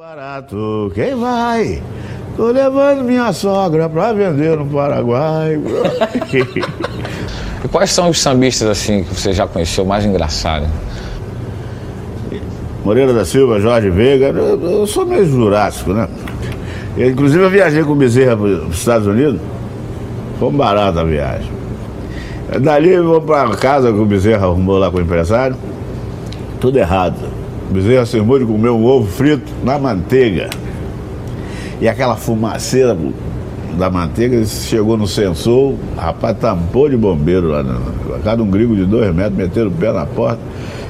Barato, quem vai? Tô levando minha sogra pra vender no Paraguai. e quais são os sambistas assim que você já conheceu mais engraçado? Moreira da Silva, Jorge Veiga, eu, eu sou meio jurássico, né? Eu, inclusive eu viajei com o Bezerra para os Estados Unidos. Foi barato a viagem. Dali eu vou para casa que o Bezerra arrumou lá com o empresário. Tudo errado. Bezerra se de comer um ovo frito na manteiga. E aquela fumaceira da manteiga chegou no sensor, rapaz tampou de bombeiro lá, na casa um gringo de dois metros, meteram o pé na porta.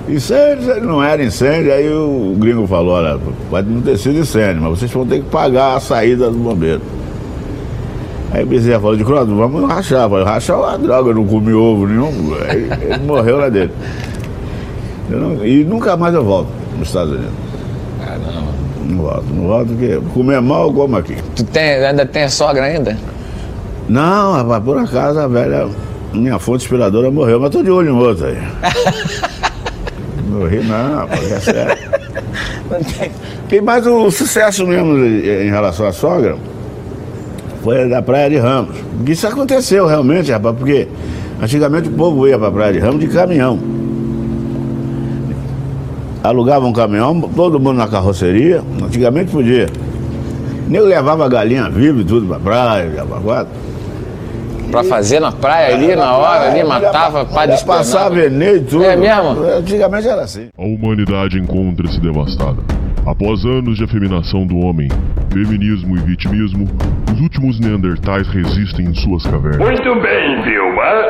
Incêndio, não era incêndio, aí o gringo falou, olha, pode não ter sido incêndio, mas vocês vão ter que pagar a saída do bombeiro. Aí o Bezerra falou de Croto, vamos rachar. Falei, rachar uma droga, não comi ovo nenhum. Aí ele morreu lá dentro. Não, e nunca mais eu volto nos Estados Unidos. Caramba. Não volto, não volto porque comer mal eu como aqui. Tu tem, ainda tem sogra ainda? Não, rapaz, por acaso a velha, minha fonte inspiradora morreu, mas tô de olho em outro aí. Morri não, porque é sério. Tem mais o sucesso mesmo em relação à sogra foi da Praia de Ramos. Isso aconteceu realmente, rapaz, porque antigamente o povo ia para a Praia de Ramos de caminhão. Alugava um caminhão, todo mundo na carroceria, antigamente podia. Nem levava galinha viva e tudo para a praia, Jabaquara. Pra fazer na praia ali, na hora, ali, matava, pá, Passar veneno e tudo. É mesmo? Antigamente era assim. A humanidade encontra-se devastada. Após anos de afeminação do homem, feminismo e vitimismo, os últimos neandertais resistem em suas cavernas. Muito bem, Vilma.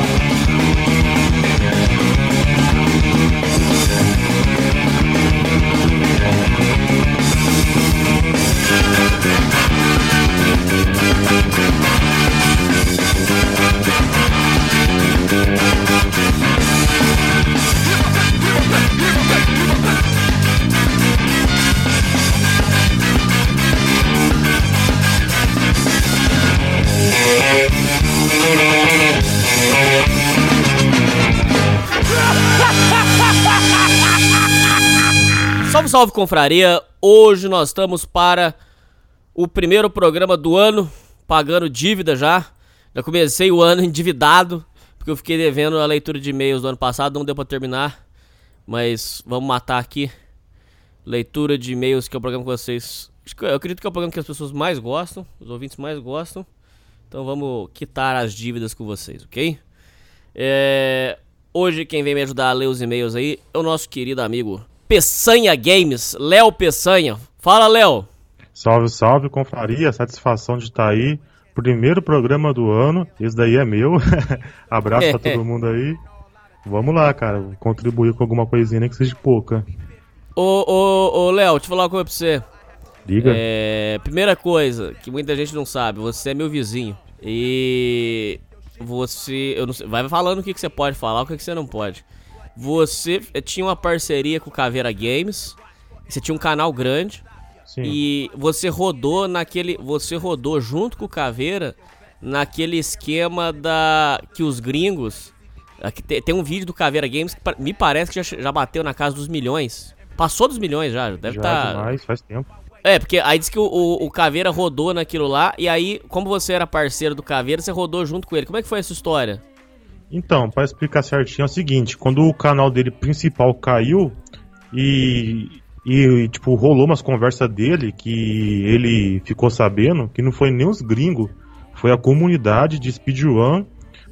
Salve, confraria! Hoje nós estamos para o primeiro programa do ano, pagando dívida já. Já comecei o ano endividado, porque eu fiquei devendo a leitura de e-mails do ano passado, não deu para terminar. Mas vamos matar aqui. Leitura de e-mails, que é o programa que vocês. Eu acredito que é o programa que as pessoas mais gostam, os ouvintes mais gostam. Então vamos quitar as dívidas com vocês, ok? É... Hoje quem vem me ajudar a ler os e-mails aí é o nosso querido amigo Peçanha Games, Léo Peçanha. Fala, Léo. Salve, salve, confraria. Satisfação de estar aí. Primeiro programa do ano. Esse daí é meu. Abraço pra todo mundo aí. Vamos lá, cara. Contribuir com alguma coisinha, nem que seja pouca. Ô, ô, ô, Léo, deixa eu falar uma coisa pra você. Diga. É, primeira coisa, que muita gente não sabe, você é meu vizinho. E você. Eu não sei, vai falando o que, que você pode falar, o que, que você não pode. Você tinha uma parceria com o Caveira Games. Você tinha um canal grande. Sim. E você rodou naquele. Você rodou junto com o Caveira naquele esquema da. que os gringos. Aqui tem, um vídeo do Caveira Games que me parece que já, já bateu na casa dos milhões. Passou dos milhões já, deve Já estar. é demais, faz tempo. É, porque aí diz que o, o, o Caveira rodou naquilo lá, e aí, como você era parceiro do Caveira, você rodou junto com ele. Como é que foi essa história? Então, pra explicar certinho é o seguinte, quando o canal dele principal caiu e, e tipo, rolou umas conversas dele que ele ficou sabendo que não foi nem os gringos, foi a comunidade de speedrun.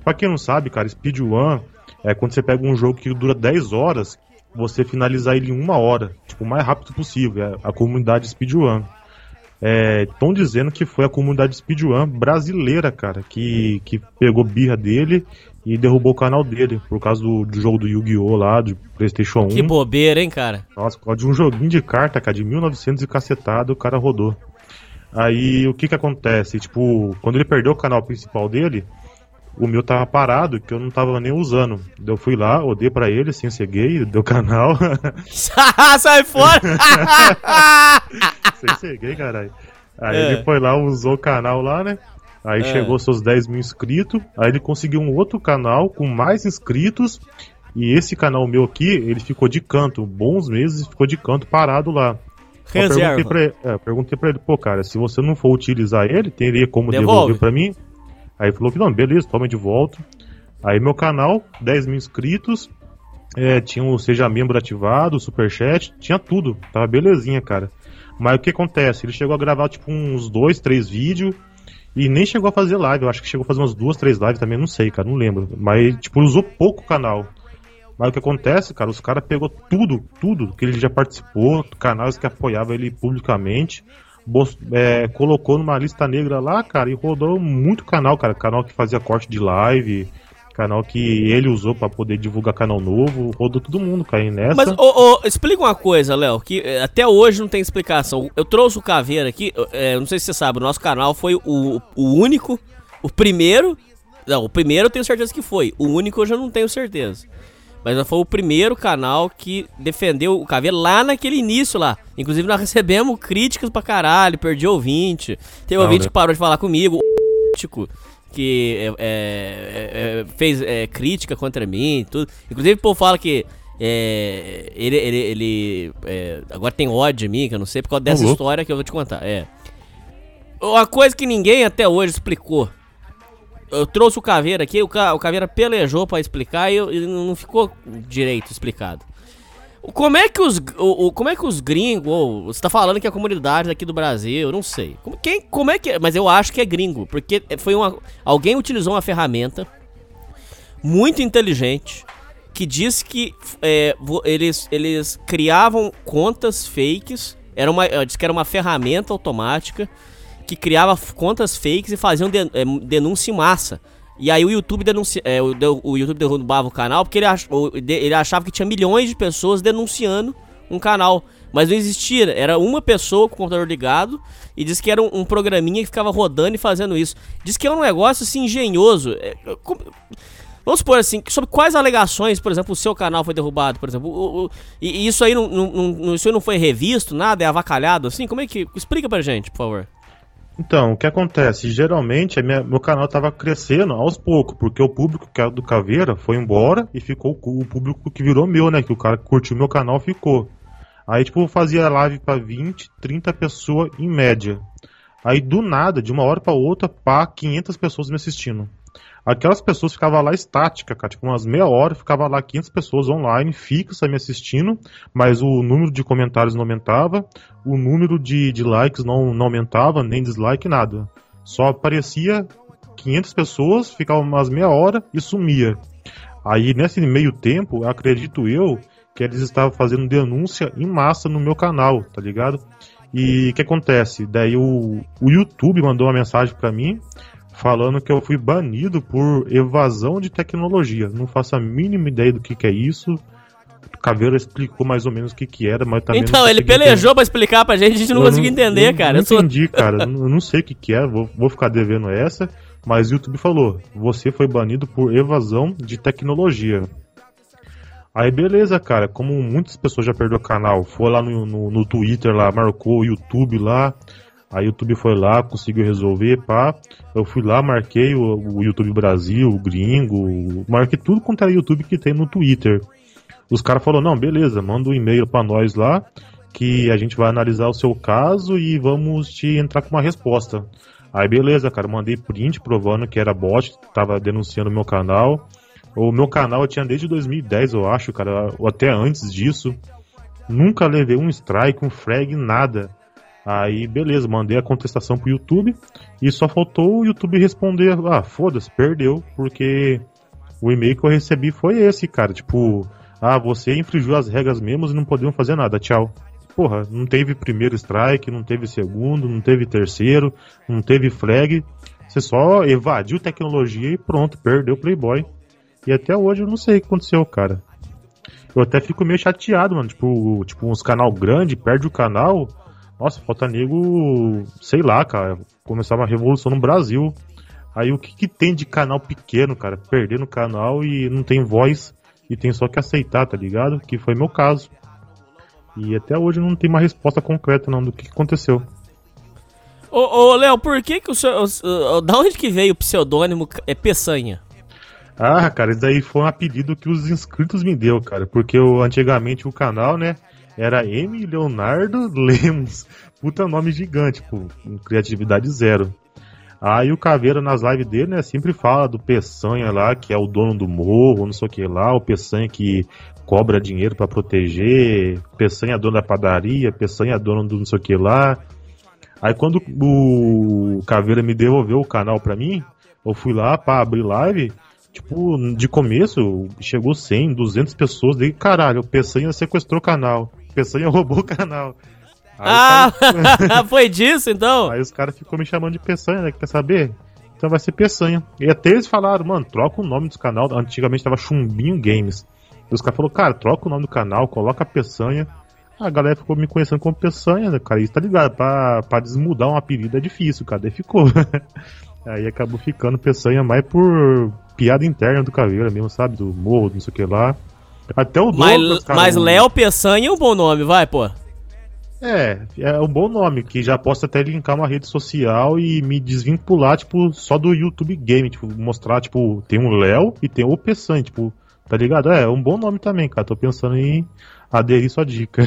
Pra quem não sabe, cara, speedrun é quando você pega um jogo que dura 10 horas, você finalizar ele em uma hora, tipo, o mais rápido possível, é a comunidade speedrun. Estão dizendo que foi a comunidade speedrun brasileira, cara, que, que pegou birra dele e derrubou o canal dele, por causa do, do jogo do Yu-Gi-Oh! lá, de Playstation 1. Que bobeira, hein, cara? Nossa, por causa de um joguinho de carta, cara, de 1900 e cacetado, o cara rodou. Aí, o que que acontece? Tipo, quando ele perdeu o canal principal dele, o meu tava parado, que eu não tava nem usando. Eu fui lá, odei pra ele, sem ser gay, deu canal. Sai fora! sem ser gay, caralho. Aí É. ele foi lá, usou o canal lá, né? Aí É. chegou seus 10 mil inscritos. Aí ele conseguiu um outro canal com mais inscritos. E esse canal meu aqui, ele ficou de canto, bons meses, ficou de canto parado lá. Eu perguntei Reserva. pra, ele, é, eu perguntei pra ele, pô, cara, se você não for utilizar ele, teria como Devolve. devolver pra mim? Aí ele falou que não, beleza, toma de volta. Aí meu canal, 10 mil inscritos, é, tinha o Seja Membro ativado, o Superchat, tinha tudo, tava belezinha, cara. Mas o que acontece? Ele chegou a gravar tipo uns dois, três vídeos e nem chegou a fazer live. Eu acho que chegou a fazer umas duas, três lives também, não sei, cara, não lembro. Mas, tipo, usou pouco o canal. Mas o que acontece, cara, os caras pegou tudo, tudo que ele já participou, canais que apoiavam ele publicamente, é, colocou numa lista negra lá, cara, e rodou muito canal, cara. Canal que fazia corte de live, canal que ele usou pra poder divulgar canal novo, rodou todo mundo, e nessa. Mas, ô, ô, explica uma coisa, Léo, que é, até hoje não tem explicação. Eu trouxe o Caveira aqui, é, não sei se você sabe, o nosso canal foi o, o único, o primeiro. Não, o primeiro eu tenho certeza que foi. O único eu já não tenho certeza. Mas foi o primeiro canal que defendeu o Caveira lá naquele início lá. Inclusive nós recebemos críticas pra caralho, perdi ouvinte. Teve Não, ouvinte né? que parou de falar comigo. Que é, é, é, fez é, crítica contra mim tudo. Inclusive o povo fala que é, ele, ele, ele é, agora tem ódio de mim, que eu não sei, por causa dessa louco. história que eu vou te contar. É. Uma coisa que ninguém até hoje explicou. Eu trouxe o Caveira aqui, o, Ca- o Caveira pelejou pra explicar e não ficou direito explicado. Como é que os, o, o- como é que os gringos, ou você tá falando que a comunidade daqui do Brasil, eu não sei. Como, quem, como é que? Mas eu acho que é gringo, porque foi uma, alguém utilizou uma ferramenta muito inteligente que disse que é, eles, eles criavam contas fakes, era uma, eh, disse que era uma ferramenta automática que criava contas fakes e faziam eh, denúncia em massa. E aí o YouTube denuncia, eh, o, o YouTube derrubava o canal porque ele, ach, ele achava que tinha milhões de pessoas denunciando um canal. Mas não existia, era uma pessoa com o computador ligado e disse que era um, um programinha que ficava rodando e fazendo isso. Diz que é um negócio assim engenhoso. É, como- Vamos supor assim, sobre quais alegações, por exemplo, o seu canal foi derrubado, por exemplo, o- o- e, e isso aí não, não- não- isso aí não foi revisto, nada, é avacalhado assim? Como é que. Explica pra gente, por favor. Então, o que acontece? Geralmente, minha- meu canal tava crescendo aos poucos, porque o público que era do Caveira foi embora e ficou o público que virou meu, né? Que o cara que curtiu meu canal ficou. Aí, tipo, eu fazia live pra 20, 30 pessoas em média. Aí, do nada, de uma hora pra outra, pá, 500 pessoas me assistindo. Aquelas pessoas ficavam lá estática, cara, tipo umas meia hora, ficava lá 500 pessoas online, fixa me assistindo, mas o número de comentários não aumentava, o número de, de likes não, não aumentava, nem dislike, nada. Só aparecia 500 pessoas, ficava umas meia hora e sumia. Aí, nesse meio tempo, acredito eu que eles estavam fazendo denúncia em massa no meu canal, tá ligado? E o que acontece? Daí o, o YouTube mandou uma mensagem pra mim falando que eu fui banido por evasão de tecnologia. Não faço a mínima ideia do que, que é isso. O Caveira explicou mais ou menos o que, que era, mas também então, não ele pelejou pra explicar pra gente, a gente não eu conseguiu entender, eu cara. Não Eu sou- entendi, cara. Eu não- eu não sei o que, que é, vou, vou ficar devendo essa. Mas o YouTube falou: você foi banido por evasão de tecnologia. Aí beleza, cara. Como muitas pessoas já perderam o canal, foi lá no, no, no Twitter lá, marcou o YouTube lá. Aí o YouTube foi lá, conseguiu resolver, pá. Eu fui lá, marquei o, o YouTube Brasil, o gringo, marquei tudo quanto era YouTube que tem no Twitter. Os caras falaram, não, beleza, manda um e-mail pra nós lá, que a gente vai analisar o seu caso e vamos te entrar com uma resposta. Aí beleza, cara, mandei print provando que era bot, tava denunciando o meu canal. O meu canal eu tinha desde 2010, eu acho, cara, ou até antes disso. Nunca levei um strike, um frag, nada. Aí, beleza, mandei a contestação pro YouTube e só faltou o YouTube responder: ah, foda-se, perdeu, porque o e-mail que eu recebi foi esse, cara. Tipo, ah, você infringiu as regras mesmo e não podemos fazer nada, tchau. Porra, não teve primeiro strike, não teve segundo, não teve terceiro, não teve flag. Você só evadiu tecnologia e pronto, perdeu o Playboy. E até hoje eu não sei o que aconteceu, cara. Eu até fico meio chateado, mano. Tipo, tipo uns canal grande, perde o canal. Nossa, falta nego, sei lá, cara, começar uma revolução no Brasil. Aí o que, que tem de canal pequeno, cara? Perdendo canal e não tem voz e tem só que aceitar, tá ligado? Que foi meu caso. E até hoje não tem uma resposta concreta não do que aconteceu. Ô, ô Léo, por que que o senhor. Da onde que veio o pseudônimo é Peçanha? Ah, cara, isso daí foi um apelido que os inscritos me deu, cara. Porque eu, antigamente o canal, né, era M. Leonardo Lemos. Puta nome gigante, pô, criatividade zero. Aí o Caveira nas lives dele, né, sempre fala do Peçanha lá, que é o dono do morro, não sei o que lá, o Peçanha que cobra dinheiro pra proteger, Peçanha é dono da padaria, Peçanha é dono do não sei o que lá. Aí quando o Caveira me devolveu o canal pra mim, eu fui lá pra abrir live, tipo, de começo chegou 100, 200 pessoas, daí caralho, o Peçanha sequestrou o canal, o Peçanha roubou o canal. Aí, Ah, cara- foi disso então? aí os caras ficou me chamando de Peçanha, né, quer saber? Então vai ser Peçanha. E até eles falaram, mano, troca o nome dos canal, antigamente tava Chumbinho Games. E os caras falaram, cara, troca o nome do canal, coloca Peçanha. A galera ficou me conhecendo como Peçanha, né, cara? Isso tá ligado, pra, pra desmudar um apelido é difícil, cara. Daí ficou. Aí acabou ficando Peçanha mais por piada interna do Caveira mesmo, sabe? Do morro, não sei o que lá. Até o Mas, Douglas, cara, mas Léo Peçanha é um bom nome, vai, pô. É, é um bom nome, que já posso até linkar uma rede social e me desvincular, tipo, só do YouTube Game, tipo, mostrar, tipo, tem um Léo e tem o Peçanha, tipo, tá ligado? É, é um bom nome também, cara. Tô pensando em aderir sua dica.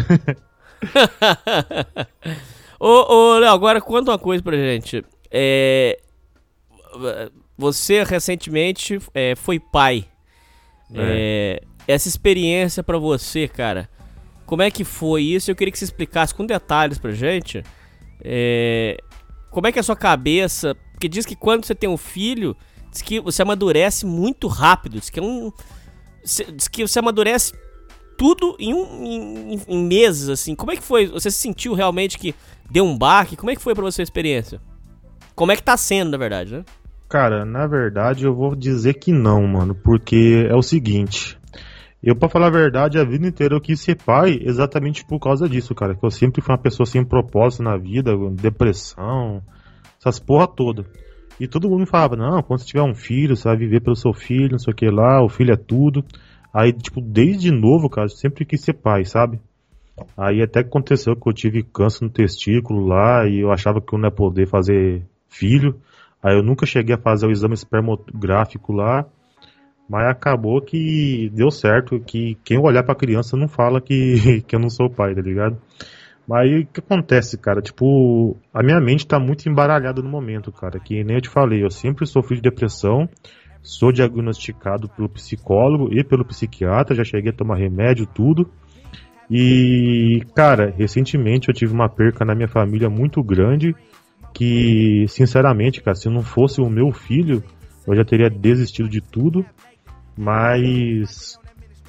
ô, ô, Léo, agora conta uma coisa pra gente. É, você recentemente é, foi pai. É, essa experiência pra você, cara, como é que foi isso? Eu queria que você explicasse com detalhes pra gente. É, como é que é a sua cabeça? Porque diz que quando você tem um filho, diz que você amadurece muito rápido. Diz que é um. Diz que você amadurece tudo em, um, em- em meses, assim. Como é que foi? Você sentiu realmente que deu um baque? Como é que foi pra você a experiência? Como é que tá sendo, na verdade, né? Cara, na verdade eu vou dizer que não, mano, porque é o seguinte. Eu, pra falar a verdade, a vida inteira eu quis ser pai exatamente por causa disso, cara. Que eu sempre fui uma pessoa sem propósito na vida, depressão, essas porra toda. E todo mundo me falava, não, quando você tiver um filho, você vai viver pelo seu filho, não sei o que lá, o filho é tudo. Aí, tipo, desde novo, cara, eu sempre quis ser pai, sabe? Aí até aconteceu que eu tive câncer no testículo lá e eu achava que eu não ia poder fazer filho. Aí eu nunca cheguei a fazer o exame espermográfico lá, mas acabou que deu certo, que quem olhar pra criança não fala que, que eu não sou pai, tá ligado? Mas aí o que acontece, cara? Tipo, a minha mente tá muito embaralhada no momento, cara. Que nem eu te falei, eu sempre sofri de depressão, sou diagnosticado pelo psicólogo e pelo psiquiatra, já cheguei a tomar remédio, tudo. E, cara, recentemente eu tive uma perca na minha família muito grande que, sinceramente, cara, se não fosse o meu filho, eu já teria desistido de tudo. Mas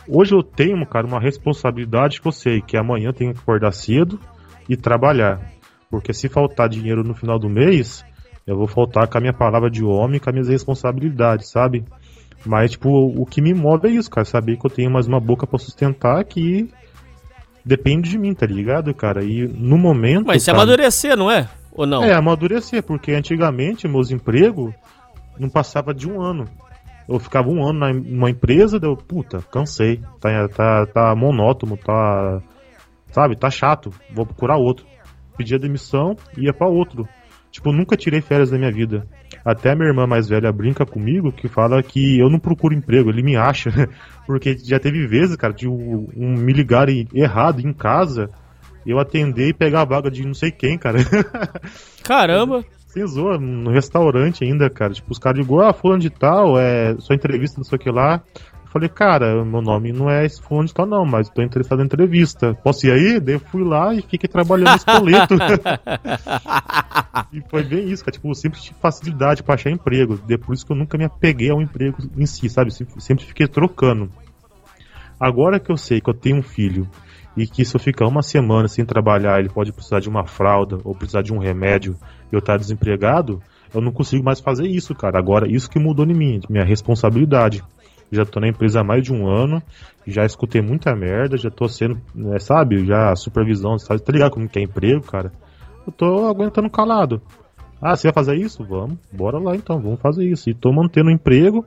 hoje eu tenho, cara, uma responsabilidade que eu sei que amanhã eu tenho que acordar cedo e trabalhar. Porque se faltar dinheiro no final do mês, eu vou faltar com a minha palavra de homem, com as minhas responsabilidades, sabe? Mas, tipo, o que me move é isso, cara. Saber que eu tenho mais uma boca pra sustentar que depende de mim, tá ligado, cara? E no momento. Mas isso é cara, amadurecer, não é? Ou não? é, amadurecer, porque antigamente meus empregos não passava de um ano. Eu ficava um ano numa empresa, deu, puta, cansei. Tá, tá, tá monótono, tá. Sabe, tá chato. Vou procurar outro. Pedia demissão ia pra outro. Tipo, nunca tirei férias da minha vida. Até a minha irmã mais velha brinca comigo que fala que eu não procuro emprego, ele me acha. Porque já teve vezes, cara, de um, um me ligarem errado em casa, eu atender e pegar a vaga de não sei quem, cara. Caramba! Sem zoa, no restaurante ainda, cara. Tipo, os caras ligou, ah, fulano de tal, é sua entrevista, não sei o que lá. Eu falei, cara, meu nome não é esse fulano de tal, não, mas tô interessado em entrevista. Posso ir aí? Daí eu fui lá e fiquei trabalhando esse boleto. e foi bem isso, cara. Tipo, eu sempre tive facilidade pra achar emprego. Depois que eu nunca me apeguei ao emprego em si, sabe? Sempre, sempre fiquei trocando. Agora que eu sei que eu tenho um filho e que se eu ficar uma semana sem trabalhar, ele pode precisar de uma fralda ou precisar de um remédio e eu estar desempregado, eu não consigo mais fazer isso, cara. Agora, isso que mudou em mim, minha responsabilidade. Já tô na empresa há mais de um ano, já escutei muita merda, já tô sendo, né, sabe, já supervisão, sabe, tá ligado como que é emprego, cara? Eu tô aguentando calado. Ah, você vai fazer isso? Vamos, bora lá então, vamos fazer isso. E tô mantendo o emprego,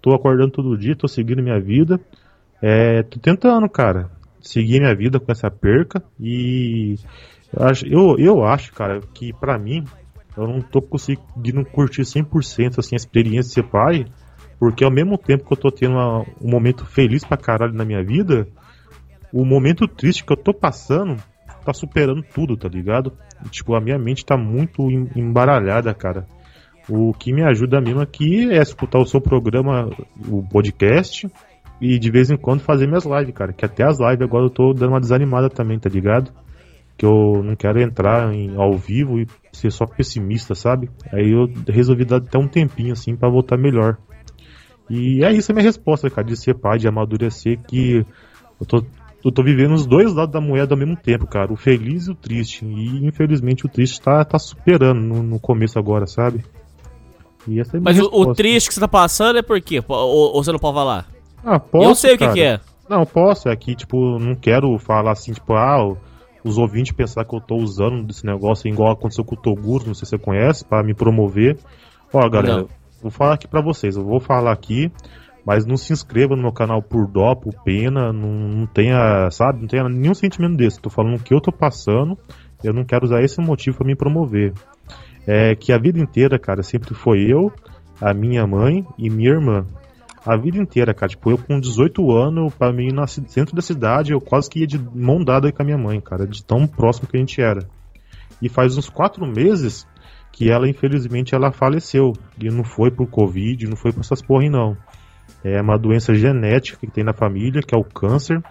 tô acordando todo dia, tô seguindo minha vida. É, tô tentando, cara, seguir minha vida com essa perca e eu acho, eu, acho cara, que pra mim eu não tô conseguindo curtir 100% assim, a experiência de ser pai, porque ao mesmo tempo que eu tô tendo uma, um momento feliz pra caralho na minha vida, o momento triste que eu tô passando tá superando tudo, tá ligado? Tipo, a minha mente tá muito embaralhada, cara. O que me ajuda mesmo aqui é escutar o seu programa, o podcast, e de vez em quando fazer minhas lives, cara. Que até as lives agora eu tô dando uma desanimada também, tá ligado? Que eu não quero entrar em, ao vivo e ser só pessimista, sabe? Aí eu resolvi dar até um tempinho assim para voltar melhor. E é isso a minha resposta, cara, de ser pai, de amadurecer, que eu tô, eu tô vivendo os dois lados da moeda ao mesmo tempo, cara. O feliz e o triste. E infelizmente o triste tá, tá superando no, no começo agora, sabe? E essa é Mas o, o, triste que você tá passando é por quê? Ou, ou você não pode falar? Ah, posso, Eu sei o que, que, é. Não, posso. É que, tipo, não quero falar assim, tipo, ah, os ouvintes pensar que eu tô usando desse negócio igual aconteceu com o Toguro, não sei se você conhece, para me promover. Ó, galera, não. vou falar aqui para vocês. Eu vou falar aqui, mas não se inscreva no meu canal por dó, por pena, não, não tenha, sabe, não tenha nenhum sentimento desse. Tô falando o que eu tô passando, eu não quero usar esse motivo para me promover. É que a vida inteira, cara, sempre foi eu, a minha mãe e minha irmã a vida inteira, cara. Tipo, eu com 18 anos, pra mim, no centro da cidade, eu quase que ia de mão dada com a minha mãe, cara, de tão próximo que a gente era. E faz uns quatro meses que ela, infelizmente, ela faleceu. E não foi por Covid, não foi por essas porra, não. É uma doença genética que tem na família, que é o câncer.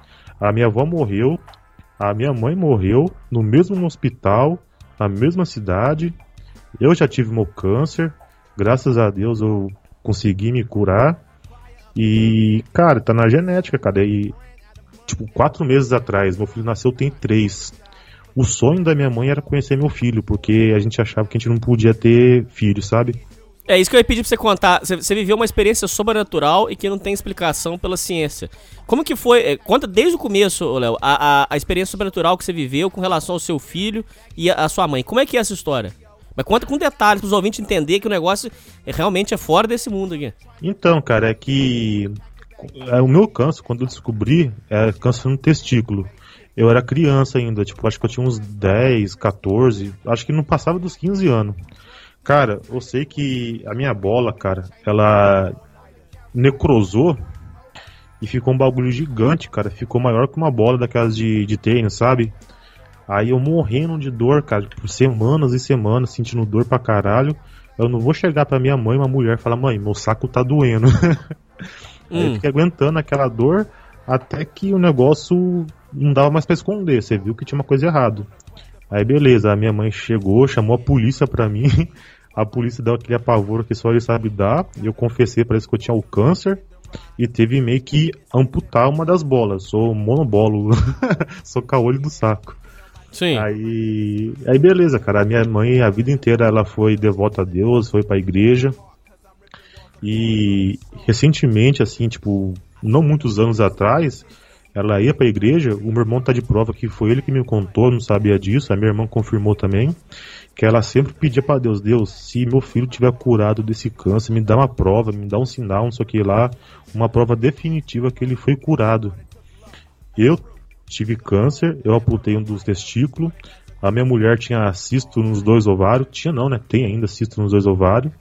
A minha avó morreu, a minha mãe morreu no mesmo hospital, na mesma cidade. Eu já tive meu câncer, graças a Deus eu consegui me curar. E, cara, tá na genética, cara. E, tipo, quatro meses atrás, meu filho nasceu, tem três. O sonho da minha mãe era conhecer meu filho, porque a gente achava que a gente não podia ter filho, sabe? É isso que eu ia pedir pra você contar. Você, viveu uma experiência sobrenatural e que não tem explicação pela ciência. Como que foi? É, conta desde o começo, Léo, a, a, a, experiência sobrenatural que você viveu com relação ao seu filho e a, a sua mãe. Como é que é essa história? Mas conta com detalhes para os ouvintes entender que o negócio é, realmente é fora desse mundo aqui. Então, cara, é que é, o meu câncer, quando eu descobri, é câncer no testículo. Eu era criança ainda, tipo, acho que eu tinha uns 10, 14, acho que não passava dos 15 anos. Cara, eu sei que a minha bola, cara, ela necrosou e ficou um bagulho gigante, cara. Ficou maior que uma bola daquelas de, de tênis, sabe? Aí eu morrendo de dor, cara, por semanas e semanas, sentindo dor pra caralho. Eu não vou chegar pra minha mãe, uma mulher, e falar, mãe, meu saco tá doendo. Hum. Aí eu fiquei aguentando aquela dor até que o negócio não dava mais pra esconder. Você viu que tinha uma coisa errada. Aí beleza, a minha mãe chegou, chamou a polícia pra mim. A polícia deu aquele apavoro que só ele sabe dar. E eu confessei para eles que eu tinha o câncer. E teve meio que amputar uma das bolas. Sou monobolo. Sou caolho do saco. Sim. Aí, aí beleza, cara. A minha mãe, a vida inteira, ela foi devota a Deus, foi pra igreja. E recentemente, assim, tipo, não muitos anos atrás, ela ia pra igreja. O meu irmão tá de prova que foi ele que me contou, não sabia disso. A minha irmã confirmou também. Que ela sempre pedia para Deus: Deus, se meu filho tiver curado desse câncer, me dá uma prova, me dá um sinal, não sei o que lá. Uma prova definitiva que ele foi curado. Eu tive câncer, eu amputei um dos testículos. A minha mulher tinha cisto nos dois ovários. Tinha não, né? Tem ainda cisto nos dois ovários.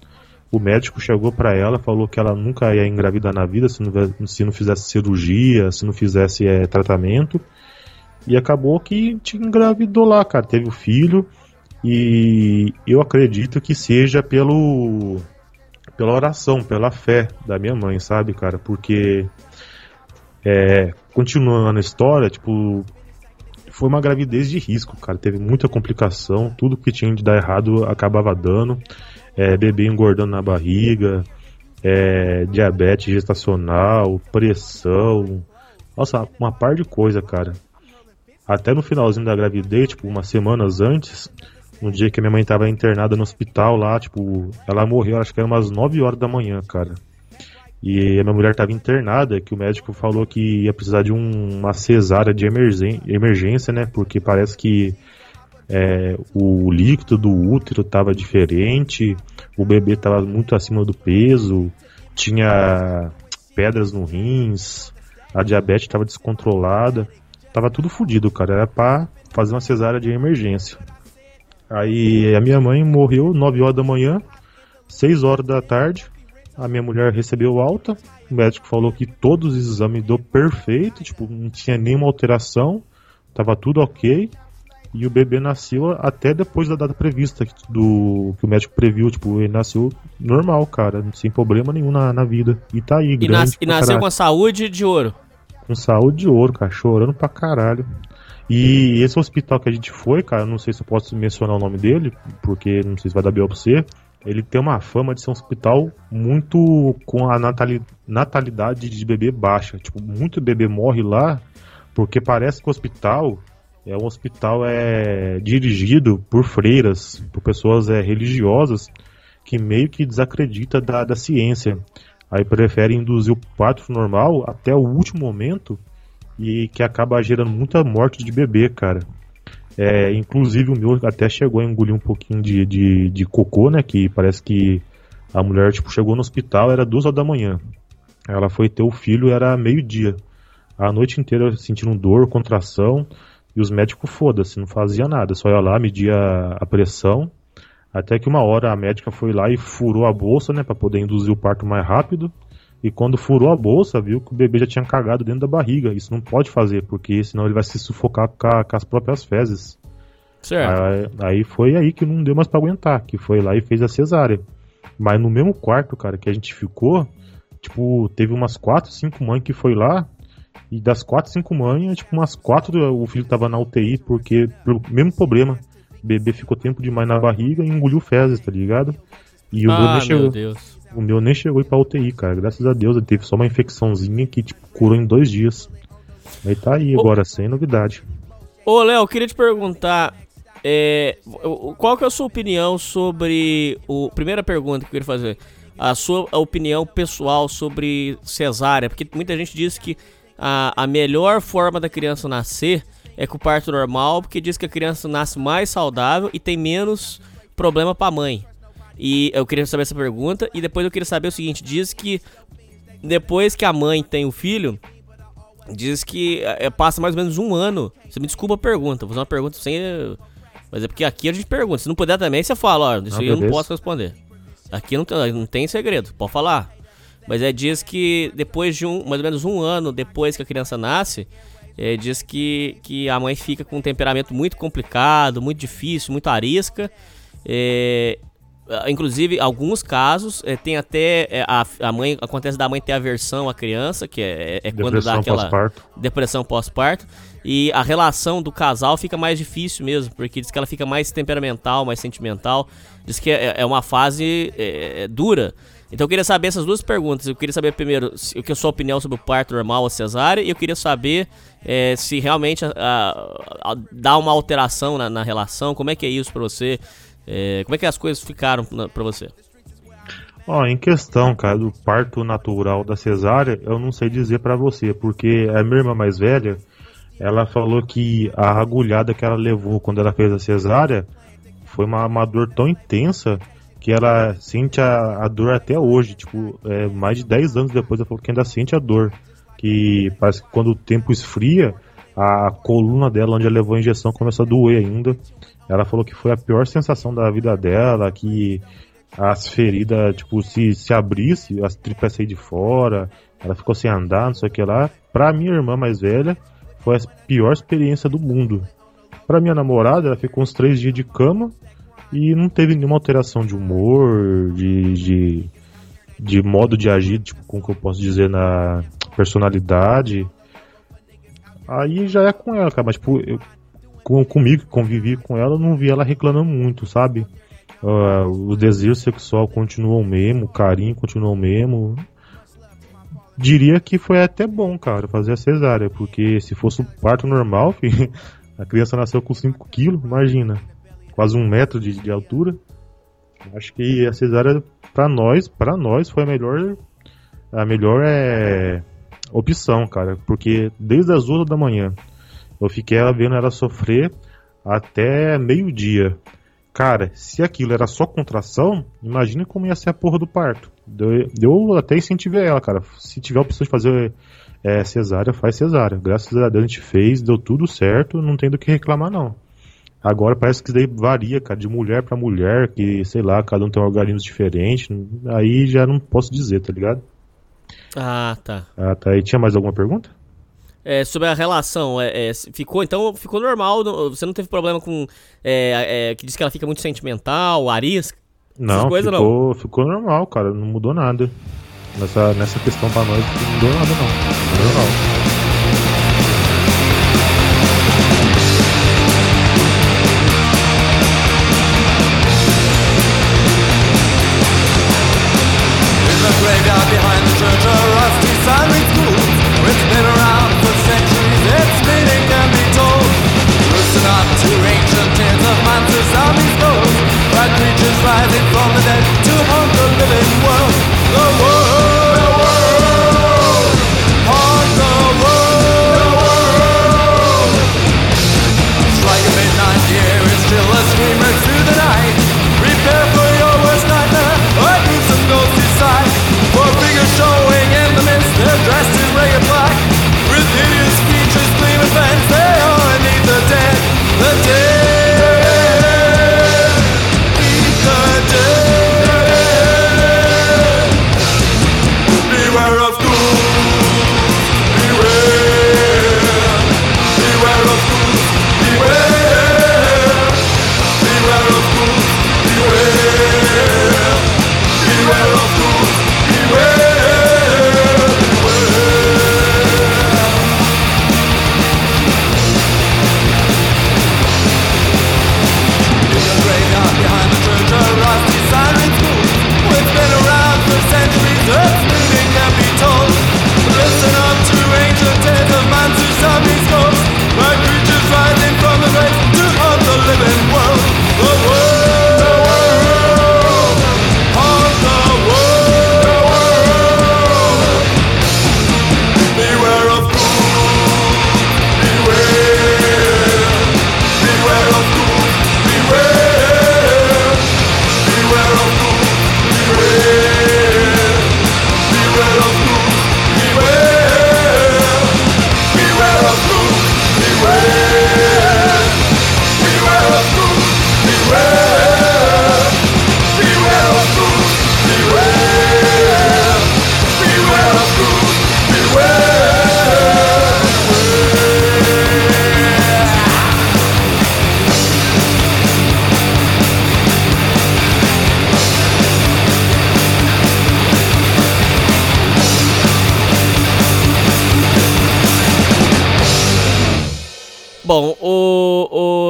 O médico chegou para ela, falou que ela nunca ia engravidar na vida se não, se não fizesse cirurgia, se não fizesse é, tratamento. E acabou que te engravidou lá, cara. Teve o filho. E eu acredito que seja pelo pela oração, pela fé da minha mãe, sabe, cara? Porque é, continuando a história, tipo, foi uma gravidez de risco, cara. Teve muita complicação, tudo que tinha de dar errado acabava dando. É, bebê engordando na barriga, é, diabetes gestacional, pressão. Nossa, uma par de coisa, cara. Até no finalzinho da gravidez, tipo, umas semanas antes, no dia que minha mãe tava internada no hospital lá, tipo, ela morreu, acho que era umas 9 horas da manhã, cara. E a minha mulher estava internada, que o médico falou que ia precisar de um, uma cesárea de emergência, né? Porque parece que é, o líquido do útero estava diferente, o bebê estava muito acima do peso, tinha pedras no rins, a diabetes estava descontrolada, tava tudo fodido, cara. Era pra fazer uma cesárea de emergência. Aí a minha mãe morreu 9 horas da manhã, 6 horas da tarde. A minha mulher recebeu alta. O médico falou que todos os exames deu perfeito, tipo, não tinha nenhuma alteração, tava tudo ok. E o bebê nasceu até depois da data prevista do que o médico previu, tipo, ele nasceu normal, cara, sem problema nenhum na, na vida. E tá aí, E, grande nas- e nasceu caralho. com a saúde de ouro. Com saúde de ouro, cara, chorando pra caralho. E esse hospital que a gente foi, cara, não sei se eu posso mencionar o nome dele, porque não sei se vai dar B.O. pra você. Ele tem uma fama de ser um hospital muito com a natali- natalidade de bebê baixa. Tipo, muito bebê morre lá, porque parece que o hospital é um hospital é dirigido por freiras, por pessoas é, religiosas que meio que desacredita da, da ciência. Aí prefere induzir o parto normal até o último momento e que acaba gerando muita morte de bebê, cara. É, inclusive o meu até chegou a engolir um pouquinho de, de, de cocô, né? Que parece que a mulher tipo, chegou no hospital, era duas horas da manhã. Ela foi ter o filho, era meio-dia. A noite inteira sentindo dor, contração, e os médicos foda-se, não fazia nada, só ia lá, media a pressão. Até que uma hora a médica foi lá e furou a bolsa, né, para poder induzir o parto mais rápido. E quando furou a bolsa, viu que o bebê já tinha cagado dentro da barriga. Isso não pode fazer, porque senão ele vai se sufocar com, a- com as próprias fezes. Certo. Aí, aí foi aí que não deu mais pra aguentar, que foi lá e fez a cesárea. Mas no mesmo quarto, cara, que a gente ficou, tipo, teve umas quatro, cinco mães que foi lá, e das quatro, cinco mães, tipo, umas quatro o filho tava na UTI, porque, pelo mesmo problema, o bebê ficou tempo demais na barriga e engoliu fezes, tá ligado? E o ah, meu chegou. Deus. O meu nem chegou a ir pra UTI, cara. Graças a Deus, ele teve só uma infecçãozinha que, tipo, curou em dois dias. Aí tá aí Ô. agora, sem novidade. Ô, Léo, eu queria te perguntar. é, qual que é a sua opinião sobre o. Primeira pergunta que eu queria fazer. A sua opinião pessoal sobre cesárea. Porque muita gente diz que a, a melhor forma da criança nascer é com o parto normal, porque diz que a criança nasce mais saudável e tem menos problema pra mãe. E eu queria saber essa pergunta. E depois eu queria saber o seguinte: diz que depois que a mãe tem o filho, diz que é, passa mais ou menos um ano. Você me desculpa a pergunta, vou fazer uma pergunta sem. eh, Mas é porque aqui a gente pergunta. Se não puder também, você fala, ó, isso aí eu não posso responder. Aqui não tem, não tem segredo, pode falar. Mas é diz que depois de um, mais ou menos um ano depois que a criança nasce, é, diz que, que a mãe fica com um temperamento muito complicado, muito difícil, muito arisca. É, ah, inclusive, alguns casos é, tem até é, a, a mãe acontece da mãe ter aversão à criança, que é, é quando dá Depressão aquela pós-parto. depressão pós-parto. E a relação do casal fica mais difícil mesmo, porque diz que ela fica mais temperamental, mais sentimental. Diz que é, é uma fase é, é, dura. Então eu queria saber essas duas perguntas. Eu queria saber primeiro o que é a sua opinião sobre o parto normal ou cesárea. E eu queria saber é, se realmente a- a- a- dá uma alteração na, na relação. Como é que é isso pra você? É, como é que as coisas ficaram pra você? Ó, em questão, cara, do parto natural da cesárea, eu não sei dizer pra você, porque a minha irmã mais velha, ela falou que a agulhada que ela levou quando ela fez a cesárea foi uma, uma dor tão intensa que ela sente a, a dor até hoje, tipo, é, mais de 10 anos depois ela falou que ainda sente a dor, que parece que quando o tempo esfria, a coluna dela, onde ela levou a injeção, começa a doer ainda. Ela falou que foi a pior sensação da vida dela, que as feridas, tipo, se, se abrisse, as tripas saíam de fora, ela ficou sem andar, não sei o que lá. Pra minha irmã mais velha, foi a pior experiência do mundo. Pra minha namorada, ela ficou uns três dias de cama e não teve nenhuma alteração de humor, de, de, de modo de agir, tipo, como que eu posso dizer, na personalidade. Aí já é com ela, cara, mas tipo, eu, com, comigo que convivi com ela, não vi ela reclamando muito, sabe? Ah, o desejo sexual continuou o mesmo, o carinho continuou o mesmo. Diria que foi até bom, cara, fazer a cesárea, porque se fosse um parto normal, filho, a criança nasceu com 5 quilos, imagina, quase um metro de, de altura. Acho que a cesárea, pra nós, para nós, foi a melhor, a melhor é, opção, cara, porque desde as 8 da manhã eu fiquei ela vendo ela sofrer até meio-dia. Cara, se aquilo era só contração, imagina como ia ser a porra do parto. Eu, eu até incentivei ela, cara. Se tiver a opção de fazer é, cesárea, faz cesárea. Graças a Deus a gente fez, deu tudo certo, não tem do que reclamar não. Agora parece que isso daí varia, cara, de mulher para mulher, que sei lá, cada um tem um organismo diferente. Aí já não posso dizer, tá ligado? Ah, tá. Ah, tá. E tinha mais alguma pergunta? É, sobre a relação, é, é, ficou então ficou normal, não- você não teve problema com é, é, que diz que ela fica muito sentimental, arisca, Não, coisas não. ficou, ficou normal, cara. Não mudou nada. Nessa, nessa questão pra nós não mudou nada, não. Ficou normal. Creatures rising from the dead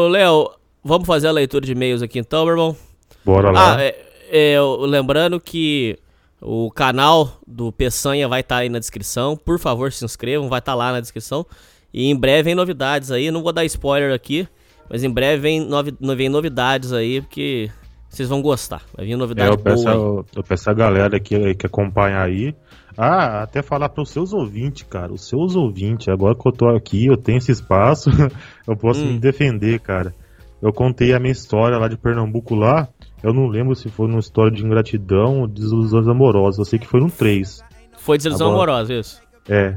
Léo, vamos fazer a leitura de e-mails aqui então, meu irmão? Bora lá. Ah, é, é, lembrando que o canal do Peçanha vai estar aí na descrição. Por favor, se inscrevam, vai estar lá na descrição. E em breve vem novidades aí. Não vou dar spoiler aqui, mas em breve vem, novi vem novidades aí, porque vocês vão gostar. Vai vir É, novidade eu, peço, boa aí. eu, eu peço a galera que, que acompanha aí. Ah, até falar para os seus ouvintes, cara. Os seus ouvintes, agora que eu tô aqui, eu tenho esse espaço, eu posso Hum. me defender, cara. Eu contei a minha história lá de Pernambuco lá. Eu não lembro se foi numa história de ingratidão ou desilusões amorosas. Eu sei que foi no 3. Foi desilusão agora- amorosa, isso. É.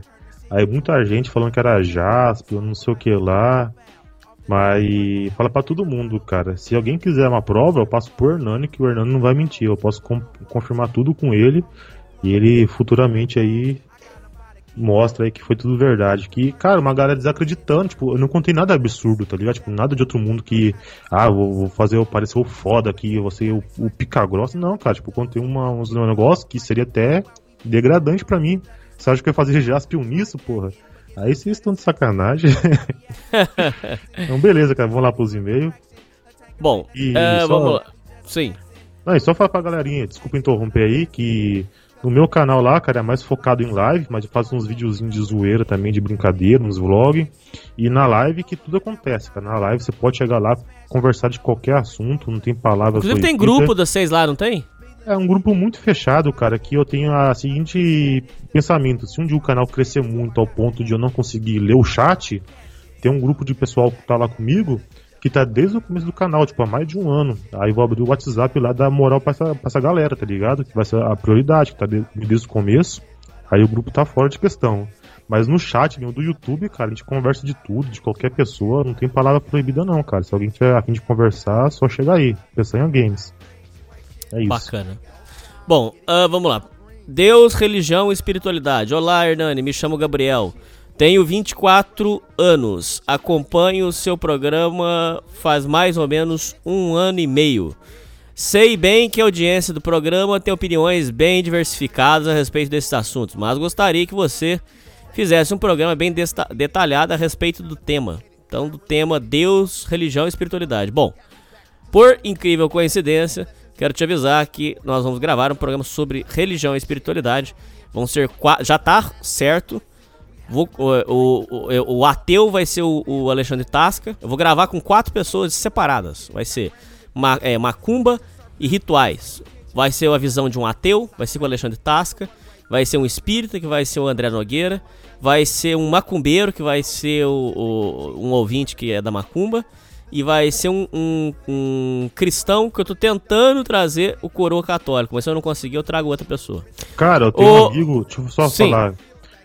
Aí muita gente falando que era Jaspe, eu não sei o que lá. Mas fala pra todo mundo, cara. Se alguém quiser uma prova, eu passo pro Hernani, que o Hernani não vai mentir. Eu posso confirmar tudo com ele. E ele futuramente aí mostra aí que foi tudo verdade. Que, cara, uma galera desacreditando, tipo, eu não contei nada absurdo, tá ligado? Tipo, nada de outro mundo que, ah, vou, vou fazer eu parecer o foda aqui, você o, o pica grossa. Não, cara, tipo, contei uma, uns negócios que seria até degradante pra mim. Você acha que eu ia fazer jaspion nisso, porra? Aí vocês estão de sacanagem. então, beleza, cara, vamos lá pros e-mails. Bom, E é, só- vamos lá. Sim. Não, e só falar pra galerinha, desculpa interromper aí, que no meu canal lá, cara, é mais focado em live, mas eu faço uns videozinhos de zoeira também, de brincadeira, uns vlogs. E na live que tudo acontece, cara. Na live você pode chegar lá, conversar de qualquer assunto, não tem palavras Inclusive tem grupo das seis lá, não tem? É um grupo muito fechado, cara, que eu tenho a seguinte pensamento. Se um dia o canal crescer muito ao ponto de eu não conseguir ler o chat, tem um grupo de pessoal que tá lá comigo que tá desde o começo do canal, tipo, há mais de um ano. Aí vou abrir o WhatsApp lá dar moral pra essa, pra essa galera, tá ligado? Que vai ser a prioridade, que tá de- desde o começo. Aí o grupo tá fora de questão. Mas no chat mesmo do YouTube, cara, a gente conversa de tudo, de qualquer pessoa, não tem palavra proibida não, cara. Se alguém tiver a fim de conversar, só chega aí. Peçanha Games. É isso. Bacana. Bom, ah, vamos lá. Deus, religião e espiritualidade. Olá, Hernani, me chamo Gabriel. Tenho 24 anos. Acompanho o seu programa faz mais ou menos um ano e meio. Sei bem que a audiência do programa tem opiniões bem diversificadas a respeito desses assuntos, mas gostaria que você fizesse um programa bem detalhado a respeito do tema. Então, do tema Deus, religião e espiritualidade. Bom, por incrível coincidência, quero te avisar que nós vamos gravar um programa sobre religião e espiritualidade. Vão ser. Já tá certo. Vou- o, o, o, ateu vai ser o, o Alexandre Tasca. Eu vou gravar com quatro pessoas separadas. Vai ser ma, é, macumba e rituais. Vai ser a visão de um ateu, vai ser com o Alexandre Tasca. Vai ser um espírita, que vai ser o André Nogueira. Vai ser um macumbeiro, que vai ser o- um ouvinte que é da macumba. E vai ser um, um- um cristão que eu tô tentando trazer o coroa católico. Mas se eu não conseguir, eu trago outra pessoa. Cara, eu tenho Ô, um amigo, deixa eu só sim. falar.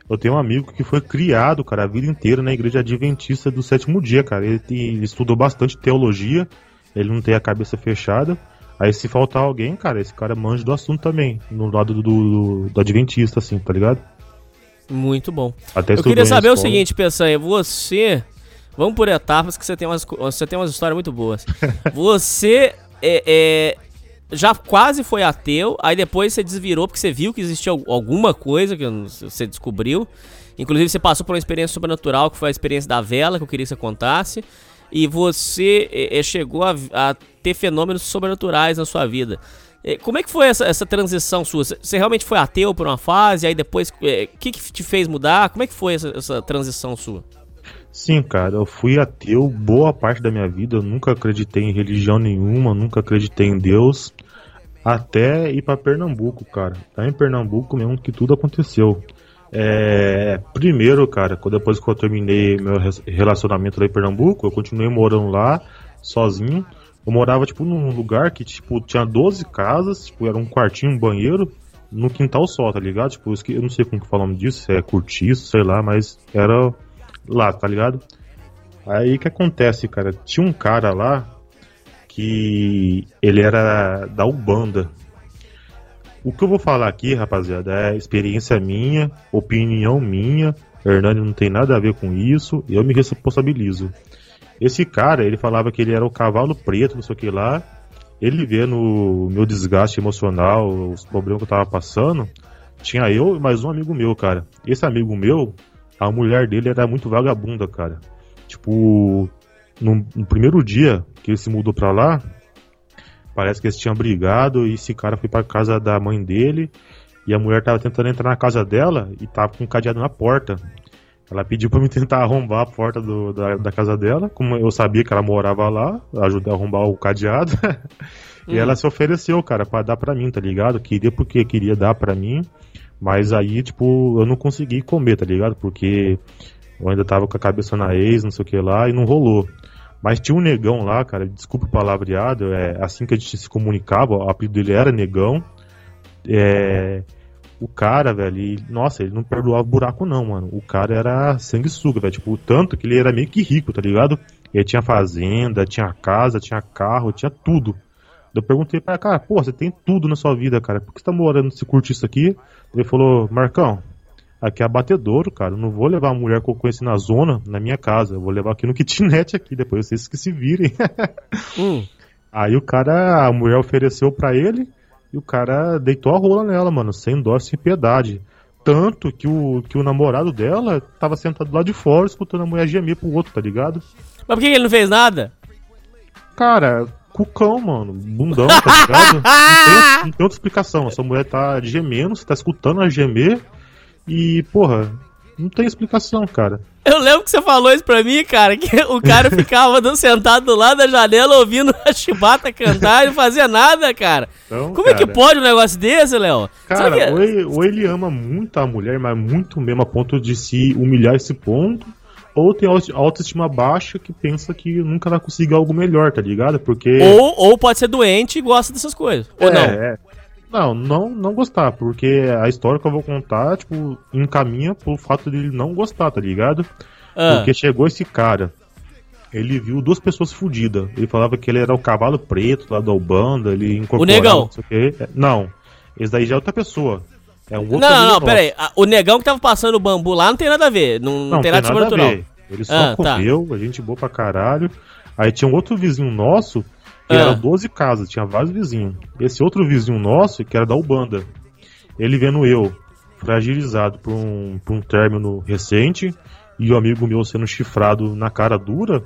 Eu tenho um amigo que foi criado, cara, a vida inteira na igreja adventista do sétimo dia, cara. Ele, tem- ele estudou bastante teologia, ele não tem a cabeça fechada. Aí se faltar alguém, cara, esse cara manja do assunto também, no lado do, do, do adventista, assim, tá ligado? Muito bom. Até Eu queria saber o seguinte, Peçanha, você. Vamos por etapas que você tem umas, você tem umas histórias muito boas. Você é, é, já quase foi ateu, aí depois você desvirou porque você viu que existia al- alguma coisa que você descobriu. Inclusive você passou por uma experiência sobrenatural, que foi a experiência da vela, que eu queria que você contasse. E você é, é, chegou a, a ter fenômenos sobrenaturais na sua vida. É, Como é que foi essa, essa transição sua? Você- Você realmente foi ateu por uma fase, aí depois, o que, que te fez mudar? Como é que foi essa, essa transição sua? Sim, cara, eu fui ateu boa parte da minha vida. Eu nunca acreditei em religião nenhuma, nunca acreditei em Deus. Até ir pra Pernambuco, cara. Tá em Pernambuco mesmo que tudo aconteceu. É, primeiro, cara, depois que eu terminei meu relacionamento lá em Pernambuco, eu continuei morando lá, sozinho. Eu morava, tipo, num lugar que, tipo, tinha 12 casas, tipo, era um quartinho, um banheiro, no quintal só, tá ligado? Tipo, eu não sei como que fala o nome disso, é cortiço, sei lá, mas era lá, tá ligado? Aí que acontece, cara? Tinha um cara lá que ele era da Ubanda. O que eu vou falar aqui, rapaziada, é experiência minha, opinião minha. Hernani não tem nada a ver com isso, eu me responsabilizo. Esse cara, ele falava que ele era o cavalo preto, não sei o que lá. Ele vendo o meu desgaste emocional, os problemas que eu tava passando. Tinha eu e mais um amigo meu, cara. Esse amigo meu, a mulher dele era muito vagabunda, cara. Tipo, no, no primeiro dia que ele se mudou pra lá, parece que eles tinham brigado e esse cara foi pra casa da mãe dele e a mulher tava tentando entrar na casa dela e tava com um cadeado na porta. Ela pediu pra mim tentar arrombar a porta do- da, da casa dela, como eu sabia que ela morava lá, ajudei a arrombar o cadeado. e ela se ofereceu, cara, pra dar pra mim, tá ligado? Queria porque queria dar pra mim, mas aí, tipo, eu não consegui comer, tá ligado? Porque eu ainda tava com a cabeça na ex, não sei o que lá, e não rolou. Mas tinha um negão lá, cara, desculpa o palavreado, é assim que a gente se comunicava, o apelido dele era negão. É, o cara, velho, e, nossa, ele não perdoava buraco não, mano. O cara era sanguessuga, velho, tipo, tanto que ele era meio que rico, tá ligado? Ele tinha fazenda, tinha casa, tinha carro, tinha tudo. Eu perguntei pra cara, pô, você tem tudo na sua vida, cara, por que você tá morando nesse curtiço aqui? Ele falou, Marcão, aqui é abatedouro, cara, eu não vou levar a mulher que eu conheci na zona, na minha casa, eu vou levar aqui no kitnet aqui, depois vocês que se virem. Hum, Aí o cara, a mulher ofereceu pra ele e o cara deitou a rola nela, mano, sem dó, sem piedade. Tanto que o, que o namorado dela tava sentado lá de fora escutando a mulher gemer pro outro, tá ligado? Mas por que ele não fez nada? Cara, cucão, mano, bundão, tá ligado? não, tem, não tem outra explicação. Essa mulher tá gemendo, você tá escutando ela gemer e, porra, não tem explicação, cara. Eu lembro que você falou isso pra mim, cara, que o cara ficava do- sentado do lado da janela ouvindo a chibata cantar e não fazia nada, cara. Então, Como é que cara, pode um negócio desse, Léo? Cara, que- ou ele, ou ele ama muito a mulher, mas muito mesmo a ponto de se humilhar a esse ponto, ou tem auto- autoestima baixa que pensa que nunca vai conseguir algo melhor, tá ligado? Porque. Ou, ou pode ser doente e gosta dessas coisas. Ou É, não. é. Não, não, não gostar, porque a história que eu vou contar, tipo, encaminha pro fato dele não gostar, tá ligado? Ah, Porque chegou esse cara, ele viu duas pessoas fodidas. Ele falava que ele era o cavalo preto lá da Ubanda, ele incorporava... negão. Não, sei o quê. É, Não, esse daí já é outra pessoa. É um outro não, não, não, nosso. pera aí. A- O negão que tava passando o bambu lá não tem nada a ver. Não, não, tem nada de sobrenatural. Ele só Ah, tá. comeu, a gente boa pra caralho. Aí tinha um outro vizinho nosso, que Ah. era 12 casas, tinha vários vizinhos. Esse outro vizinho nosso, que era da Ubanda, ele vendo eu, fragilizado por um, por um término recente, e o amigo meu sendo chifrado na cara dura,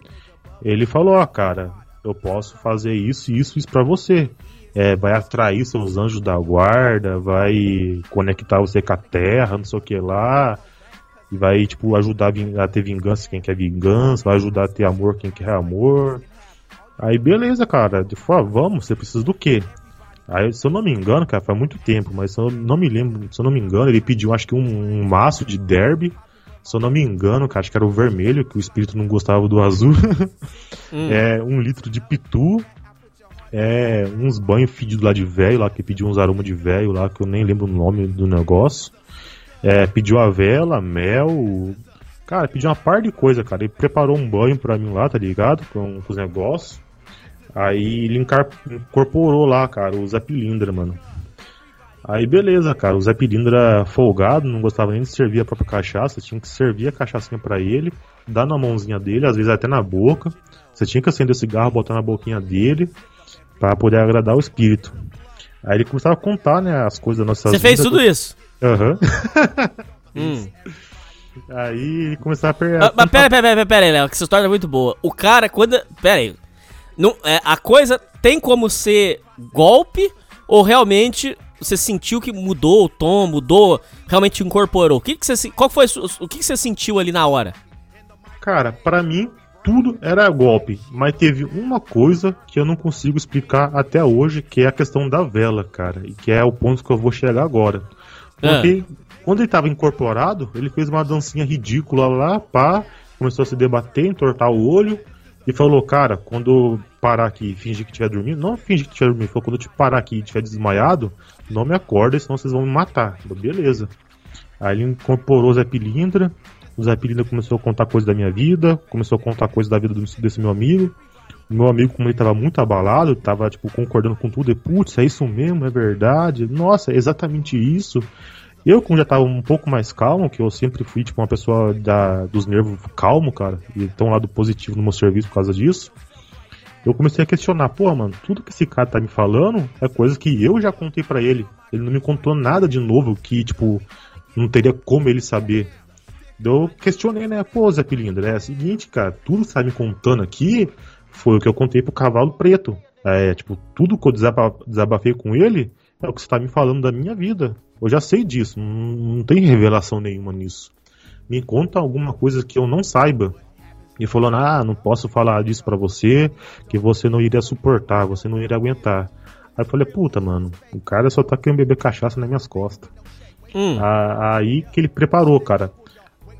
ele falou, ó, cara, eu posso fazer isso, isso, isso pra você. É, vai atrair seus anjos da guarda, vai conectar você com a terra, não sei o que lá. E vai, tipo, ajudar a ter vingança quem quer vingança, vai ajudar a ter amor quem quer amor. Aí beleza, cara. De ah, vamos, você precisa do quê? Aí, se eu não me engano, cara, faz muito tempo, mas se eu não me lembro, se eu não me engano, ele pediu acho que um, um maço de derby. Se eu não me engano, cara, acho que era o vermelho, que o espírito não gostava do azul. Hum. É um litro de pitu. É uns banhos fedidos lá de velho, lá que pediu uns aromas de velho lá, que eu nem lembro o nome do negócio. É, pediu a vela, mel. Cara, pediu uma par de coisa, cara. Ele preparou um banho pra mim lá, tá ligado? Com, com os negócios. Aí ele incorporou lá, cara, o Zé Pilindra, mano. Aí beleza, cara. O Zé Pilindra folgado, não gostava nem de servir a própria cachaça. Tinha que servir a cachaçinha pra ele, dar na mãozinha dele, às vezes até na boca. Você tinha que acender o cigarro, botar na boquinha dele, pra poder agradar o espírito. Aí ele começava a contar, né, as coisas da nossa Você fez tudo isso. Aham. Hum. Aí ele começava a per... Ah, mas pera, pera, pera, pera aí, Léo, que essa história é muito boa. O cara, quando. Pera aí. Não, é, a coisa tem como ser golpe ou realmente você sentiu que mudou o tom, mudou, realmente incorporou? O que, que você, qual foi o que, que você sentiu ali na hora? Cara, pra mim tudo era golpe, mas teve uma coisa que eu não consigo explicar até hoje, que é a questão da vela, cara, e que é o ponto que eu vou chegar agora. Porque quando ele tava incorporado, ele fez uma dancinha ridícula lá, pá, começou a se debater, entortar o olho e falou, cara, quando eu parar aqui e fingir que estiver dormindo, não fingir que estiver dormindo, falou, quando eu te parar aqui e estiver desmaiado, não me acorda, senão vocês vão me matar. Eu, Beleza. Aí ele incorporou o Zé Pilindra, o Zé Pilindra começou a contar coisas da minha vida, começou a contar coisas da vida desse meu amigo. O meu amigo, como ele tava muito abalado, tava, tipo, concordando com tudo, e, putz, é isso mesmo, é verdade, nossa, é exatamente isso. Eu, como já tava um pouco mais calmo, que eu sempre fui, tipo, uma pessoa da, dos nervos calmo, cara, e um lado positivo no meu serviço por causa disso, eu comecei a questionar, pô, mano, tudo que esse cara tá me falando é coisa que eu já contei pra ele. Ele não me contou nada de novo que, tipo, não teria como ele saber. Eu questionei, né? Pô, Zé Pilindra, é o seguinte, cara, tudo que você tá me contando aqui foi o que eu contei pro cavalo preto. É, tipo, tudo que eu desaba- desabafei com ele é o que você tá me falando da minha vida. Eu já sei disso, não, não tem revelação nenhuma nisso. Me conta alguma coisa que eu não saiba. E falando, ah, não posso falar disso pra você, que você não iria suportar, você não iria aguentar. Aí eu falei, puta, mano, o cara só tá querendo beber cachaça nas minhas costas. Hum. Aí que ele preparou, cara.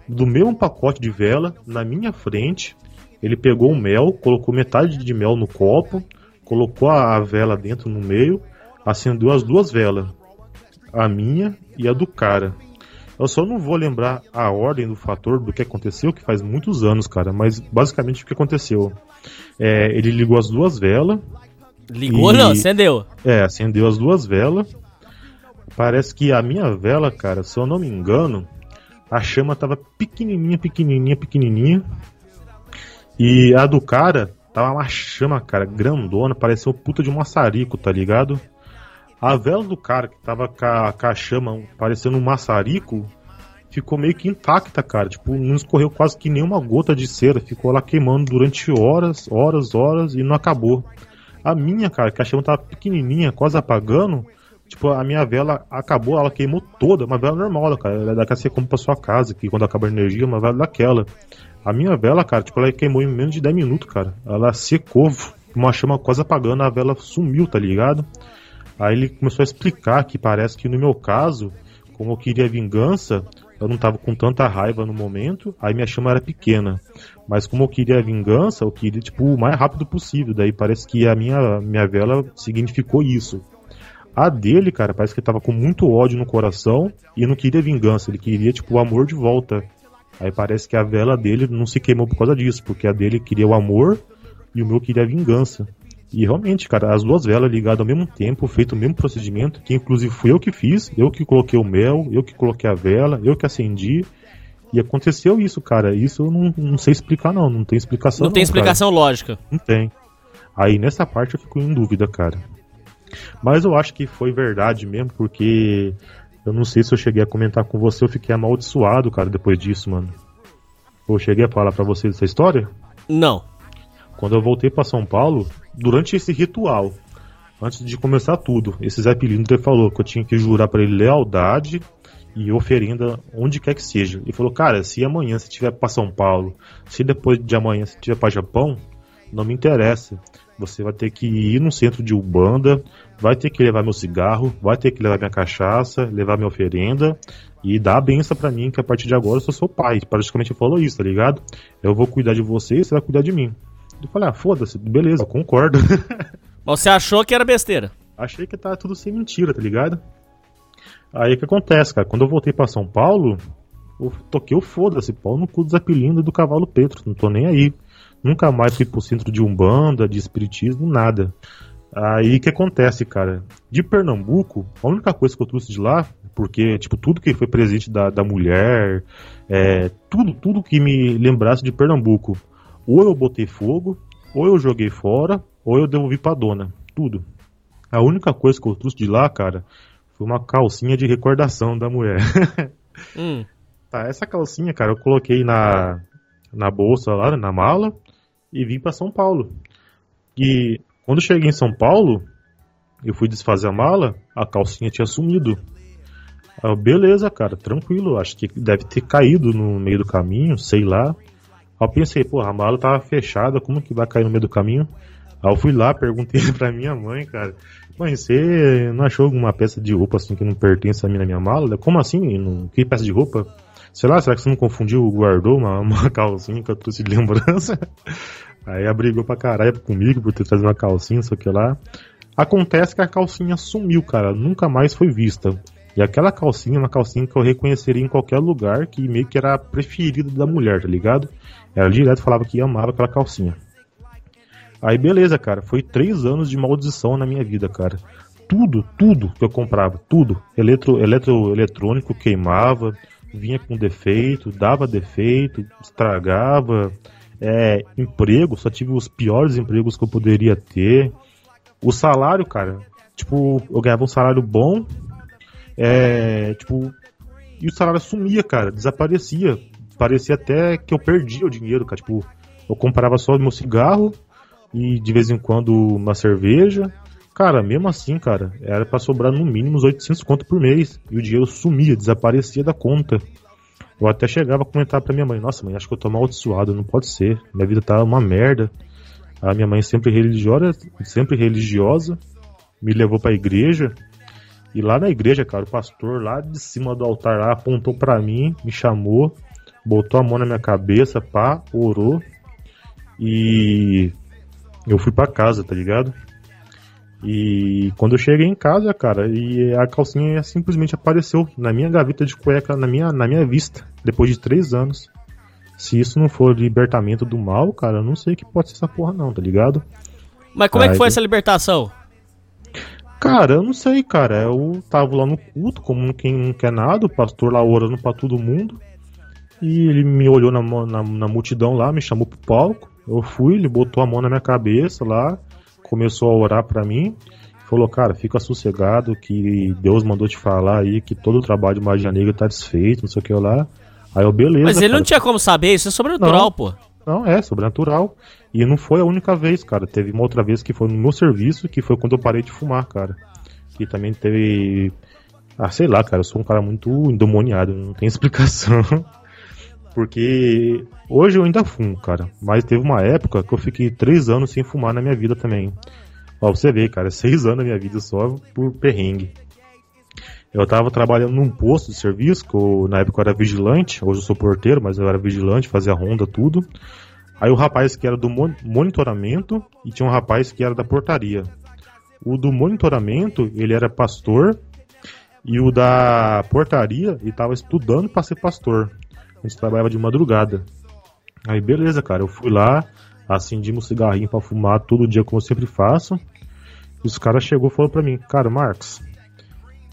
Do mesmo pacote de vela, na minha frente, ele pegou o mel, colocou metade de mel no copo, colocou a vela dentro no meio, acendeu as duas velas. A minha e a do cara. Eu só não vou lembrar a ordem do fator do que aconteceu, que faz muitos anos, cara, mas basicamente o que aconteceu. É, ele ligou as duas velas, Ligou, E- não, acendeu. é, acendeu as duas velas. Parece que a minha vela, cara, se eu não me engano, a chama tava pequenininha, pequenininha, pequenininha. E a do cara tava uma chama, cara, grandona, parecia um puta de um maçarico, tá ligado? A vela do cara que tava com a, com a chama parecendo um maçarico ficou meio que intacta, cara. Tipo, não escorreu quase que nenhuma gota de cera. Ficou lá queimando durante horas, horas, horas e não acabou. A minha, cara, que a chama tava pequenininha, quase apagando. Tipo, a minha vela acabou, ela queimou toda. Uma vela normal, cara. Ela é daquela que você compra pra sua casa, que quando acaba a energia, uma vela daquela. A minha vela, cara, tipo, ela queimou em menos de 10 minutos, cara. Ela secou, uma chama quase apagando, a vela sumiu, tá ligado? Aí ele começou a explicar que parece que no meu caso, como eu queria vingança, eu não tava com tanta raiva no momento, aí minha chama era pequena. Mas como eu queria vingança, eu queria, tipo, o mais rápido possível. Daí parece que a minha, minha vela significou isso. A dele, cara, parece que ele tava com muito ódio no coração e não queria vingança, ele queria, tipo, o amor de volta. Aí parece que a vela dele não se queimou por causa disso, porque a dele queria o amor e o meu queria a vingança. E realmente, cara, as duas velas ligadas ao mesmo tempo, feito o mesmo procedimento, que inclusive fui eu que fiz, eu que coloquei o mel, eu que coloquei a vela, eu que acendi. E aconteceu isso, cara. Isso eu não, não sei explicar, não. Não tem explicação. Não tem cara. explicação lógica. Não tem. Aí nessa parte eu fico em dúvida, cara. Mas eu acho que foi verdade mesmo, porque eu não sei se eu cheguei a comentar com você, eu fiquei amaldiçoado, cara, depois disso, mano. Eu cheguei a falar pra você dessa história? Não. Quando eu voltei pra São Paulo, durante esse ritual, antes de começar tudo, esse Zé Pilintra falou que eu tinha que jurar pra ele lealdade e oferenda onde quer que seja. Ele falou, cara, se amanhã você tiver pra São Paulo, se depois de amanhã você tiver pra Japão, não me interessa. Você vai ter que ir no centro de Ubanda, vai ter que levar meu cigarro, vai ter que levar minha cachaça, levar minha oferenda e dar a benção pra mim que a partir de agora eu sou seu pai. Praticamente falou isso, tá ligado? Eu vou cuidar de você e você vai cuidar de mim. Eu falei, ah, foda-se, beleza, concordo. Você achou que era besteira? Achei que tava tudo sem mentira, tá ligado? Aí o que acontece, cara? Quando eu voltei pra São Paulo, eu toquei o foda-se, pau no cu dos apelindo do cavalo Petro, não tô nem aí. Nunca mais fui pro centro de Umbanda, de Espiritismo, nada. Aí o que acontece, cara? De Pernambuco, a única coisa que eu trouxe de lá, porque, tipo, tudo que foi presente da, da mulher, é, tudo, tudo que me lembrasse de Pernambuco, ou eu botei fogo, ou eu joguei fora, ou eu devolvi pra dona. Tudo. A única coisa que eu trouxe de lá, cara, foi uma calcinha de recordação da mulher. Hum. Tá, essa calcinha, cara, eu coloquei na, na bolsa lá, na mala, e vim pra São Paulo. E quando cheguei em São Paulo, eu fui desfazer a mala, a calcinha tinha sumido. Eu, beleza, cara, tranquilo, acho que deve ter caído no meio do caminho, sei lá. Aí eu pensei, pô, a mala tava fechada, como que vai cair no meio do caminho? Aí eu fui lá, perguntei pra minha mãe, cara, mãe, você não achou alguma peça de roupa assim que não pertence a mim na minha mala? Como assim? Que peça de roupa? Sei lá, será que você não confundiu, guardou uma, uma calcinha que eu trouxe de lembrança? Aí ela brigou pra caralho comigo por ter trazido uma calcinha, o que lá. Acontece que a calcinha sumiu, cara, nunca mais foi vista. E aquela calcinha é uma calcinha que eu reconheceria em qualquer lugar, que meio que era a preferida da mulher, tá ligado? Ela direto falava que amava aquela calcinha. Aí beleza, cara, foi três anos de maldição na minha vida, cara. Tudo, tudo que eu comprava, tudo. Eletro, eletro, eletrônico queimava, vinha com defeito, dava defeito, estragava. É, emprego, só tive os piores empregos que eu poderia ter. O salário, cara, tipo, eu ganhava um salário bom, é, tipo, e o salário sumia, cara, desaparecia. Parecia até que eu perdia o dinheiro, cara. Tipo, eu comprava só meu cigarro e de vez em quando uma cerveja. Cara, mesmo assim, cara, era pra sobrar no mínimo uns 800 conto por mês. E o dinheiro sumia, desaparecia da conta. Eu até chegava a comentar pra minha mãe: Nossa, mãe, acho que eu tô amaldiçoado, não pode ser. Minha vida tá uma merda. A minha mãe sempre religiosa, sempre religiosa, me levou pra igreja. E lá na igreja, cara, o pastor lá de cima do altar lá apontou pra mim, me chamou, botou a mão na minha cabeça, pá, orou. E eu fui pra casa, tá ligado? E quando eu cheguei em casa, cara, e a calcinha simplesmente apareceu na minha gaveta de cueca, na minha, na minha vista, depois de três anos. Se isso não for libertamento do mal, cara, eu não sei o que pode ser essa porra não, tá ligado? Mas como é que foi essa libertação? Cara, eu não sei, cara. Eu tava lá no culto, como quem não quer nada, o pastor lá orando pra todo mundo. E ele me olhou na, na, na multidão lá, me chamou pro palco. Eu fui, ele botou a mão na minha cabeça lá, começou a orar pra mim. Falou, cara, fica sossegado que Deus mandou te falar aí que todo o trabalho de magia negra tá desfeito, não sei o que lá. Aí eu, beleza. Mas ele não cara. tinha como saber, isso é sobrenatural, Não. pô. Não, é sobrenatural. E não foi a única vez, cara. Teve uma outra vez que foi no meu serviço, que foi quando eu parei de fumar, cara. Que também teve. Ah, sei lá, cara. Eu sou um cara muito endemoniado, não tem explicação. Porque hoje eu ainda fumo, cara. Mas teve uma época que eu fiquei três anos sem fumar na minha vida também. Ó, você vê, cara, seis anos da minha vida só por perrengue. Eu tava trabalhando num posto de serviço, que eu, na época eu era vigilante, hoje eu sou porteiro, mas eu era vigilante, fazia ronda, tudo. Aí o rapaz que era do mon- monitoramento e tinha um rapaz que era da portaria. O do monitoramento, ele era pastor, e o da portaria, ele tava estudando para ser pastor. A gente trabalhava de madrugada. Aí beleza, cara, eu fui lá, acendi um cigarrinho pra fumar todo dia como eu sempre faço. E os caras chegou e falou pra mim, cara, Marcos,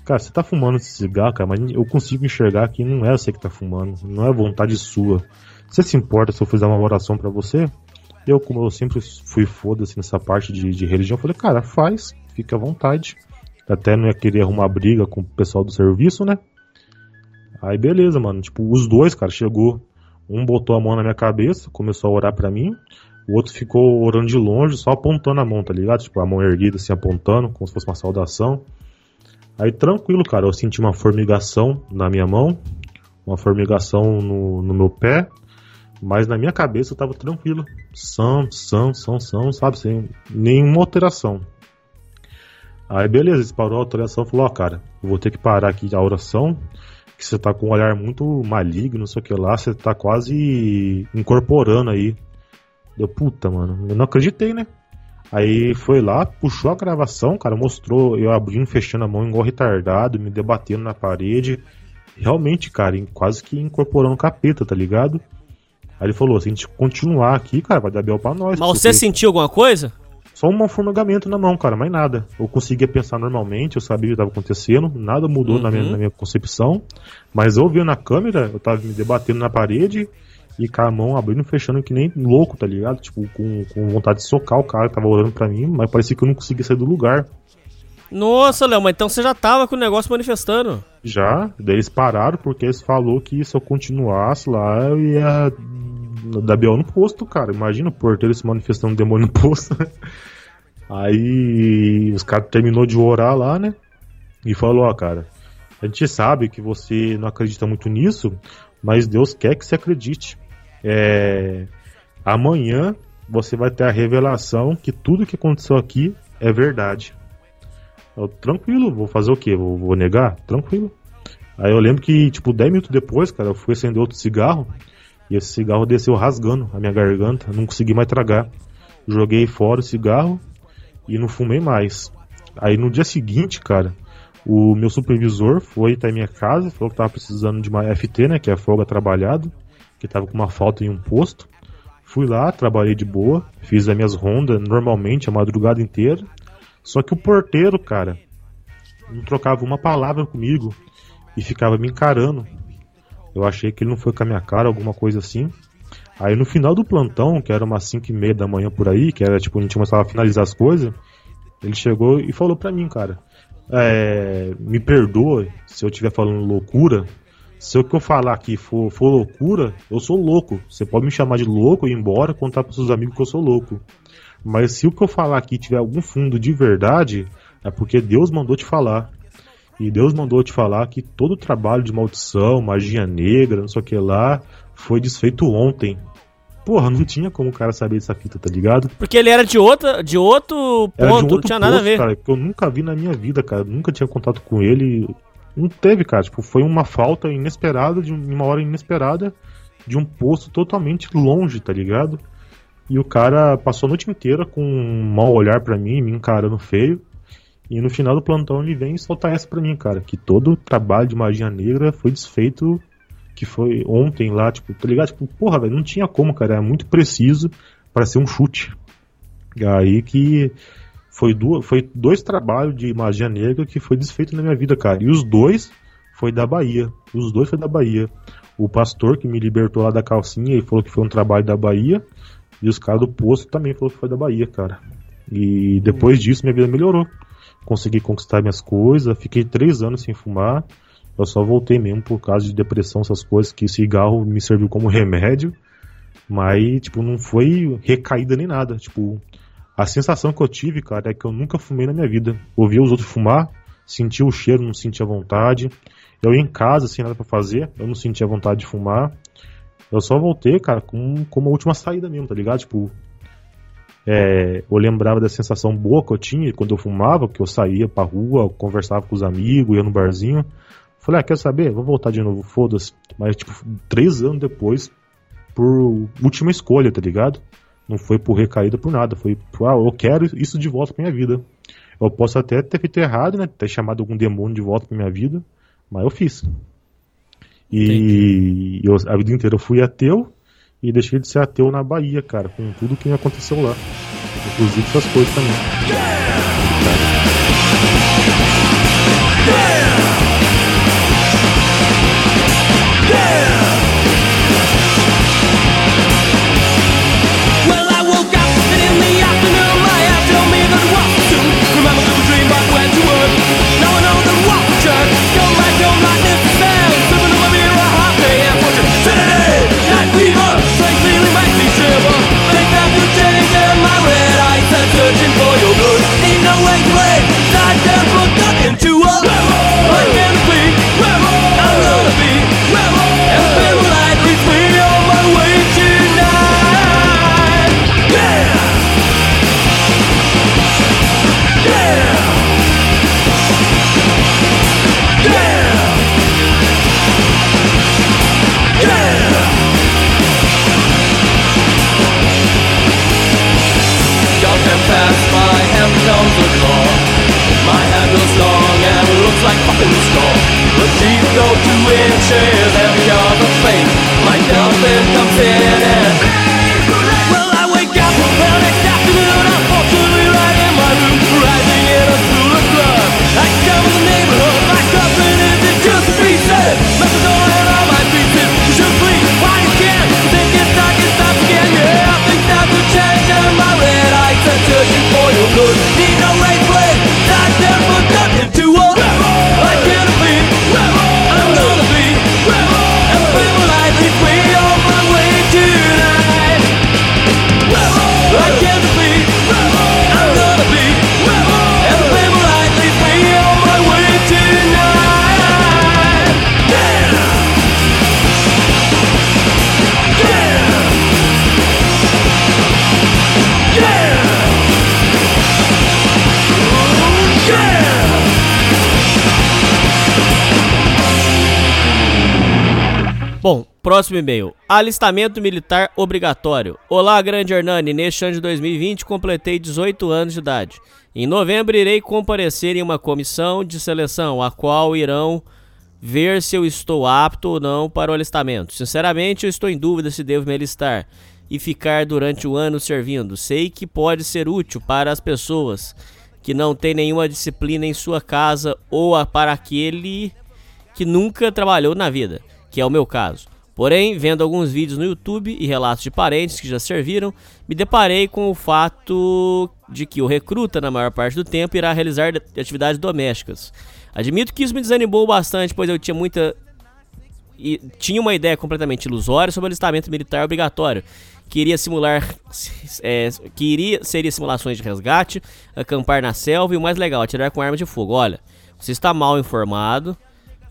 cara, você tá fumando esse cigarro, cara, mas eu consigo enxergar que não é você que tá fumando, não é vontade sua. Você se importa se eu fizer uma oração pra você? Eu, como eu sempre fui foda-se nessa parte de, de religião, falei, cara, faz, fica à vontade. Até não ia querer arrumar briga com o pessoal do serviço, né? Aí beleza, mano. Tipo, os dois, cara, chegou. Um botou a mão na minha cabeça, começou a orar pra mim. O outro ficou orando de longe, só apontando a mão, tá ligado? Tipo, a mão erguida, assim, apontando, como se fosse uma saudação. Aí tranquilo, cara, eu senti uma formigação na minha mão, uma formigação no, no meu pé, mas na minha cabeça eu tava tranquilo. São, são, são, são, sabe? Sem nenhuma alteração. Aí beleza, eles parou a alteração falou, ó, cara, eu vou ter que parar aqui a oração, que você tá com um olhar muito maligno, não sei o que lá, você tá quase incorporando aí. Deu puta, mano. Eu não acreditei, né? Aí foi lá, puxou a gravação, cara, mostrou eu abrindo, fechando a mão igual retardado, me debatendo na parede. Realmente, cara, quase que incorporando o capeta, tá ligado? Aí ele falou, se a gente continuar aqui, cara, vai dar bel pra nós. Mas porque- você sentiu alguma coisa? Só um formigamento na mão, cara, mais nada. Eu conseguia pensar normalmente, eu sabia o que estava acontecendo, nada mudou na, minha, Uhum. na minha concepção. Mas eu via na câmera, eu tava me debatendo na parede e com a mão abrindo e fechando que nem louco, tá ligado? Tipo, com, com vontade de socar o cara que tava olhando pra mim, mas parecia que eu não conseguia sair do lugar. Nossa, Léo, mas então você já tava com o negócio manifestando. Já, daí eles pararam porque eles falou que se eu continuasse lá, eu ia dar B.O. no posto, cara. Imagina o porteiro se manifestando um demônio no posto. Aí os caras terminou de orar lá, né? E falou, ó, cara, a gente sabe que você não acredita muito nisso, mas Deus quer que você acredite. É, amanhã você vai ter a revelação que tudo que aconteceu aqui é verdade. Eu, tranquilo, vou fazer o quê? Vou, vou negar? Tranquilo. Aí eu lembro que, tipo, 10 minutos depois, cara, eu fui acender outro cigarro e esse cigarro desceu rasgando a minha garganta, não consegui mais tragar. Joguei fora o cigarro e não fumei mais. Aí no dia seguinte, cara, o meu supervisor foi até minha casa, falou que tava precisando de uma FT, né, que é folga trabalhado, que tava com uma falta em um posto. Fui lá, trabalhei de boa, fiz as minhas rondas normalmente a madrugada inteira. Só que o porteiro, cara, não trocava uma palavra comigo e ficava me encarando. Eu achei que ele não foi com a minha cara, alguma coisa assim. Aí no final do plantão, que era umas 5 e meia da manhã por aí, que era tipo, a gente começava a finalizar as coisas, ele chegou e falou pra mim, cara, é, me perdoa se eu estiver falando loucura. Se o que eu falar aqui for, for loucura, eu sou louco. Você pode me chamar de louco e ir embora contar pros seus amigos que eu sou louco. Mas se o que eu falar aqui tiver algum fundo de verdade, é porque Deus mandou te falar. E Deus mandou te falar que todo o trabalho de maldição, magia negra, não sei o que lá, foi desfeito ontem. Porra, não tinha como o cara saber dessa fita, tá ligado? Porque ele era de, outra, de outro Era ponto, de não outro tinha nada a posto, ver. Cara, que eu nunca vi na minha vida, cara. Nunca tinha contato com ele. Não teve, cara. Tipo, foi uma falta inesperada, de um- uma hora inesperada, de um posto totalmente longe, tá ligado? E o cara passou a noite inteira com um mau olhar pra mim, me encarando feio. E no final do plantão ele vem e solta essa pra mim, cara. Que todo o trabalho de magia negra foi desfeito. Que foi ontem lá, tipo, tá ligado? Tipo, porra, velho, não tinha como, cara. Era muito preciso pra ser um chute. E aí que foi, duas, foi dois trabalhos de magia negra que foi desfeito na minha vida, cara. E os dois foi da Bahia. Os dois foi da Bahia. O pastor que me libertou lá da calcinha, ele falou que foi um trabalho da Bahia. E os caras do posto também falou que foi da Bahia, cara. E depois disso minha vida melhorou. Consegui conquistar minhas coisas, fiquei três anos sem fumar. Eu só voltei mesmo por causa de depressão, essas coisas, que cigarro me serviu como remédio. Mas, tipo, não foi recaída nem nada. Tipo, a sensação que eu tive, cara, é que eu nunca fumei na minha vida. Ouvia os outros fumar, sentia o cheiro, não sentia vontade. Eu ia em casa sem nada pra fazer, eu não sentia vontade de fumar. Eu só voltei, cara, com, com última saída mesmo, tá ligado? Tipo, é, eu lembrava da sensação boa que eu tinha quando eu fumava, que eu saía pra rua, conversava com os amigos, ia no barzinho. Falei, ah, quer saber? Vou voltar de novo, foda-se. Mas, tipo, três anos depois, por última escolha, tá ligado? Não foi por recaída por nada, foi por, ah, eu quero isso de volta pra minha vida. Eu posso até ter feito errado, né? Ter chamado algum demônio de volta pra minha vida, mas eu fiz. E eu, a vida inteira eu fui ateu e deixei de ser ateu na Bahia, cara, com tudo que aconteceu lá. Inclusive essas coisas também. Well, into a The store. But two inches heavier other. Próximo e-mail. Alistamento militar obrigatório. Olá, grande Hernani. Neste ano de 2020 completei 18 anos de idade. Em novembro irei comparecer em uma comissão de seleção, a qual irão ver se eu estou apto ou não para o alistamento. Sinceramente, eu estou em dúvida se devo me alistar e ficar durante o ano servindo. Sei que pode ser útil para as pessoas que não têm nenhuma disciplina em sua casa ou para aquele que nunca trabalhou na vida, que é o meu caso. Porém, vendo alguns vídeos no YouTube e relatos de parentes que já serviram, me deparei com o fato de que o recruta, na maior parte do tempo, irá realizar de- atividades domésticas. Admito que isso me desanimou bastante, pois eu tinha muita e tinha uma ideia completamente ilusória sobre o alistamento militar obrigatório. Queria simular. É, seria simulações de resgate, acampar na selva e o mais legal, atirar com arma de fogo. Olha, você está mal informado.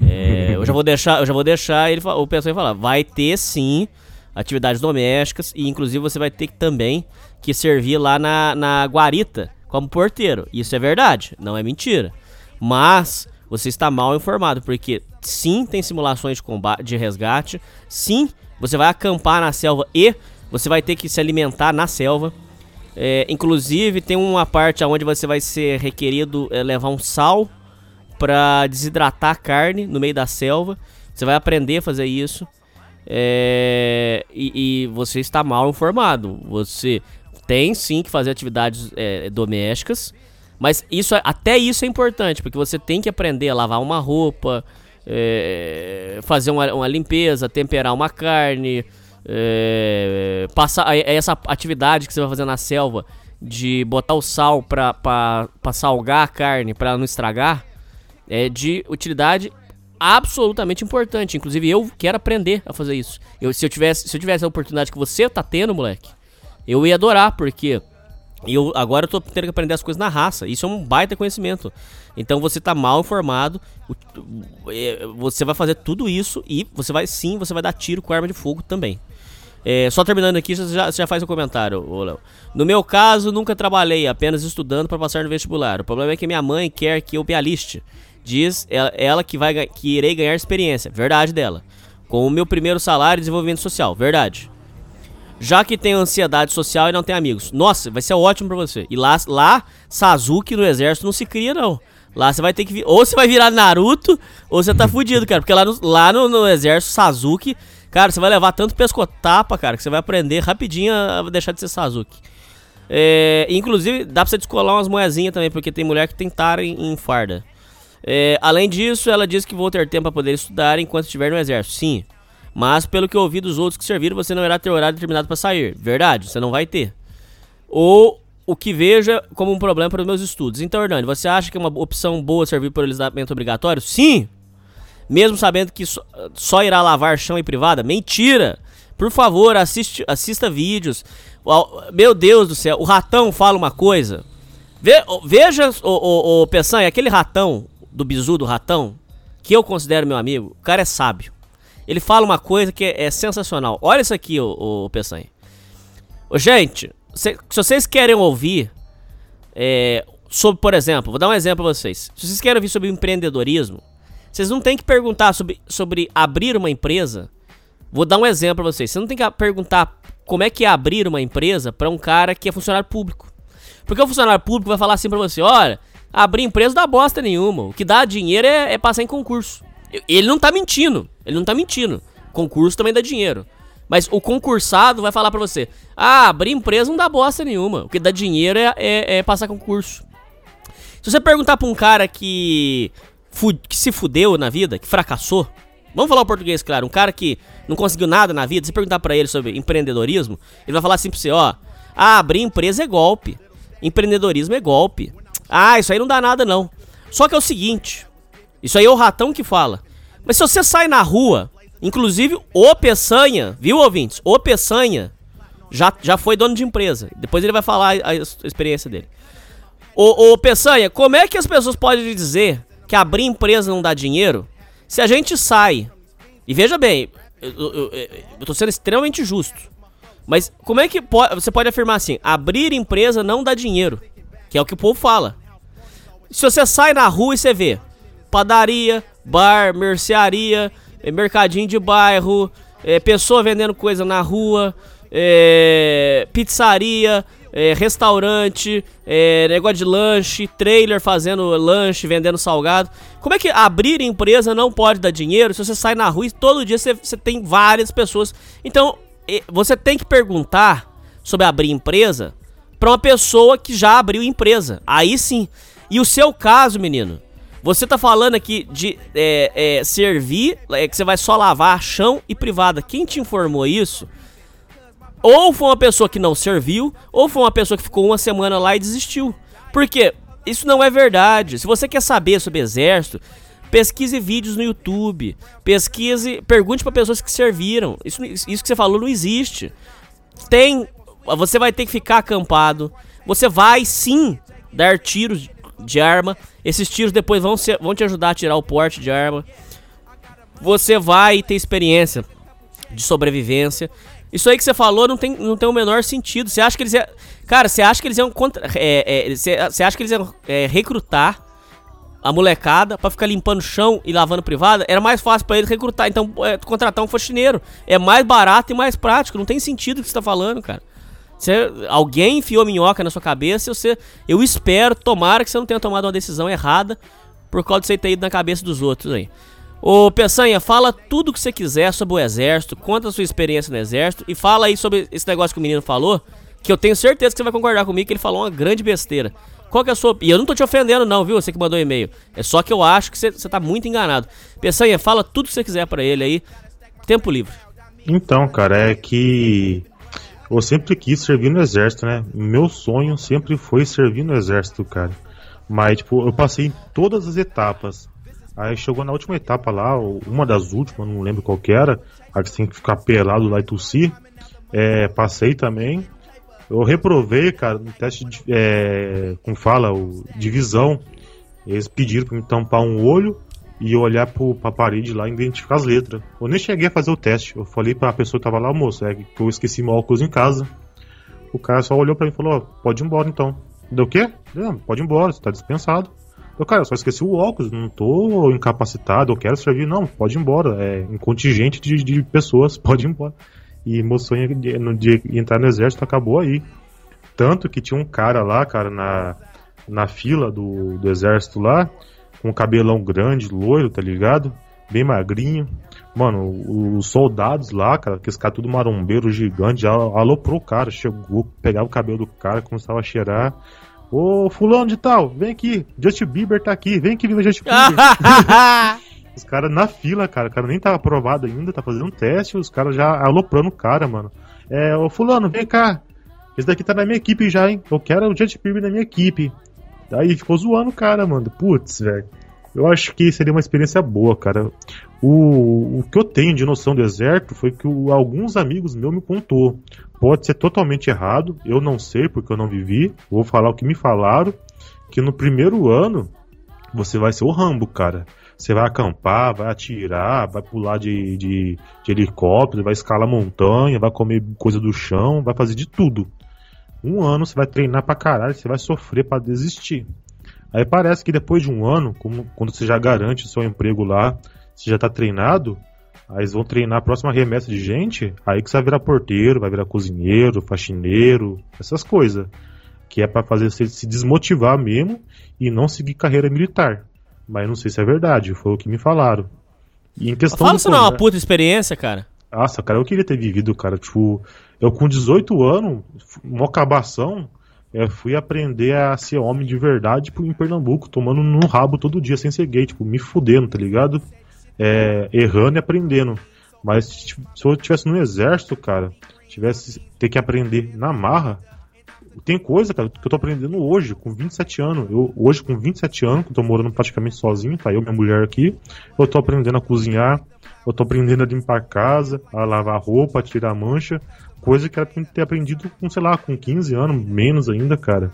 É, eu já vou deixar, eu já vou deixar ele, o pessoal falar. Vai ter sim atividades domésticas e inclusive você vai ter que também que servir lá na, na guarita como porteiro. Isso é verdade, não é mentira. Mas você está mal informado, porque sim tem simulações de combate de resgate, sim você vai acampar na selva e você vai ter que se alimentar na selva. É, inclusive tem uma parte onde você vai ser requerido é, levar um sal para desidratar a carne no meio da selva. Você vai aprender a fazer isso. É, e, e você está mal informado. Você tem sim que fazer atividades é, domésticas. Mas isso, é- até isso é importante, porque você tem que aprender a lavar uma roupa, é, fazer uma, uma limpeza, temperar uma carne, é, passar é- essa atividade que você vai fazer na selva de botar o sal pra salgar a carne, pra ela não estragar, é de utilidade absolutamente importante. Inclusive, eu quero aprender a fazer isso. Eu, se, eu tivesse, se eu tivesse a oportunidade que você tá tendo, moleque, eu ia adorar, porque eu agora eu tô tendo que aprender as coisas na raça. Isso é um baita conhecimento. Então você tá mal informado, é, você vai fazer tudo isso e você vai sim, você vai dar tiro com arma de fogo também. É, só terminando aqui, você já, você já faz o comentário, ô Léo. No meu caso, nunca trabalhei, apenas estudando para passar no vestibular. O problema é que minha mãe quer que eu me aliste. Diz ela, ela que, vai, que irei ganhar experiência. Verdade dela. Com o meu primeiro salário e desenvolvimento social. Verdade. Já que tenho ansiedade social e não tenho amigos. Nossa, vai ser ótimo pra você. E lá, lá Sasuke no exército não se cria, não. Lá você vai ter que. Ou você vai virar Naruto, ou você tá fudido, cara. Porque lá no, lá no, no exército, Sasuke, cara, você vai levar tanto pescotapa, cara, que você vai aprender rapidinho a deixar de ser Sasuke. É, inclusive, dá pra você descolar umas moezinhas também, porque tem mulher que tem tara em, em farda. É, além disso, ela diz que vou ter tempo para poder estudar enquanto estiver no exército. Sim. Mas pelo que ouvi dos outros que serviram, você não irá ter horário determinado para sair. Verdade, você não vai ter. Ou o que veja como um problema para os meus estudos. Então, Hernani, você acha que é uma opção boa servir por alistamento obrigatório? Sim! Mesmo sabendo que só, irá lavar chão em privada? Mentira! Por favor, assiste, assista vídeos. Meu Deus do céu, o ratão fala uma coisa. Ve- veja, o, o, o Peçanha, aquele ratão do bizu do ratão, que eu considero meu amigo, o cara é sábio. Ele fala uma coisa que é, é sensacional. Olha isso aqui, o, Peçanha. Ô, gente, se, se vocês querem ouvir é, sobre, por exemplo, vou dar um exemplo pra vocês. Se vocês querem ouvir sobre empreendedorismo, vocês não tem que perguntar sobre, sobre abrir uma empresa. Vou dar um exemplo pra vocês. Você não tem que perguntar como é que é abrir uma empresa pra um cara que é funcionário público. Porque o funcionário público vai falar assim pra você: olha, abrir empresa dá bosta nenhuma. O que dá dinheiro é, é passar em concurso. Ele não tá mentindo. Ele não tá mentindo. Concurso também dá dinheiro. Mas o concursado vai falar pra você: ah, abrir empresa não dá bosta nenhuma. O que dá dinheiro é, é- é passar concurso. Se você perguntar pra um cara que, que se fudeu na vida, que fracassou, vamos falar o português, claro, um cara que não conseguiu nada na vida, se perguntar pra ele sobre empreendedorismo, ele vai falar assim pra você, ó, ah, abrir empresa é golpe, empreendedorismo é golpe, ah, isso aí não dá nada não. Só que é o seguinte, isso aí é o ratão que fala, mas se você sai na rua, inclusive o Peçanha, viu ouvintes, o Peçanha já, já foi dono de empresa, depois ele vai falar a, a experiência dele. Ô, Peçanha, como é que as pessoas podem dizer que abrir empresa não dá dinheiro se a gente sai? E veja bem, eu, eu, eu- eu tô sendo extremamente justo. Mas como é que você pode afirmar assim: abrir empresa não dá dinheiro? Que é o que o povo fala. Se você sai na rua e você vê padaria, bar, mercearia, eh, mercadinho de bairro, eh, pessoa vendendo coisa na rua, eh, pizzaria, eh, restaurante, eh, negócio de lanche, trailer fazendo lanche, vendendo salgado. Como é que abrir empresa não pode dar dinheiro se você sai na rua e todo dia você, você tem várias pessoas? Então, você tem que perguntar sobre abrir empresa para uma pessoa que já abriu empresa. Aí sim. E o seu caso, menino, você tá falando aqui de é, é, servir, é, que você vai só lavar chão e privada. Quem te informou isso? Ou foi uma pessoa que não serviu, ou foi uma pessoa que ficou uma semana lá e desistiu. Por quê? Isso não é verdade. Se você quer saber sobre exército, pesquise vídeos no YouTube, pesquise, pergunte para pessoas que serviram. Isso, isso que você falou não existe. Tem, você vai ter que ficar acampado. Você vai sim dar tiros de arma. Esses tiros depois vão, ser, vão te ajudar a tirar o porte de arma. Você vai ter experiência de sobrevivência. Isso aí que você falou não tem, não tem o menor sentido. Você acha que eles iam. Cara, você acha que eles iam. Contra, é, é, você, você acha que eles iam é, recrutar a molecada pra ficar limpando chão e lavando privada? Era mais fácil pra eles recrutar. Então, é, contratar um faxineiro. É mais barato e mais prático. Não tem sentido o que você tá falando, cara. Você, alguém enfiou minhoca na sua cabeça e você. Eu espero, tomara que você não tenha tomado uma decisão errada por causa de você ter ido na cabeça dos outros aí. Ô Peçanha, fala tudo que você quiser sobre o exército, conta a sua experiência no exército e fala aí sobre esse negócio que o menino falou, que eu tenho certeza que você vai concordar comigo que ele falou uma grande besteira. Qual que é a sua. E eu não tô te ofendendo, não, viu? Você que mandou e-mail. É só que eu acho que você, você tá muito enganado. Peçanha, fala tudo que você quiser pra ele aí. Tempo livre. Então, cara, é que eu sempre quis servir no exército, né? Meu sonho sempre foi servir no exército, cara. Mas, tipo, eu passei todas as etapas. Aí chegou na última etapa lá, uma das últimas, não lembro qual que era, a que você tem que ficar pelado lá e tossir. É, passei também. Eu reprovei, cara, no teste de. É, como fala, o, de visão. Eles pediram pra me tampar um olho e olhar pro, pra parede lá e identificar as letras. Eu nem cheguei a fazer o teste. Eu falei pra pessoa que tava lá, moço, é que eu esqueci meu óculos em casa. O cara só olhou pra mim e falou, pode ir embora então. Deu o quê? Não, pode ir embora, você tá dispensado. Eu, cara, eu só esqueci o óculos, não tô incapacitado, eu quero servir. Não, pode ir embora. É um contingente de, de pessoas, pode ir embora. E meu sonho de, de entrar no exército acabou aí. Tanto que tinha um cara lá, cara, na, na fila do, do exército lá, com um cabelão grande, loiro, tá ligado? Bem magrinho. Mano, os soldados lá, cara, que esse cara tudo marombeiro gigante, já aloprou o cara, chegou, pegava o cabelo do cara, começava a cheirar. Ô, fulano de tal, vem aqui, Justin Bieber tá aqui, vem aqui, viva Justin Bieber. Os caras na fila, cara, o cara nem tava aprovado ainda, tá fazendo um teste, os caras já aloprando o cara, mano. É, ô fulano, vem cá. Esse daqui tá na minha equipe já, hein? Eu quero o Justin Bieber na minha equipe. Daí ficou zoando o cara, mano. Putz, velho. Eu acho que seria uma experiência boa, cara. O, o que eu tenho de noção do exército foi que o- alguns amigos meus me contou. Pode ser totalmente errado, eu não sei porque eu não vivi. Vou falar o que me falaram. Que no primeiro ano você vai ser o Rambo, cara. Você vai acampar, vai atirar, vai pular de, de, de helicóptero, vai escalar montanha, vai comer coisa do chão, vai fazer de tudo. Um ano você vai treinar pra caralho, você vai sofrer pra desistir. Aí parece que depois de um ano, como- quando você já garante o seu emprego lá, você já tá treinado, aí eles vão treinar a próxima remessa de gente, aí que você vai virar porteiro, vai virar cozinheiro, faxineiro, essas coisas. Que é pra fazer você se desmotivar mesmo e não seguir carreira militar. Mas não sei se é verdade, foi o que me falaram. E em questão Fala isso não é uma puta experiência, cara. nossa, cara, eu queria ter vivido, cara. Tipo, eu com 18 anos, uma acabação, é, fui aprender a ser homem de verdade tipo, em Pernambuco, tomando no rabo todo dia sem ser gay, tipo, me fudendo, tá ligado? É, errando e aprendendo. Mas tipo, se eu tivesse no exército, cara, tivesse ter que aprender na marra, tem coisa, cara, que eu tô aprendendo hoje, com 27 anos. Eu, hoje, com 27 anos, que eu tô morando praticamente sozinho, tá eu e minha mulher aqui, eu tô aprendendo a cozinhar, eu tô aprendendo a limpar a casa, a lavar roupa, a tirar mancha, coisa que era pra ter aprendido com, sei lá, com 15 anos, menos ainda, cara.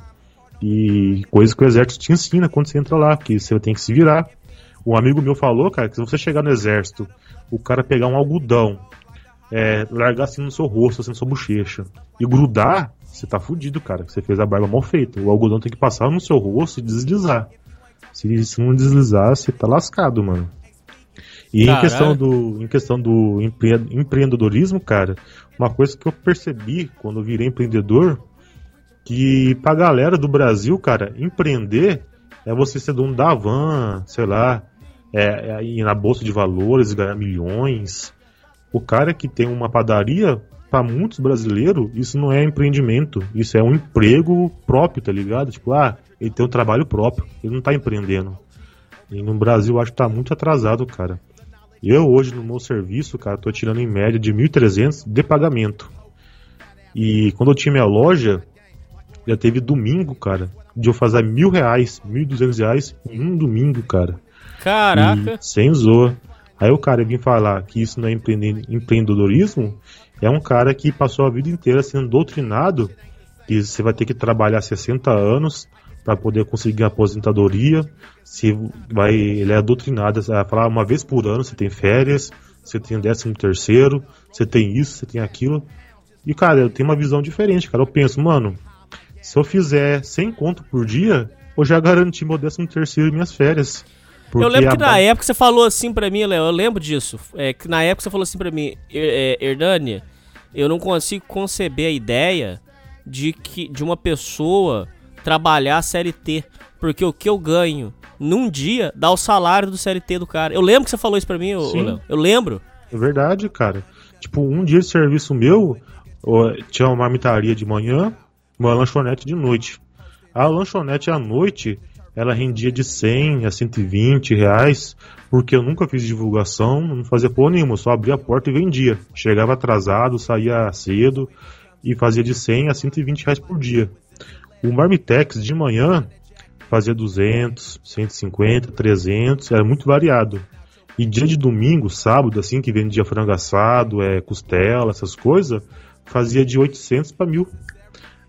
E coisa que o exército te ensina quando você entra lá, que você tem que se virar. Um amigo meu falou, cara, que se você chegar no exército, o cara pegar um algodão, é, largar assim no seu rosto, assim na sua bochecha, e grudar, você tá fudido, cara. que Você fez a barba mal feita. O algodão tem que passar no seu rosto e deslizar. Se, se não deslizar, você tá lascado, mano. E em questão do, em questão do empre- empreendedorismo, cara, uma coisa que eu percebi quando eu virei empreendedor, que pra galera do Brasil, cara, empreender é você ser dono da van, sei lá, é, é ir na bolsa de valores, ganhar milhões. O cara que tem uma padaria, pra muitos brasileiros, isso não é empreendimento, isso é um emprego próprio, tá ligado? Tipo, ah, ele tem um trabalho próprio, ele não tá empreendendo. E no Brasil eu acho que tá muito atrasado, cara. Eu hoje no meu serviço, cara, tô tirando em média de 1.300 de pagamento. E quando eu tinha minha loja, já teve domingo, cara, de eu fazer mil reais, mil e duzentos reais em um domingo, cara. Caraca. E sem zoa. Aí o cara vir falar que isso não é empreende- empreendedorismo, é um cara que passou a vida inteira sendo doutrinado que você vai ter que trabalhar 60 anos para poder conseguir aposentadoria. Se vai, ele é doutrinado a falar uma vez por ano você tem férias, você tem décimo terceiro, você tem isso, você tem aquilo. E cara, eu tenho uma visão diferente, cara. Eu penso, mano, se eu fizer 100 conto por dia, eu já garanti meu décimo terceiro e minhas férias. Eu lembro que na ba- época você falou assim pra mim, Léo, eu lembro disso. É, que na época você falou assim pra mim, "Er- é, Hernânia, eu não consigo conceber a ideia de que de uma pessoa trabalhar CLT, porque o que eu ganho num dia dá o salário do CLT do cara. Eu lembro que você falou isso pra mim. Léo. Eu lembro. É verdade, cara. Tipo, um dia de serviço meu, tinha uma marmitaria de manhã, uma lanchonete de noite. A lanchonete à noite, ela rendia de 100 a 120 reais, porque eu nunca fiz divulgação, não fazia porra nenhuma, só abria a porta e vendia. Chegava atrasado, saía cedo e fazia de 100 a 120 reais por dia. O Marmitex de manhã fazia 200, 150, 300, era muito variado. E dia de domingo, sábado, assim, que vendia frango assado, é, costela, essas coisas, fazia de 800 para mil.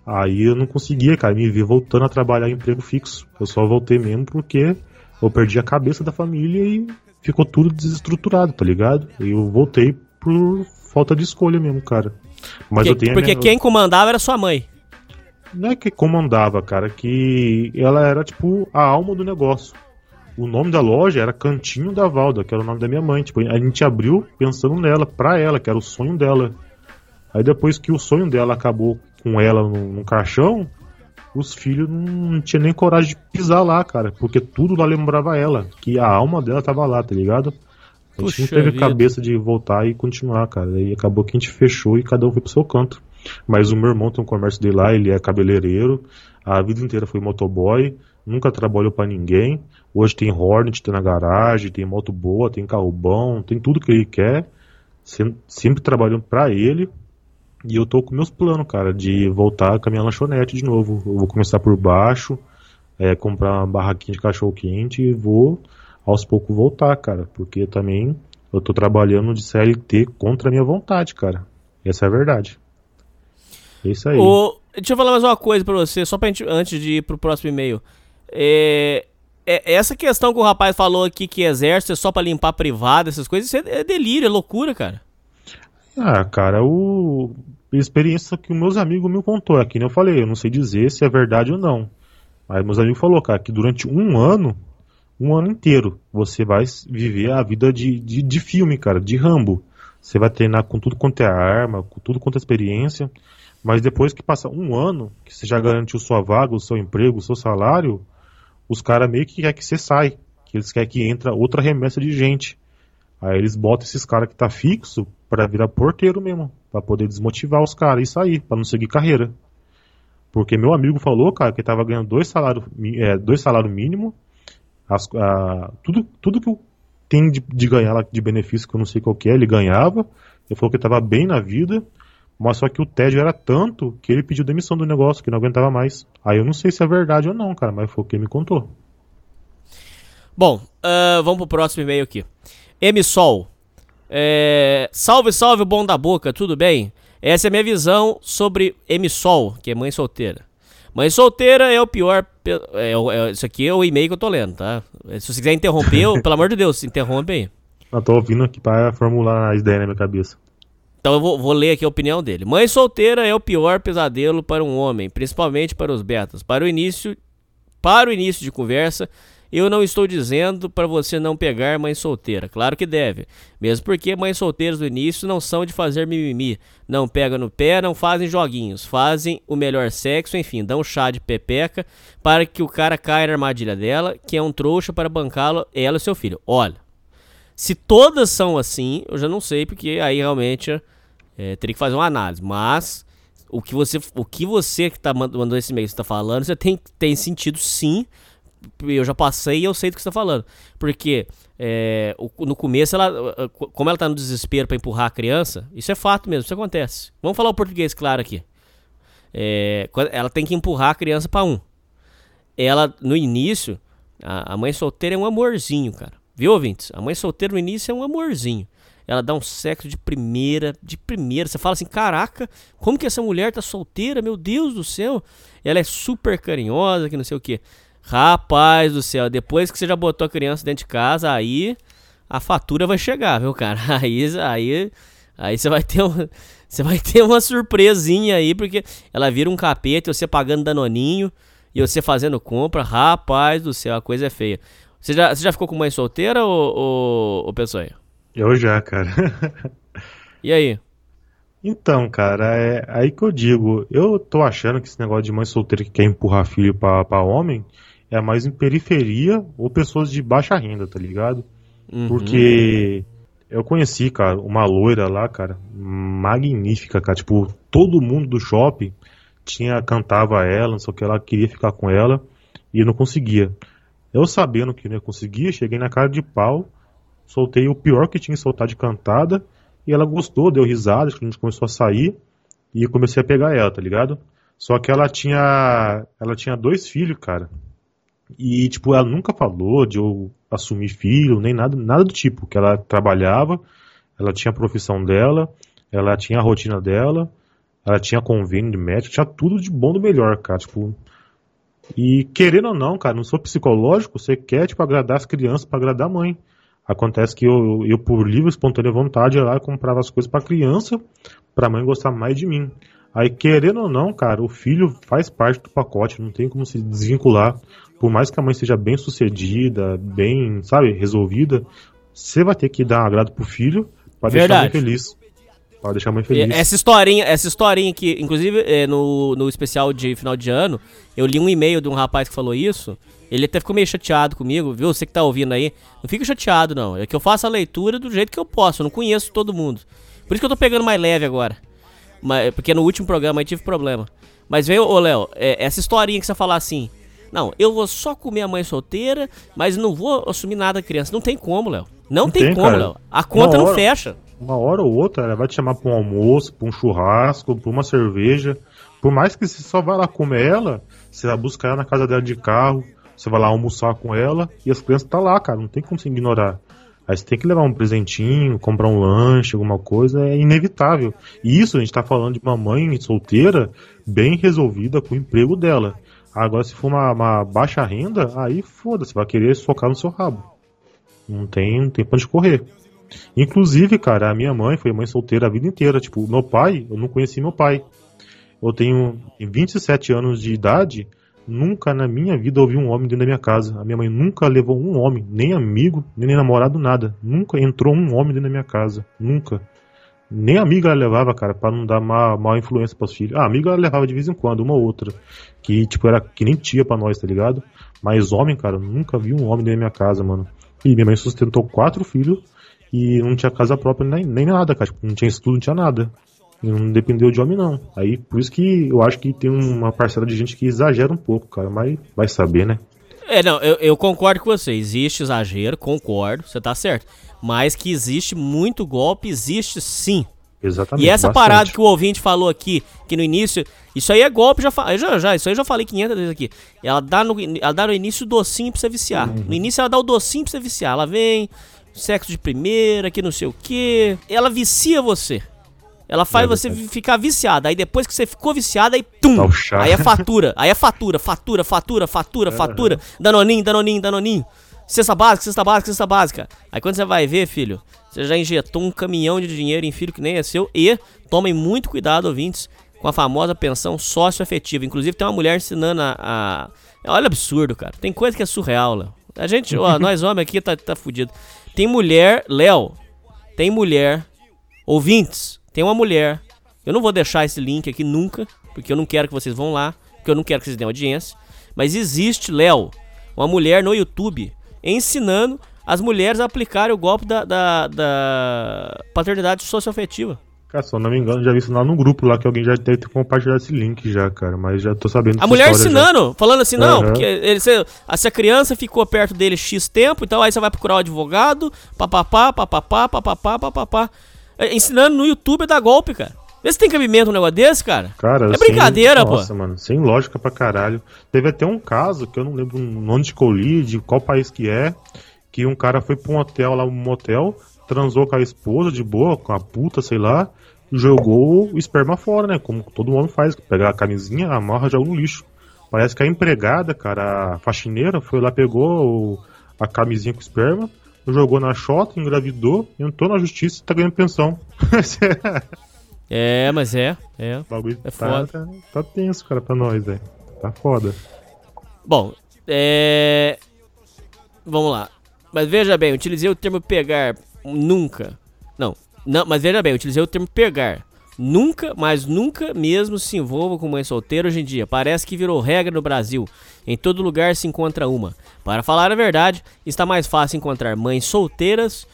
Aí eu não conseguia, cara, me ver voltando a trabalhar em emprego fixo. Eu só voltei mesmo porque eu perdi a cabeça da família e ficou tudo desestruturado, tá ligado? E eu voltei por falta de escolha mesmo, cara. Mas porque eu tenho porque minha- quem comandava era sua mãe. Não é que comandava, cara, que ela era tipo a alma do negócio. O nome da loja era Cantinho da Valda, que era o nome da minha mãe. Tipo, a gente abriu pensando nela, pra ela, que era o sonho dela. Aí depois que o sonho dela acabou com ela num, num caixão, os filhos não, não tinham nem coragem de pisar lá, cara, porque tudo lá lembrava ela, que a alma dela tava lá, tá ligado? A gente Puxa não teve vida. cabeça de voltar e continuar, cara. Aí acabou que a gente fechou e cada um foi pro seu canto. Mas o meu irmão tem um comércio dele lá, ele é cabeleireiro, a vida inteira foi motoboy, nunca trabalhou pra ninguém. Hoje tem Hornet, tem na garagem, tem moto boa, tem carro bom, tem tudo que ele quer. Sem- Sempre trabalhando pra ele. E eu tô com meus planos, cara, de voltar com a minha lanchonete de novo. Eu vou começar por baixo, é, comprar uma barraquinha de cachorro quente e vou aos poucos voltar, cara. Porque também eu tô trabalhando de CLT contra a minha vontade, cara. Essa é a verdade. É isso aí. Ô, deixa eu falar mais uma coisa pra você, só pra gente, antes de ir pro próximo e-mail. É, é- essa questão que o rapaz falou aqui que exército é só pra limpar privado, essas coisas, isso é, é delírio, é loucura, cara. Ah, cara, o a experiência que os meus amigos me contou aqui, né? Eu falei, eu não sei dizer se é verdade ou não. Mas meus amigos falou, cara, que durante um ano, um ano inteiro, você vai viver a vida de, de, de filme, cara, de Rambo. Você vai treinar com tudo quanto é arma, com tudo quanto é experiência. Mas depois que passa um ano, que você já garantiu sua vaga, o seu emprego, o seu salário, os caras meio que querem que você sai. Que eles querem que entra outra remessa de gente. Aí eles botam esses caras que tá fixo pra virar porteiro mesmo, Pra poder desmotivar os caras e sair, pra não seguir carreira. Porque meu amigo falou, cara, que tava ganhando dois salários é, dois salários mínimo, as- a- tudo tudo que eu tenho de, de ganhar lá de benefício que eu não sei qual que é, ele ganhava. Ele falou que tava bem na vida, mas só que o tédio era tanto que ele pediu demissão do negócio, que não aguentava mais. Aí eu não sei se é verdade ou não, cara, mas foi o que ele me contou. Bom, ah, vamos pro próximo e-mail aqui. Emissol. É, salve, salve, bom da boca, tudo bem? Essa é a minha visão sobre Emissol, que é mãe solteira. Mãe solteira é o pior. pe- é o- é- isso aqui é o e-mail que eu tô lendo, tá? Se você quiser interromper, eu, pelo amor de Deus, interrompe aí. Eu tô ouvindo aqui pra formular as ideias na minha cabeça. Então eu vou, vou ler aqui a opinião dele. Mãe solteira é o pior pesadelo para um homem, principalmente para os betas. Para o início, para o início de conversa, eu não estou dizendo para você não pegar mãe solteira. Claro que deve. Mesmo porque mães solteiras do início não são de fazer mimimi. Não pegam no pé, não fazem joguinhos. Fazem o melhor sexo, enfim, dão chá de pepeca para que o cara caia na armadilha dela, que é um trouxa para bancá-lo, ela e seu filho. Olha, se todas são assim, eu já não sei, porque aí realmente é, teria que fazer uma análise. Mas o que você, o que você que tá mand- mandando esse e-mail está falando, você tem, tem sentido sim. Eu já passei e eu sei do que você tá falando. Porque é, no começo, ela, como ela tá no desespero para empurrar a criança, isso é fato mesmo, isso acontece. Vamos falar o português claro aqui. É, ela tem que empurrar a criança para um. Ela, no início, a, a mãe solteira é um amorzinho, cara. Viu, ouvintes? A mãe solteira no início é um amorzinho. Ela dá um sexo de primeira, de primeira. Você fala assim, caraca, como que essa mulher tá solteira? Meu Deus do céu. Ela é super carinhosa, que não sei o que. Rapaz do céu, depois que você já botou a criança dentro de casa, aí a fatura vai chegar, viu, cara? Aí, aí, aí você vai ter um, você vai ter uma surpresinha aí, porque ela vira um capeta, você pagando danoninho e você fazendo compra. Rapaz do céu, a coisa é feia. Você já, você já ficou com mãe solteira ou, ou, ou Peçonha? Eu já, cara. E aí? Então, cara, é aí que eu digo, eu tô achando que esse negócio de mãe solteira que quer empurrar filho pra, pra homem é mais em periferia ou pessoas de baixa renda, tá ligado? Uhum. Porque eu conheci, cara, uma loira lá, cara, magnífica, cara. Tipo, todo mundo do shopping tinha, cantava ela, não sei o que, ela queria ficar com ela e não conseguia. Eu sabendo que não ia conseguir, cheguei na cara de pau, soltei o pior que tinha que soltar de cantada e ela gostou, deu risada, a gente começou a sair e comecei a pegar ela, tá ligado? Só que ela tinha, ela tinha dois filhos, cara. E, tipo, ela nunca falou de eu assumir filho, nem nada, nada do tipo. Que ela trabalhava, ela tinha a profissão dela, ela tinha a rotina dela, ela tinha convênio de médico, tinha tudo de bom do melhor, cara. Tipo, E querendo ou não, cara, não sou psicológico, você quer, tipo, agradar as crianças pra agradar a mãe. Acontece que eu, eu por livre, espontânea vontade, ia lá e comprava as coisas pra criança, pra mãe gostar mais de mim. Aí, querendo ou não, cara, o filho faz parte do pacote, não tem como se desvincular. Por mais que a mãe seja bem sucedida, bem, sabe, resolvida, você vai ter que dar um agrado pro filho pra deixar Verdade. feliz. Pra deixar E feliz. Essa historinha, essa historinha que, inclusive, é, no, no especial de final de ano, eu li um e-mail de um rapaz que falou isso. Ele até ficou meio chateado comigo, viu? Você que tá ouvindo aí. Não fica chateado, não. É que eu faço a leitura do jeito que eu posso. Eu não conheço todo mundo. Por isso que eu tô pegando mais leve agora. Mas, porque no último programa aí tive problema. Mas veio, ô Léo, é, essa historinha que você falar assim. Não, eu vou só comer a mãe solteira, mas não vou assumir nada da criança. Não tem como, Léo. Não, Não tem, tem, como, cara. Léo. A conta não fecha. Uma hora ou outra, ela vai te chamar pra um almoço, pra um churrasco, pra uma cerveja. Por mais que você só vá lá comer ela, você vai buscar ela na casa dela de carro, você vai lá almoçar com ela e as crianças tá lá, cara, não tem como você ignorar. Aí você tem que levar um presentinho, comprar um lanche, alguma coisa, é inevitável. E isso a gente tá falando de uma mãe solteira bem resolvida com o emprego dela. Agora, se for uma, uma baixa renda, aí foda-se, vai querer socar no seu rabo. Não tem, não tem pra onde correr. Inclusive, cara, a minha mãe foi mãe solteira a vida inteira. Tipo, meu pai, eu não conheci meu pai. Eu tenho 27 anos de idade, nunca na minha vida ouvi um homem dentro da minha casa. A minha mãe nunca levou um homem, nem amigo, nem namorado, nada. Nunca entrou um homem dentro da minha casa. Nunca. Nem amiga ela levava, cara, pra não dar má, má influência pros filhos. Ah, amiga ela levava de vez em quando, uma ou outra. Que, tipo, era que nem tia pra nós, tá ligado? Mas homem, cara, nunca vi um homem dentro da minha casa, mano. E minha mãe sustentou quatro filhos e não tinha casa própria nem, nem nada, cara. Tipo, não tinha estudo, não tinha nada. Não dependeu de homem, não. Aí, por isso que eu acho que tem uma parcela de gente que exagera um pouco, cara. Mas vai saber, né? É, não, eu, eu concordo com você. Existe exagero, concordo, você tá certo. Mas que existe muito golpe, existe sim. Exatamente. E essa bastante. parada que o ouvinte falou aqui, que no início. Isso aí é golpe, já, já, já Isso aí eu já falei 500 vezes aqui. Ela dá no, ela dá no início o docinho pra você viciar. Uhum. No início ela dá o docinho pra você viciar. Ela vem, sexo de primeira, que não sei o que. Ela vicia você. Ela faz É você ficar viciado. Aí depois que você ficou viciado, aí tum! Chá. Aí é fatura. Aí é fatura, fatura, fatura, fatura, fatura. Danoninho, danoninho, danoninho. Cesta básica, cesta básica, cesta básica. Aí quando você vai ver, filho, você já injetou um caminhão de dinheiro em filho que nem é seu. E tomem muito cuidado, ouvintes, com a famosa pensão socioafetiva. Inclusive tem uma mulher ensinando a. a- Olha absurdo, cara. Tem coisa que é surreal. A gente, ó, nós homens aqui tá, tá fudido. Tem mulher, Léo, tem mulher, ouvintes, tem uma mulher. Eu não vou deixar esse link aqui nunca, porque eu não quero que vocês vão lá, porque eu não quero que vocês tenham audiência. Mas existe, Léo, uma mulher no YouTube ensinando as mulheres a aplicarem o golpe da, da, da paternidade socioafetiva. Cara, se eu não me engano, já vi isso lá no grupo lá que alguém já deve ter compartilhado esse link já, cara. Mas já tô sabendo A mulher história já. ensinando, falando assim, não, Aham. porque ele, se, a- se a criança ficou perto dele X tempo, então aí você vai procurar o advogado, papapá, papapá, papapá, papapá. É, Ensinando no YouTube da golpe, cara. Vê se tem cabimento um negócio desse, cara. Cara, é sem- brincadeira, pô. Nossa, mano, sem lógica pra caralho. Teve até um caso que eu não lembro onde que eu li, de qual país que é, que um cara foi pra um hotel lá, um motel, transou com a esposa de boa, com a puta, sei lá, jogou o esperma fora, né? Como todo homem faz, pegar a camisinha, amarra e joga no lixo. Parece que a empregada, cara, a faxineira, foi lá, pegou o- a camisinha com esperma, jogou na chota, engravidou, entrou na justiça e tá ganhando pensão. É, mas é, é. O bagulho É tá, foda. tá, tá tenso, cara, pra nós, velho. Tá foda. Bom, é. Vamos lá. Mas veja bem, utilizei o termo pegar nunca. Não, não, mas veja bem, eu utilizei o termo pegar. Nunca, mas nunca mesmo se envolva com mãe solteira hoje em dia. Parece que virou regra no Brasil. Em todo lugar se encontra uma. Para falar a verdade, está mais fácil encontrar mães solteiras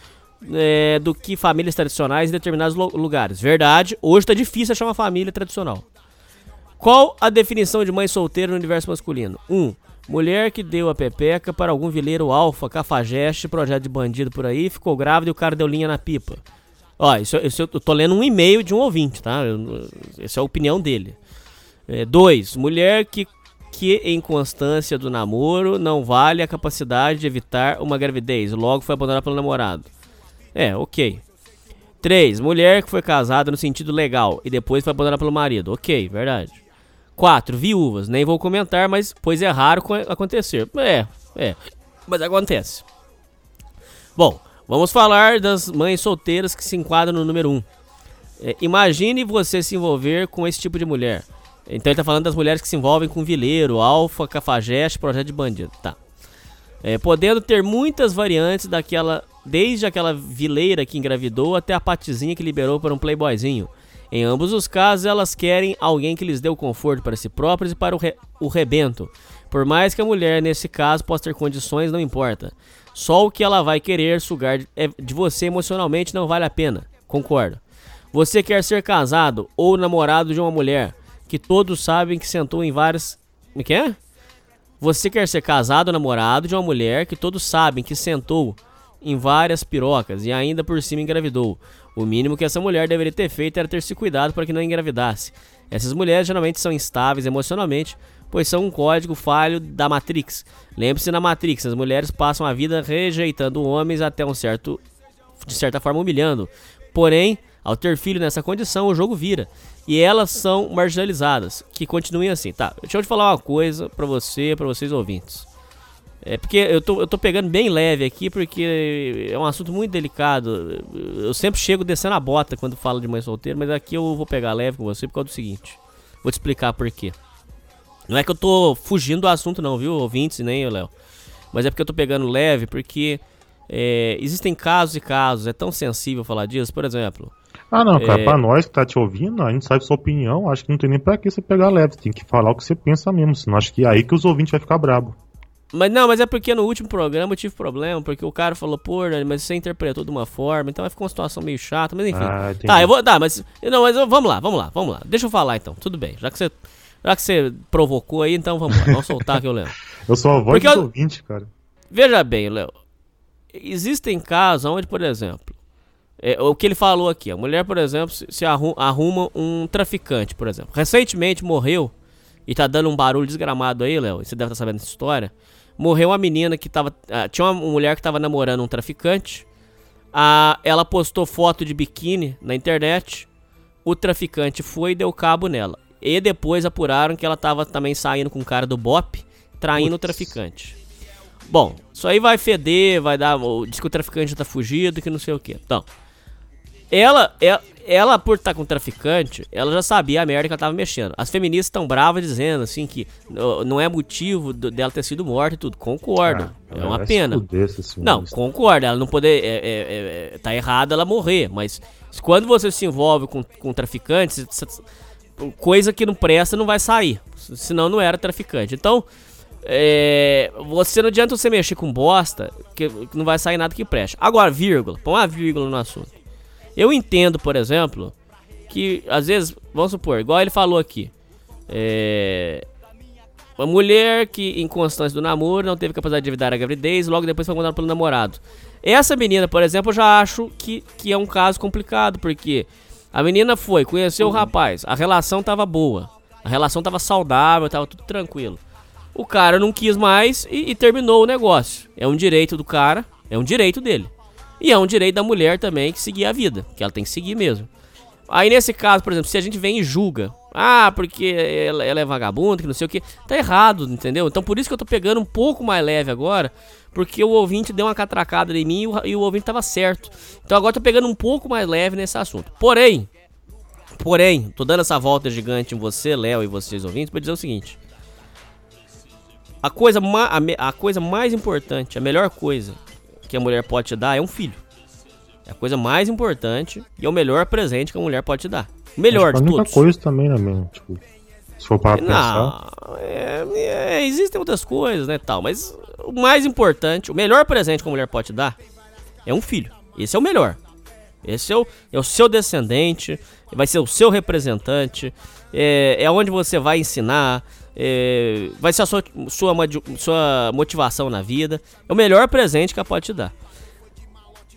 é, do que famílias tradicionais em determinados lugares. Verdade, hoje está difícil achar uma família tradicional. Qual a definição de mãe solteira no universo masculino? 1. Um, mulher que deu a pepeca para algum vileiro alfa, cafajeste, projeto de bandido por aí, ficou grávida e o cara deu linha na pipa. Ó, isso, isso eu tô lendo um e-mail de um ouvinte, tá? Essa é a opinião dele. 2. mulher que, que em constância do namoro não vale a capacidade de evitar uma gravidez, logo foi abandonada pelo namorado. É, ok. 3. Mulher que foi casada no sentido legal e depois foi abandonada pelo marido. Ok, verdade. Quatro, viúvas. Nem vou comentar, mas pois é raro co- acontecer. É, é. Mas acontece. Bom, vamos falar das mães solteiras que se enquadram no número um. É, imagine você se envolver com esse tipo de mulher. Então ele tá falando das mulheres que se envolvem com vileiro, alfa, cafajeste, projeto de bandido. Tá. É, podendo ter muitas variantes daquela, desde aquela vileira que engravidou até a patizinha que liberou para um playboyzinho. Em ambos os casos, elas querem alguém que lhes dê o conforto para si próprios e para o, re- o rebento. Por mais que a mulher, nesse caso, possa ter condições, não importa. Só o que ela vai querer sugar de, é- de você emocionalmente não vale a pena. Concordo. Você quer ser casado ou namorado de uma mulher que todos sabem que sentou em várias. O que é? Você quer ser casado ou namorado de uma mulher que todos sabem que sentou em várias pirocas e ainda por cima engravidou. O mínimo que essa mulher deveria ter feito era ter se cuidado para que não engravidasse. Essas mulheres geralmente são instáveis emocionalmente, pois são um código falho da Matrix. Lembre-se na Matrix, as mulheres passam a vida rejeitando homens até um certo de certa forma humilhando. Porém, ao ter filho nessa condição, o jogo vira. E elas são marginalizadas. Que continuem assim. Tá, deixa eu te falar uma coisa pra você, pra vocês ouvintes. É porque eu tô, eu tô pegando bem leve aqui, porque é um assunto muito delicado. Eu sempre chego descendo a bota quando falo de mãe solteira, mas aqui eu vou pegar leve com você por causa do seguinte. Vou te explicar por quê. Não é que eu tô fugindo do assunto, não, viu, ouvintes, nem eu, Léo. Mas é porque eu tô pegando leve, porque é, existem casos e casos. É tão sensível falar disso. Por exemplo, Ah, não, cara, É. pra nós que tá te ouvindo, a gente sabe sua opinião, acho que não tem nem pra que você pegar leve, você tem que falar o que você pensa mesmo, senão acho que é aí que os ouvintes vai ficar brabo. Mas não, mas é porque no último programa eu tive problema, porque o cara falou, pô, Dani, mas você interpretou de uma forma, então vai ficar uma situação meio chata, mas enfim. Ah, tá, eu vou. Tá, mas. Não, mas vamos lá, vamos lá, vamos lá. Deixa eu falar então, tudo bem. Já que você. Já que você provocou aí, então vamos lá, vamos soltar que eu lembro. Eu sou a voz Porque dos eu- ouvintes, cara. Veja bem, Léo. Existem casos onde, por exemplo, é, o que ele falou aqui, a mulher, por exemplo, se, se arru- arruma um traficante, por exemplo. Recentemente morreu, e tá dando um barulho desgramado aí, Léo, você deve estar sabendo dessa história. Morreu uma menina que tava. ah, tinha uma mulher que tava namorando um traficante. Ah, ela postou foto de biquíni na internet. O traficante foi e deu cabo nela. E depois apuraram que ela tava também saindo com o cara do BOP, traindo o traficante. Bom, isso aí vai feder, vai dar. Diz que o traficante tá fugido, que não sei o que. Então, ela, ela, ela por estar com o traficante, ela já sabia a merda que ela tava mexendo. As feministas estão bravas dizendo assim que não é motivo do- dela ter sido morta e tudo. Concordo. é uma pena. Não, concordo, ela não poder. É, é, é, é, tá errado ela morrer, mas quando você se envolve com, com traficantes, coisa que não presta não vai sair. Senão não era traficante. Então, é, você não adianta você mexer com bosta, que, não vai sair nada que preste. Agora, vírgula, põe uma vírgula no assunto. Eu entendo, por exemplo, que às vezes, vamos supor, igual ele falou aqui, é, uma mulher que, em constância do namoro, não teve capacidade de evitar a gravidez, logo depois foi mandada pelo namorado. Essa menina, por exemplo, eu já acho que, que é um caso complicado, porque a menina foi, conheceu o rapaz, a relação tava boa, a relação tava saudável, tava tudo tranquilo. O cara não quis mais e, e terminou o negócio. É um direito do cara, é um direito dele. E é um direito da mulher também que seguir a vida, que ela tem que seguir mesmo. Aí nesse caso, por exemplo, se a gente vem e julga, ah, porque ela, ela é vagabunda, que não sei o que, tá errado, entendeu? Então por isso que eu tô pegando um pouco mais leve agora, porque o ouvinte deu uma catracada em mim e o, e o ouvinte tava certo. Então agora eu tô pegando um pouco mais leve nesse assunto. Porém, porém, tô dando essa volta gigante em você, Léo, e vocês ouvintes, pra dizer o seguinte. A coisa, a, a coisa mais importante, a melhor coisa que a mulher pode te dar é um filho. É a coisa mais importante e é o melhor presente que a mulher pode te dar. O melhor de todos. coisa também, né, mesmo? Tipo, se for para pensar. É- é, existem outras coisas, né, tal, mas o mais importante, o melhor presente que a mulher pode dar é um filho. Esse é o melhor. Esse é o, é o seu descendente, vai ser o seu representante, é, é onde você vai ensinar, é, vai ser a sua, sua, sua motivação na vida. É o melhor presente que ela pode te dar.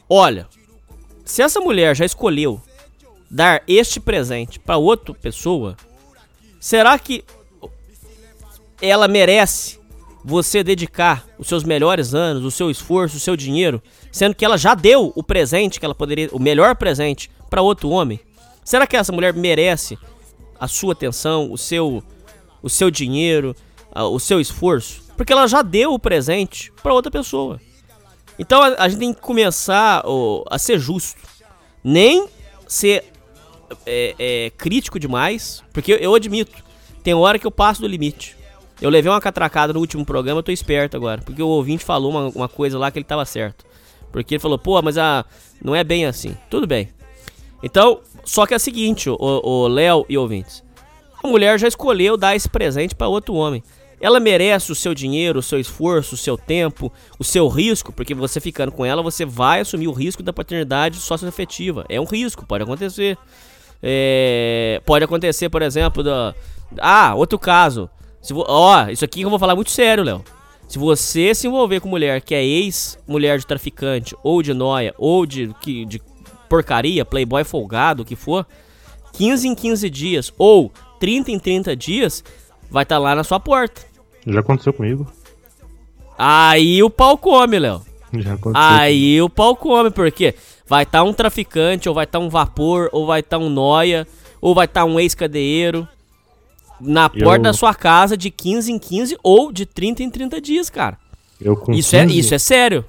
Olha, se essa mulher já escolheu dar este presente para outra pessoa, será que ela merece você dedicar os seus melhores anos, o seu esforço, o seu dinheiro, sendo que ela já deu o presente que ela poderia, o melhor presente para outro homem? Será que essa mulher merece a sua atenção, o seu o seu dinheiro, o seu esforço, porque ela já deu o presente pra outra pessoa. Então a, gente tem que começar a ser justo, nem ser é, é, crítico demais, porque eu admito, tem hora que eu passo do limite. Eu levei uma catracada no último programa, eu tô esperto agora, porque o ouvinte falou uma, uma coisa lá que ele tava certo. Porque ele falou, pô, mas a, não é bem assim. Tudo bem. Então, só que é o seguinte, o, Léo e ouvintes. A mulher já escolheu dar esse presente pra outro homem. Ela merece o seu dinheiro, o seu esforço, o seu tempo, o seu risco, porque você ficando com ela, você vai assumir o risco da paternidade socioafetiva. É um risco, pode acontecer. É, pode acontecer, por exemplo, da. Ah, outro caso. Se vo- Ó, isso aqui que eu vou falar muito sério, Léo. Se você se envolver com mulher que é ex-mulher de traficante, ou de noia, ou de, que- de porcaria, playboy folgado, o que for, 15 em 15 dias, ou 30 em 30 dias, vai estar lá na sua porta. Já aconteceu comigo. Aí o pau come, Léo. Já aconteceu. Aí o pau come, porque vai estar um traficante, ou vai estar um vapor, ou vai estar um noia, ou vai estar um ex-cadeiro na Eu- porta da sua casa de 15 em 15 ou de 30 em 30 dias, cara. Eu com Isso é, 15 isso é sério.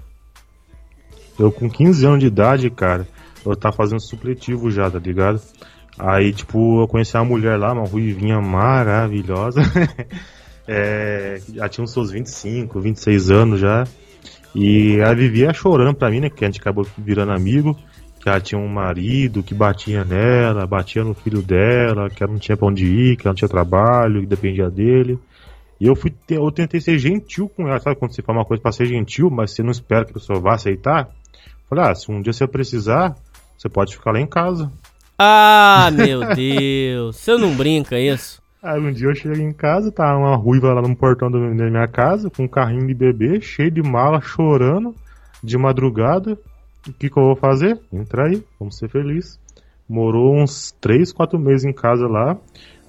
Eu com 15 anos de idade, cara, eu tava fazendo supletivo já, tá ligado? Aí, tipo, eu conheci uma mulher lá, uma ruivinha maravilhosa. é, já tinha uns seus 25, 26 anos já. E ela vivia chorando pra mim, né? Que a gente acabou virando amigo. Que ela tinha um marido que batia nela, batia no filho dela, que ela não tinha pra onde ir, que ela não tinha trabalho, que dependia dele. E eu fui eu tentei ser gentil com ela, sabe quando você fala uma coisa pra ser gentil, mas você não espera que a pessoa vá aceitar? Falei, ah, se um dia você precisar, você pode ficar lá em casa. Ah, meu Deus. Você não brinca isso? Aí um dia eu cheguei em casa, tá uma ruiva lá no portão da minha casa, com um carrinho de bebê, cheio de mala, chorando, de madrugada. O que, que eu vou fazer? Entra aí, vamos ser felizes. Morou uns 3, 4 meses em casa lá.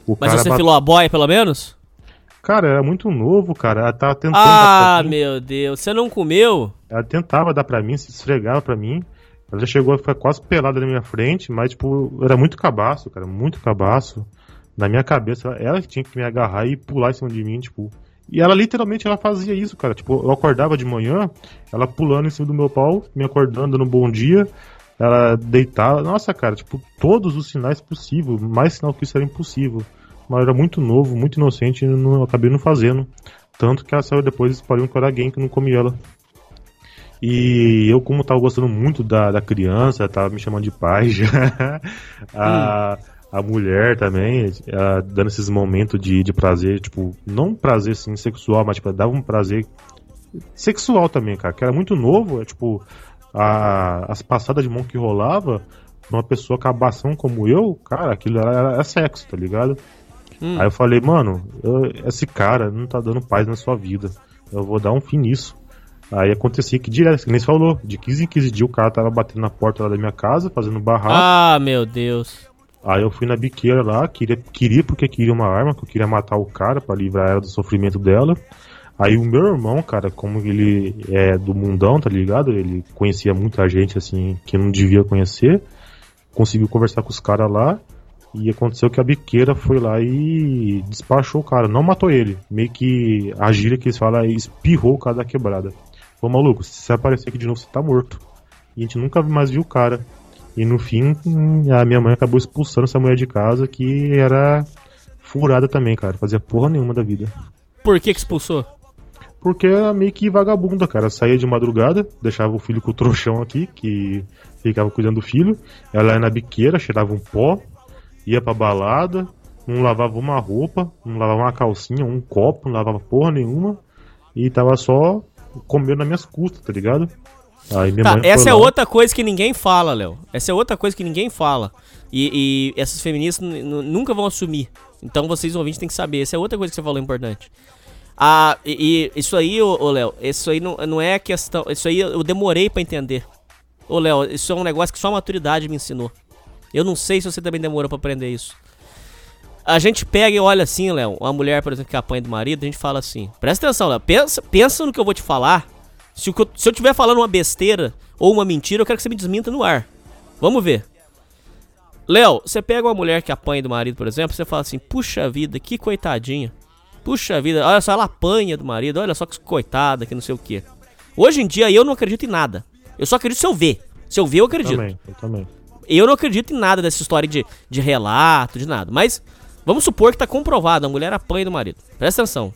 O Mas você filou a boia, pelo menos? Cara, era muito novo, cara. Ela tava tentando. Ah, meu Deus. Você não comeu? Ela tentava dar pra mim, se esfregava pra mim. Ela já chegou a ficar quase pelada na minha frente, mas, tipo, era muito cabaço, cara, muito cabaço. Na minha cabeça, ela tinha que me agarrar e pular em cima de mim, tipo. E ela literalmente ela fazia isso, cara. Tipo, eu acordava de manhã, ela pulando em cima do meu pau, me acordando, dando um bom dia. Ela deitava. Nossa, cara, tipo, todos os sinais possíveis. Mais sinal que isso era impossível. Mas eu era muito novo, muito inocente e não, acabei não fazendo. Tanto que ela saiu depois e espalhou eu era gay que não comi ela. E eu, como tava gostando muito da, da criança, tava me chamando de pai já. a, a mulher também, dando esses momentos de, de prazer, tipo, não prazer assim, sexual, mas tipo, dava um prazer sexual também, cara, que era muito novo, é tipo, a, as passadas de mão que rolava, uma pessoa cabação como eu, cara, aquilo era, era sexo, tá ligado? Hum. Aí eu falei, mano, eu- esse cara não tá dando paz na sua vida. Eu vou dar um fim nisso. Aí acontecia que direto, que nem você falou, de 15 em 15 dias o cara tava batendo na porta lá da minha casa, fazendo barraco. Ah, meu Deus. Aí eu fui na biqueira lá, queria, queria porque queria uma arma, que eu queria matar o cara pra livrar ela do sofrimento dela. Aí o meu irmão, cara, como ele é do mundão, tá ligado? Ele conhecia muita gente assim que não devia conhecer. Conseguiu conversar com os caras lá. E aconteceu que a biqueira foi lá e despachou o cara. Não matou ele. Meio que a gíria que eles falam é espirrou o cara da quebrada. Ô maluco, se você aparecer aqui de novo, você tá morto. E a gente nunca mais viu o cara. E no fim, a minha mãe acabou expulsando essa mulher de casa que era furada também, cara. Fazia porra nenhuma da vida. Por que que expulsou? Porque era meio que vagabunda, cara. Saía de madrugada, deixava o filho com o trouxão aqui, que ficava cuidando do filho. Ela ia na biqueira, cheirava um pó, ia pra balada, não lavava uma roupa, não lavava uma calcinha, um copo, não lavava porra nenhuma. E tava só comendo nas minhas custas, tá ligado? Tá, essa é lá- outra coisa que ninguém fala, Léo. Essa é outra coisa que ninguém fala. E, e essas feministas nunca vão assumir. Então vocês ouvintes têm que saber. Essa é outra coisa que você falou importante. Ah, e, e isso aí, ô, ô Léo, isso aí não, não é questão. Isso aí eu demorei pra entender. Ô Léo, isso é um negócio que só a maturidade me ensinou. Eu não sei se você também demorou pra aprender isso. A gente pega e olha assim, Léo, uma mulher, por exemplo, que apanha do marido, a gente fala assim: presta atenção, Léo, pensa, pensa no que eu vou te falar. Se, eu- se eu estiver falando uma besteira ou uma mentira, eu quero que você me desminta no ar. Vamos ver. Léo, você pega uma mulher que apanha do marido, por exemplo, você fala assim: puxa vida, que coitadinha. Puxa vida, olha só, ela apanha do marido, olha só que coitada, que não sei o quê. Hoje em dia eu não acredito em nada. Eu só acredito se eu ver. Se eu ver, eu acredito. Também, eu também. Eu não acredito em nada dessa história de, de relato, de nada. Mas vamos supor que tá comprovado, a mulher apanha do marido. Presta atenção.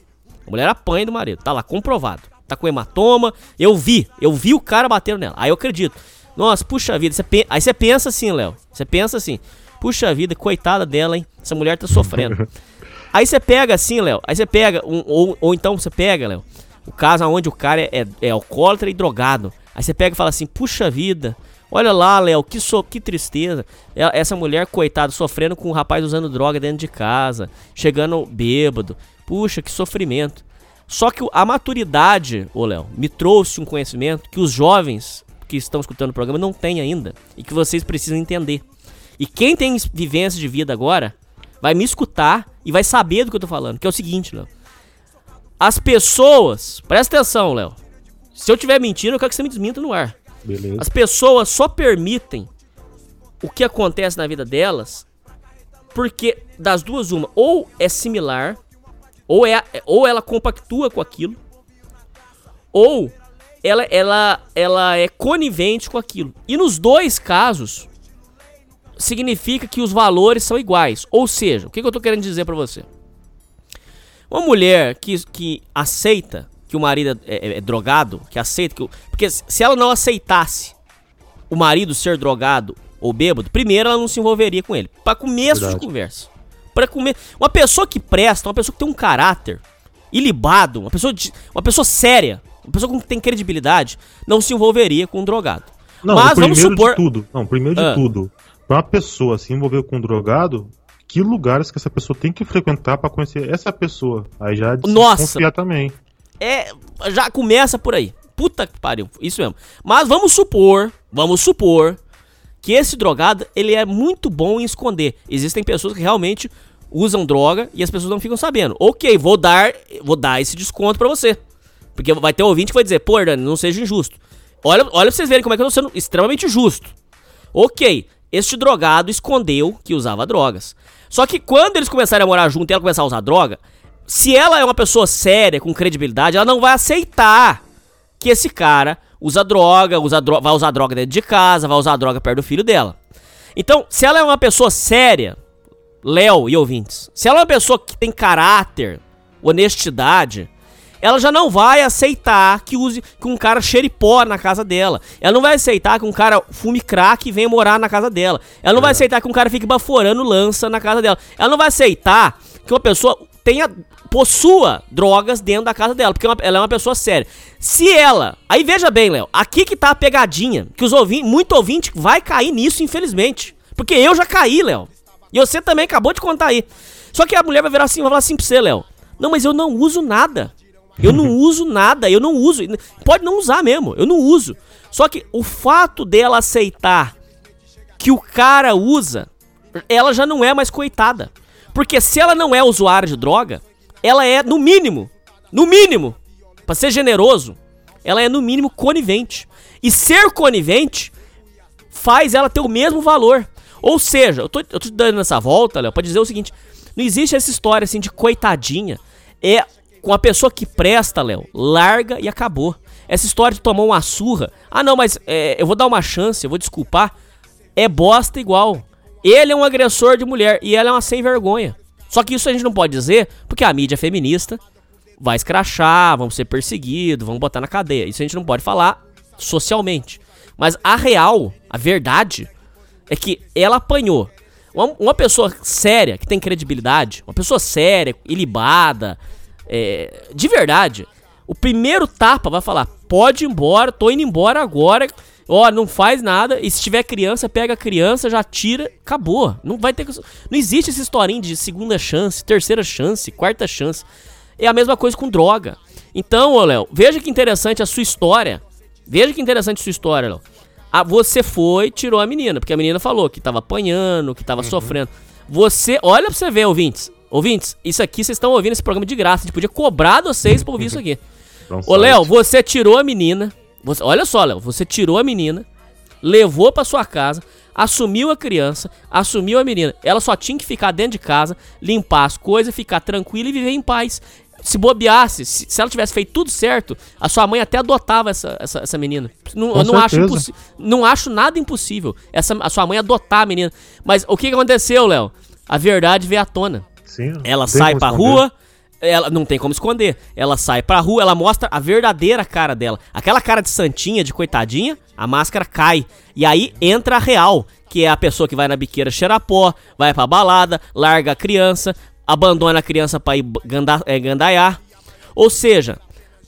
A mulher apanha do marido, tá lá comprovado. Tá com hematoma. Eu vi, eu vi o cara batendo nela. Aí eu acredito. Nossa, puxa vida. Você pe- Aí você pensa assim, Léo. Você pensa assim. Puxa vida, coitada dela, hein? Essa mulher tá sofrendo. Aí você pega assim, Léo. Aí você pega, um- ou, ou então você pega, Léo, o caso onde o cara é, é, é alcoólatra e drogado. Aí você pega e fala assim, puxa vida, olha lá, Léo, que, so, que tristeza. E- Essa mulher, coitada, sofrendo com um rapaz usando droga dentro de casa, chegando bêbado. Puxa, que sofrimento. Só que a maturidade, ô Léo, me trouxe um conhecimento que os jovens que estão escutando o programa não têm ainda. E que vocês precisam entender. E quem tem vivência de vida agora vai me escutar e vai saber do que eu tô falando. Que é o seguinte, Léo. As pessoas. Presta atenção, Léo. Se eu tiver mentindo, eu quero que você me desminta no ar. Beleza. As pessoas só permitem o que acontece na vida delas porque das duas uma, ou é similar, ou é ou ela compactua com aquilo, ou ela ela ela é conivente com aquilo. E nos dois casos significa que os valores são iguais. Ou seja, o que, que eu tô querendo dizer pra você? Uma mulher que, que aceita que o marido é, é- é drogado, que aceita que. o- Porque se ela não aceitasse o marido ser drogado ou bêbado, primeiro ela não se envolveria com ele. Pra começo de Verdade. conversa. Pra comer. Uma pessoa que presta, uma pessoa que tem um caráter ilibado, uma pessoa, de- uma pessoa séria, uma pessoa que tem credibilidade, não se envolveria com um drogado. Não, Mas o vamos primeiro supor. de tudo. Não, primeiro de Ah. tudo. Pra uma pessoa se envolver com um drogado, que lugares que essa pessoa tem que frequentar pra conhecer essa pessoa? Aí já é Nossa. também. É, já começa por aí. Puta que pariu, isso mesmo. Mas vamos supor, vamos supor que esse drogado, ele é muito bom em esconder. Existem pessoas que realmente usam droga e as pessoas não ficam sabendo. OK, vou dar, vou dar esse desconto pra você. Porque vai ter ouvinte que vai dizer: "Pô, Dani, não seja injusto". Olha, olha pra vocês verem como é que eu tô sendo extremamente justo. OK, este drogado escondeu que usava drogas. Só que quando eles começarem a morar junto e ela começar a usar droga, se ela é uma pessoa séria, com credibilidade, ela não vai aceitar que esse cara usa droga, usa dro vai usar droga dentro de casa, vai usar droga perto do filho dela. Então, se ela é uma pessoa séria, Léo e ouvintes, se ela é uma pessoa que tem caráter, honestidade, ela já não vai aceitar que use que um cara cheire pó na casa dela. Ela não vai aceitar que um cara fume crack e venha morar na casa dela. Ela não vai aceitar que um cara fique baforando lança na casa dela. Ela não vai aceitar que uma pessoa tenha possua drogas dentro da casa dela, porque uma- ela é uma pessoa séria. Se ela, aí veja bem, Léo, aqui que tá a pegadinha, que os ouvintes, muito ouvinte vai cair nisso, infelizmente. Porque eu já caí, Léo. E você também acabou de contar aí. Só que a mulher vai virar assim, vai falar assim pra você, Léo. Não, mas eu não uso nada. Eu não uso nada, eu não uso. Pode não usar mesmo, eu não uso. Só que o fato dela aceitar que o cara usa, ela já não é mais coitada. Porque se ela não é usuária de droga, ela é, no mínimo, no mínimo, pra ser generoso, ela é no mínimo conivente. E ser conivente faz ela ter o mesmo valor. Ou seja, eu tô, eu tô dando essa volta, Léo, pra dizer o seguinte: não existe essa história assim de coitadinha. É com a pessoa que presta, Léo, larga e acabou. Essa história de tomar uma surra, ah não, mas é, eu vou dar uma chance, eu vou desculpar, é bosta igual. Ele é um agressor de mulher e ela é uma sem vergonha. Só que isso a gente não pode dizer porque a mídia feminista vai escrachar, vão ser perseguidos, vão botar na cadeia. Isso a gente não pode falar socialmente. Mas a real, a verdade, é que ela apanhou. Uma, uma pessoa séria, que tem credibilidade, uma pessoa séria, ilibada, é, de verdade, o primeiro tapa vai falar: pode ir embora, tô indo embora agora. Ó, não faz nada. E se tiver criança, pega a criança, já tira, acabou. Não vai ter. Não existe essa historinha de segunda chance, terceira chance, quarta chance. É a mesma coisa com droga. Então, ô Léo, veja que interessante a sua história. Veja que interessante a sua história, Léo. Ah, você foi, tirou a menina, porque a menina falou que tava apanhando, que tava sofrendo. Você, olha pra você ver, ouvintes. Ouvintes, isso aqui vocês estão ouvindo esse programa de graça. A gente podia cobrar de vocês pra ouvir isso aqui. Ô, Léo, você tirou a menina. você- olha só, Léo, você tirou a menina, levou pra sua casa. assumiu a criança, assumiu a menina. Ela só tinha que ficar dentro de casa, limpar as coisas, ficar tranquila e viver em paz. Se bobeasse, se, se ela tivesse feito tudo certo, a sua mãe até adotava essa, essa, essa menina. Não, Com não acho, certeza. não acho nada impossível essa, a sua mãe adotar a menina. Mas o que, aconteceu, Léo? A verdade veio à tona. Sim, Ela sai pra esconder. rua, ela não tem como esconder. Ela sai pra rua, ela mostra a verdadeira cara dela. Aquela cara de santinha, de coitadinha, a máscara cai. E aí entra a real, que é a pessoa que vai na biqueira cheirar pó, vai pra balada, larga a criança, abandona a criança pra ir ganda, é, gandaiar. Ou seja,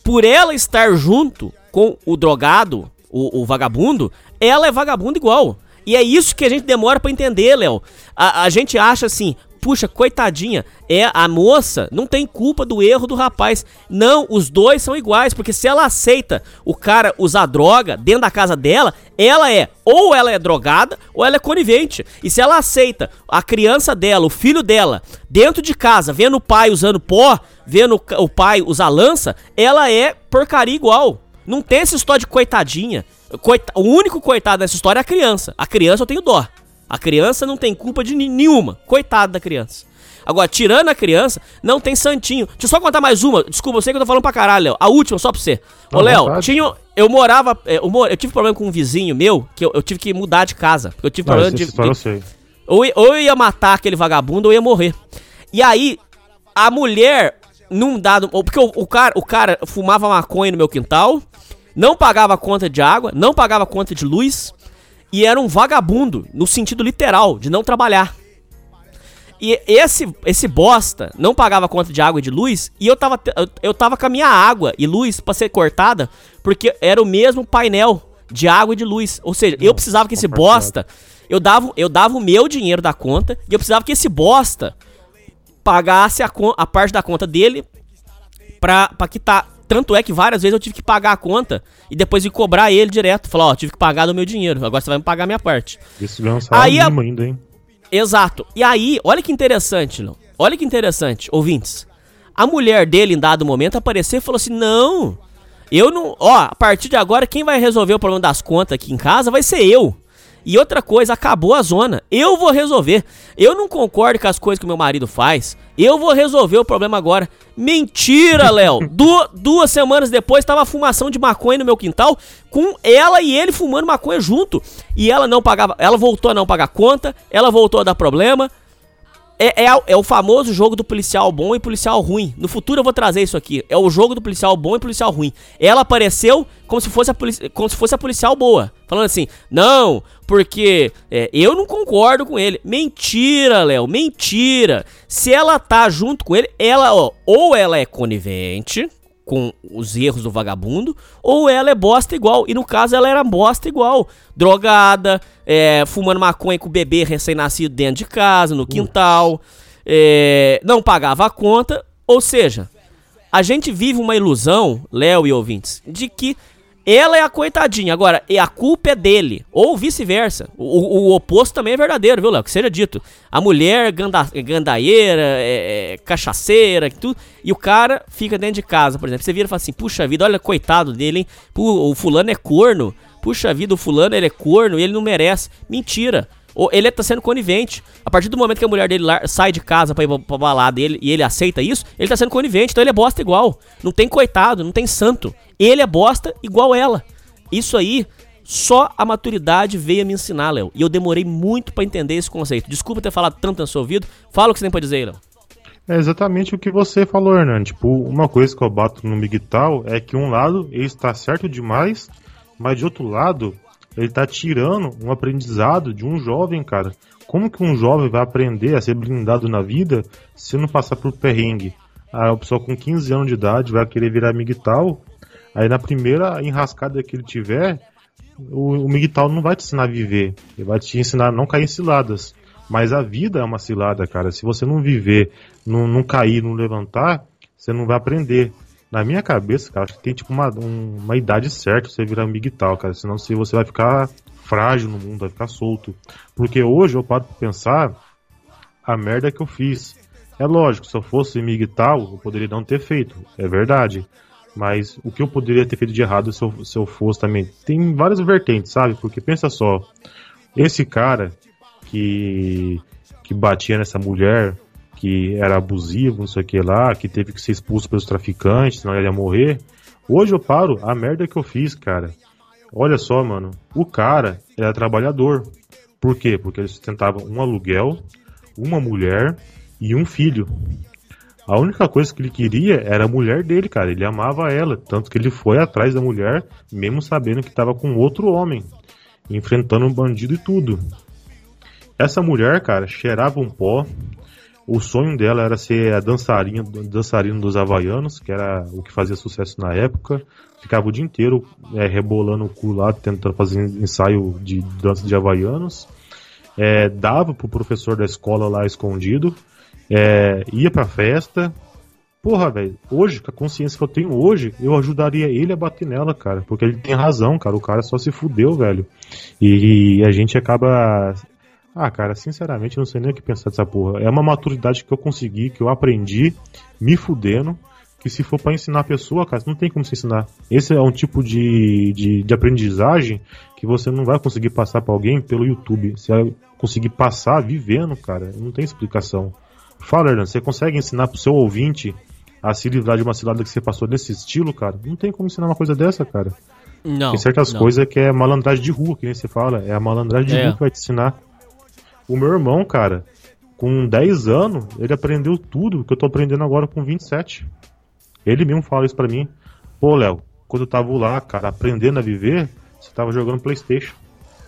por ela estar junto com o drogado, o, o vagabundo, ela é vagabundo igual. E é isso que a gente demora pra entender, Léo. A, a gente acha assim, puxa, coitadinha, é a moça não tem culpa do erro do rapaz. Não, os dois são iguais, porque se ela aceita o cara usar droga dentro da casa dela, ela é ou ela é drogada ou ela é conivente. E se ela aceita a criança dela, o filho dela, dentro de casa, vendo o pai usando pó, vendo o pai usar lança, ela é porcaria igual. Não tem essa história de coitadinha. Coita- o único coitado dessa história é a criança. A criança eu tenho dó. A criança não tem culpa de nenhuma. Coitado da criança. Agora, tirando a criança, não tem santinho. Deixa eu só contar mais uma. Desculpa, eu sei que eu tô falando pra caralho, Léo. A última, só pra você. Ô, Léo, tinha. Eu morava. é, Eu, eu tive problema com um vizinho meu, que eu, eu tive que mudar de casa. Porque eu tive Não, problema essa de. eu de- sei. ou, ou eu ia matar aquele vagabundo ou eu ia morrer. E aí, a mulher, num dado. Porque o, o cara, o cara fumava maconha no meu quintal, não pagava conta de água, não pagava conta de luz, e era um vagabundo, no sentido literal, de não trabalhar. E esse, esse bosta não pagava conta de água e de luz, e eu tava, eu, tava com a minha água e luz pra ser cortada, porque era o mesmo painel de água e de luz. Ou seja, eu precisava que esse bosta. Eu dava, eu dava o meu dinheiro da conta, e eu precisava que esse bosta pagasse a, a parte da conta dele pra, pra quitar. Tanto é que várias vezes eu tive que pagar a conta e depois ir cobrar ele direto. Falar, ó, tive que pagar do meu dinheiro, agora você vai me pagar a minha parte. Isso ganha um salário a- ainda, hein? Exato. E aí, olha que interessante, Léo. Olha que interessante, ouvintes. A mulher dele, em dado momento, apareceu e falou assim: Não, eu não. Ó, a partir de agora, quem vai resolver o problema das contas aqui em casa vai ser eu. E outra coisa, acabou a zona. Eu vou resolver. Eu não concordo com as coisas que o meu marido faz. Eu vou resolver o problema agora. Mentira, Léo. Du- duas semanas depois, tava a fumação de maconha no meu quintal, com ela e ele fumando maconha junto. E ela não pagava. Ela voltou a não pagar conta, ela voltou a dar problema. É, é, é o famoso jogo do policial bom e policial ruim. No futuro eu vou trazer isso aqui. É o jogo do policial bom e policial ruim. Ela apareceu como se fosse a, polici- como se fosse a policial boa. Falando assim, não, porque é, eu não concordo com ele. Mentira, Léo, mentira. Se ela tá junto com ele, ela, ó, ou ela é conivente com os erros do vagabundo, ou ela é bosta igual. E no caso ela era bosta igual. Drogada, é, fumando maconha com o bebê recém-nascido dentro de casa, no quintal, é, não pagava a conta. Ou seja, a gente vive uma ilusão, Léo e ouvintes, de que ela é a coitadinha. Agora, e a culpa é dele. Ou vice-versa. O, o- oposto também é verdadeiro, viu, Léo? Que seja dito. A mulher ganda, gandaieira, é, é, cachaceira, tudo. E o cara fica dentro de casa, por exemplo. Você vira e fala assim: puxa vida, olha, coitado dele, hein? O fulano é corno. Puxa vida, o fulano ele é corno e ele não merece. Mentira. Ele tá sendo conivente. A partir do momento que a mulher dele sai de casa pra ir pra, balada e ele, e ele aceita isso, ele tá sendo conivente. Então ele é bosta igual. Não tem coitado, não tem santo. Ele é bosta igual ela. Isso aí, só a maturidade veio me ensinar, Léo. E eu demorei muito pra entender esse conceito. Desculpa ter falado tanto no seu ouvido. Fala o que você tem pra dizer Léo. É exatamente o que você falou, Hernani. Tipo, uma coisa que eu bato no Miguel é que um lado ele está certo demais, mas de outro lado ele tá tirando um aprendizado de um jovem, cara. Como que um jovem vai aprender a ser blindado na vida se não passar por perrengue? A pessoa com 15 anos de idade vai querer virar Miguel, aí na primeira enrascada que ele tiver, o, o Miguel não vai te ensinar a viver, ele vai te ensinar a não cair em ciladas. Mas a vida é uma cilada, cara. Se você não viver, não, não cair, não levantar, você não vai aprender. Na minha cabeça, cara, acho que tem tipo uma, um- uma idade certa você virar Miguel, cara. Senão você vai ficar frágil no mundo, vai ficar solto. Porque hoje eu paro pra pensar a merda que eu fiz. É lógico, se eu fosse Miguel, eu poderia não ter feito. É verdade. Mas o que eu poderia ter feito de errado se eu, se eu fosse também? Tem várias vertentes, sabe? Porque pensa só. Esse cara que, que batia nessa mulher, que era abusivo, não sei o que lá, que teve que ser expulso pelos traficantes, senão ele ia morrer. Hoje eu paro a merda que eu fiz, cara. Olha só, mano. O cara era trabalhador. Por quê? Porque ele sustentava um aluguel, uma mulher e um filho. A única coisa que ele queria era a mulher dele, cara. Ele amava ela. Tanto que ele foi atrás da mulher, mesmo sabendo que estava com outro homem. Enfrentando um bandido e tudo. Essa mulher, cara, cheirava um pó. O sonho dela era ser a dançarina, dançarina dos Havaianos, que era o que fazia sucesso na época. Ficava o dia inteiro é, rebolando o cu lá, tentando fazer ensaio de dança de Havaianos. É, dava pro professor da escola lá escondido. É, ia pra festa. Porra, velho, hoje, com a consciência que eu tenho hoje, eu ajudaria ele a bater nela, cara. Porque ele tem razão, cara. O cara só se fudeu, velho. E, a gente acaba. Ah, cara, sinceramente, eu não sei nem o que pensar dessa porra. É uma maturidade que eu consegui, que eu aprendi, me fudendo. Que se for para ensinar a pessoa, cara, não tem como se ensinar. Esse é um tipo de, de, de aprendizagem que você não vai conseguir passar para alguém pelo YouTube. Você vai conseguir passar vivendo, cara. Não tem explicação. Fala, Hernan, você consegue ensinar pro seu ouvinte a se livrar de uma cilada que você passou nesse estilo, cara? Não tem como ensinar uma coisa dessa, cara. Não. Tem certas não. coisas que é malandragem de rua, que nem você fala. É a malandragem de É. rua que vai te ensinar. O meu irmão, cara, com 10 anos, ele aprendeu tudo que eu tô aprendendo agora com 27. Ele mesmo fala isso pra mim. Pô, Léo, quando eu tava lá, cara, aprendendo a viver, você tava jogando Playstation.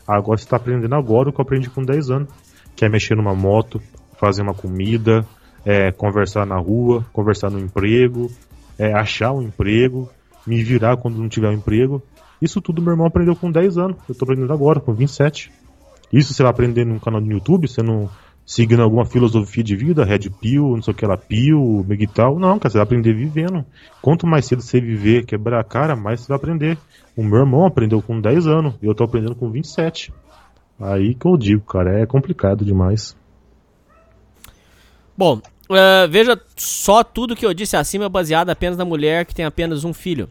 Agora você tá aprendendo agora o que eu aprendi com 10 anos. Que é mexer numa moto, fazer uma comida, é, conversar na rua, conversar no emprego, é, achar um emprego, me virar quando não tiver um emprego. Isso tudo meu irmão aprendeu com 10 anos. Eu tô aprendendo agora, com 27. Isso você vai aprender num canal do YouTube, você não seguindo alguma filosofia de vida, Red Pill, não sei o que lá, Pill, Megital. Não, cara, você vai aprender vivendo. Quanto mais cedo você viver, quebrar a cara, mais você vai aprender. O meu irmão aprendeu com 10 anos e eu tô aprendendo com 27. Aí que eu digo, cara, é complicado demais. Bom, eh, veja só tudo que eu disse acima é baseado apenas na mulher que tem apenas um filho.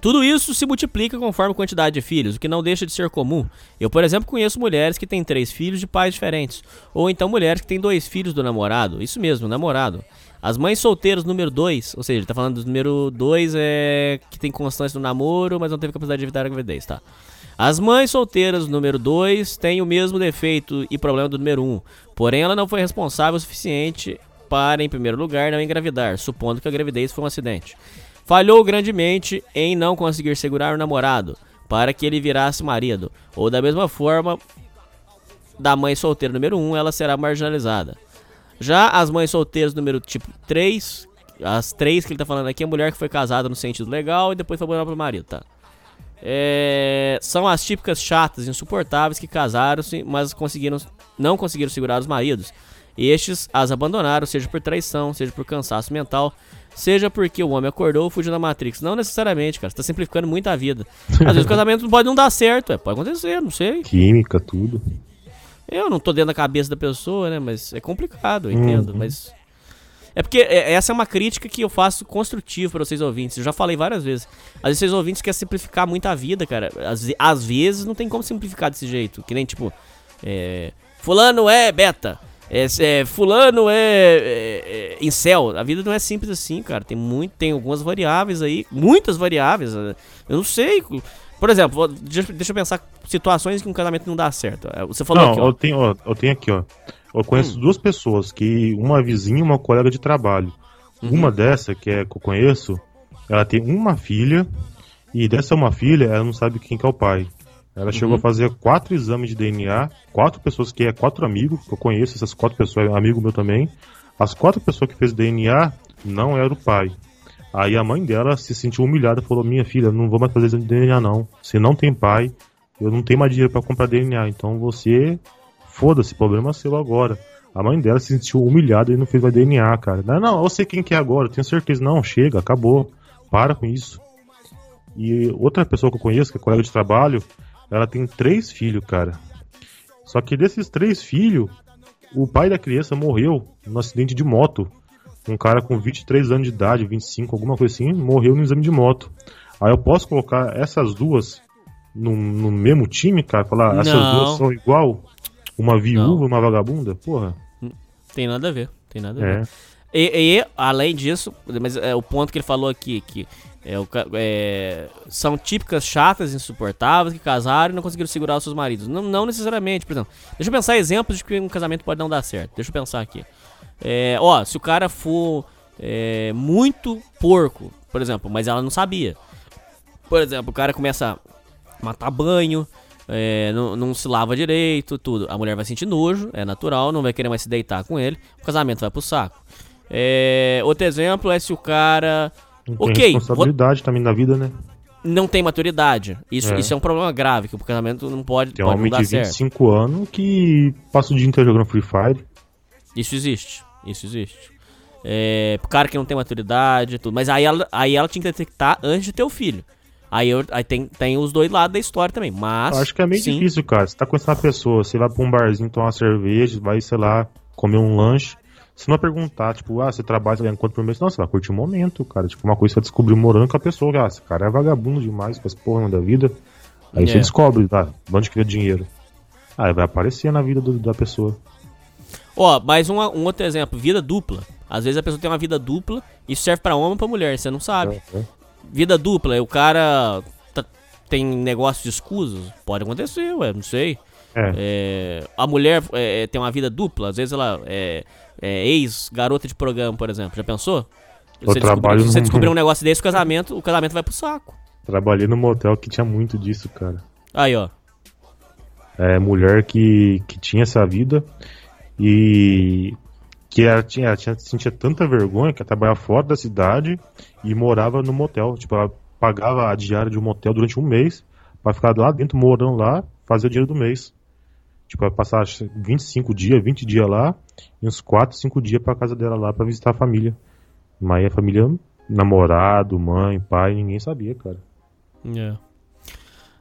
Tudo isso se multiplica conforme a quantidade de filhos, o que não deixa de ser comum. Eu, por exemplo, conheço mulheres que têm três filhos de pais diferentes, ou então mulheres que têm dois filhos do namorado, isso mesmo, namorado. As mães solteiras número 2, ou seja, ele tá falando do número 2 é que tem constância no namoro, mas não teve capacidade de evitar a gravidez, tá? As mães solteiras número 2 têm o mesmo defeito e problema do número 1, um, porém ela não foi responsável o suficiente para, em primeiro lugar, não engravidar, supondo que a gravidez foi um acidente. Falhou grandemente em não conseguir segurar o namorado para que ele virasse marido, ou da mesma forma da mãe solteira número 1, um, ela será marginalizada. Já as mães solteiras número tipo 3, as três que ele tá falando aqui, a mulher que foi casada no sentido legal e depois foi morar pro marido, tá? É, são as típicas chatas, insuportáveis que casaram-se, mas conseguiram, não conseguiram segurar os maridos. Estes as abandonaram, seja por traição, seja por cansaço mental, seja porque o homem acordou ou fugiu da Matrix. Não necessariamente, cara. Você tá simplificando muito a vida. Às vezes o casamento pode não dar certo, é, pode acontecer, não sei. Química, tudo. Eu não tô dentro da cabeça da pessoa, né? Mas é complicado, eu entendo. Mas. É porque é, essa é uma crítica que eu faço construtiva para vocês ouvintes. Eu já falei várias vezes. Às vezes vocês ouvintes querem simplificar muito a vida, cara. Às, às vezes não tem como simplificar desse jeito. Que nem tipo. É, fulano é beta. É, é, fulano é, é, é incel. A vida não é simples assim, cara. Tem muito, tem algumas variáveis aí, muitas variáveis. né? Eu não sei. Por exemplo, deixa, deixa eu pensar situações em que um casamento não dá certo. É, Você falou Não, aqui, eu tenho, ó, eu tenho aqui, ó. Eu conheço duas pessoas, que uma vizinha e uma colega de trabalho. Uma dessa, que é que eu conheço, ela tem uma filha, e dessa uma filha, ela não sabe quem que é o pai. Ela chegou a fazer quatro exames de DNA, quatro pessoas que é quatro amigos, que eu conheço, essas quatro pessoas, é amigo meu também. As quatro pessoas que fez DNA não era o pai. Aí a mãe dela se sentiu humilhada, falou: Minha filha, não vou mais fazer exame de DNA, não. Você não tem pai, eu não tenho mais dinheiro pra comprar DNA, então você Foda-se, problema seu agora. A mãe dela se sentiu humilhada e não fez mais DNA, cara. Não, não, eu sei quem que é agora, tenho certeza. Não, chega, acabou. Para com isso. E outra pessoa que eu conheço, que é colega de trabalho, ela tem três filhos, cara. Só que desses três filhos, o pai da criança morreu num acidente de moto. Um cara com 23 anos de idade, 25, alguma coisa assim, morreu no exame de moto. Aí eu posso colocar essas duas no, no mesmo time, cara? Falar, essas Não. duas são igual? Uma viúva e uma vagabunda? Porra. Tem nada a ver. Tem nada a ver. É. E, e, além disso, mas é, o ponto que ele falou aqui, que é, o é, são típicas chatas, insuportáveis, que casaram e não conseguiram segurar os seus maridos. Não, não necessariamente, por exemplo. Deixa eu pensar exemplos de que um casamento pode não dar certo. Deixa eu pensar aqui. É, ó, se o cara for é, muito porco, por exemplo, mas ela não sabia. Por exemplo, o cara começa a matar banho, é, não, não se lava direito, tudo. A mulher vai sentir nojo, é natural, não vai querer mais se deitar com ele. O casamento vai pro saco. É, outro exemplo é se o cara. Não tem Ok, vou- responsabilidade também na vida, né? não tem maturidade. Isso É. isso é um problema grave, que o casamento não pode, Tem um pode homem de certo. 25 anos que passa o dia inteiro jogando Free Fire. Isso existe. Isso existe. É, pro cara que não tem maturidade e tudo. Mas aí ela, aí ela tinha que detectar antes de ter o filho. Aí, eu- aí tem, tem os dois lados da história também. Mas. Eu acho que é meio sim, difícil, cara. Você tá conhecendo uma pessoa, você vai pra um barzinho tomar uma cerveja, vai, sei lá, comer um lanche. Se não perguntar, tipo, ah, você trabalha, você ganha quanto por mês? Não, você vai curtir o momento, cara. Tipo, uma coisa você vai descobrir morando com a pessoa. Ah, esse cara é vagabundo demais, faz porra da vida. Aí É. você descobre, tá? De onde que veio o dinheiro? Aí vai aparecer na vida do- da pessoa. Ó, mais um, um outro exemplo. Vida dupla. Às vezes a pessoa tem uma vida dupla. Isso serve pra homem ou pra mulher, você não sabe. É. Vida dupla, é o cara tá- tem negócio de escusos. Pode acontecer, ué, não sei. É. É, a mulher é, tem uma vida dupla, às vezes ela é, ex-garota de programa, por exemplo. Já pensou? Eu Você, trabalho descobrir, você descobrir um negócio desse, o casamento, o casamento vai pro saco. Trabalhei num motel que tinha muito disso, cara. Aí, ó. é, mulher que, que tinha essa vida e que ela tinha, ela tinha sentia tanta vergonha que ela trabalhava fora da cidade e morava no motel. Tipo, ela pagava a diária de um motel durante um mês pra ficar lá dentro, morando lá, fazer o dinheiro do mês. Tipo, ela passar acho, 25 dias, 20 dias lá e uns 4, 5 dias pra casa dela lá pra visitar a família. Mas a família, namorado, mãe, pai, ninguém sabia, cara. É.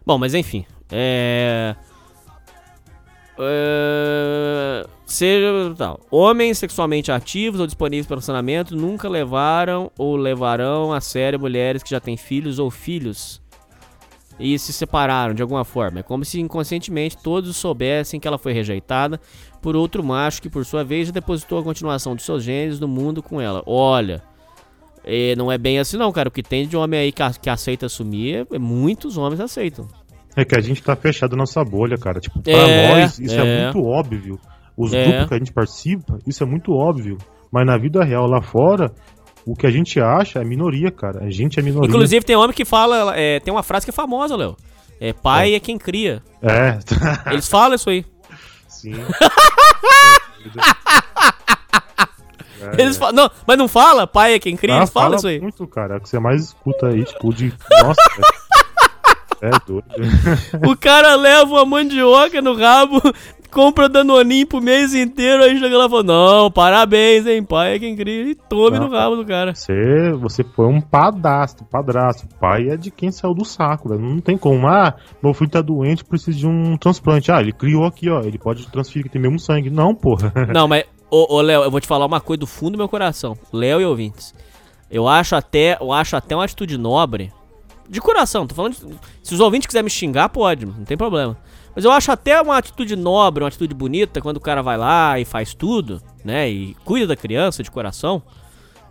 Bom, mas enfim. É. É... Seja tal. Homens sexualmente ativos ou disponíveis para relacionamento nunca levaram ou levarão a sério mulheres que já têm filhos ou filhos e se separaram de alguma forma. É como se inconscientemente todos soubessem que ela foi rejeitada por outro macho que, por sua vez, depositou a continuação dos seus genes no mundo com ela. Olha, é, não é bem assim não, cara. O que tem de homem aí que, que aceita assumir, é, muitos homens aceitam. É que a gente tá fechado na nossa bolha, cara. Tipo, pra É, nós, isso é. é. muito óbvio. Os É. grupos que a gente participa, isso é muito óbvio. Mas na vida real lá fora, o que a gente acha é minoria, cara. A gente é minoria. Inclusive, tem homem que fala. é, tem uma frase que é famosa, Léo. É pai é. quem cria. É, Eles falam isso aí. sim. Eles falam, não, mas não fala? Pai é quem cria? Ah, Eles falam fala isso aí. muito, cara. É o que você mais escuta aí, tipo, de. Nossa, é, é doido. O cara leva uma mandioca no rabo, compra danoninho pro mês inteiro, aí chega lá e fala: Não, parabéns, hein? Pai é quem cria. E tome Ah. no rabo do cara. Você, você foi um padastro, padrasto. Pai é de quem saiu do saco, velho. Não tem como. Ah, meu filho tá doente, precisa de um transplante. Ah, ele criou aqui, ó. Ele pode transferir que tem mesmo sangue. Não, porra. Não, mas, ô, ô Léo, eu vou te falar uma coisa do fundo do meu coração. Léo e ouvintes. Eu acho até, eu acho até uma atitude nobre. De coração, tô falando. de- se os ouvintes quiserem me xingar, pode, não tem problema. Mas eu acho até uma atitude nobre, uma atitude bonita, quando o cara vai lá e faz tudo, né? E cuida da criança de coração.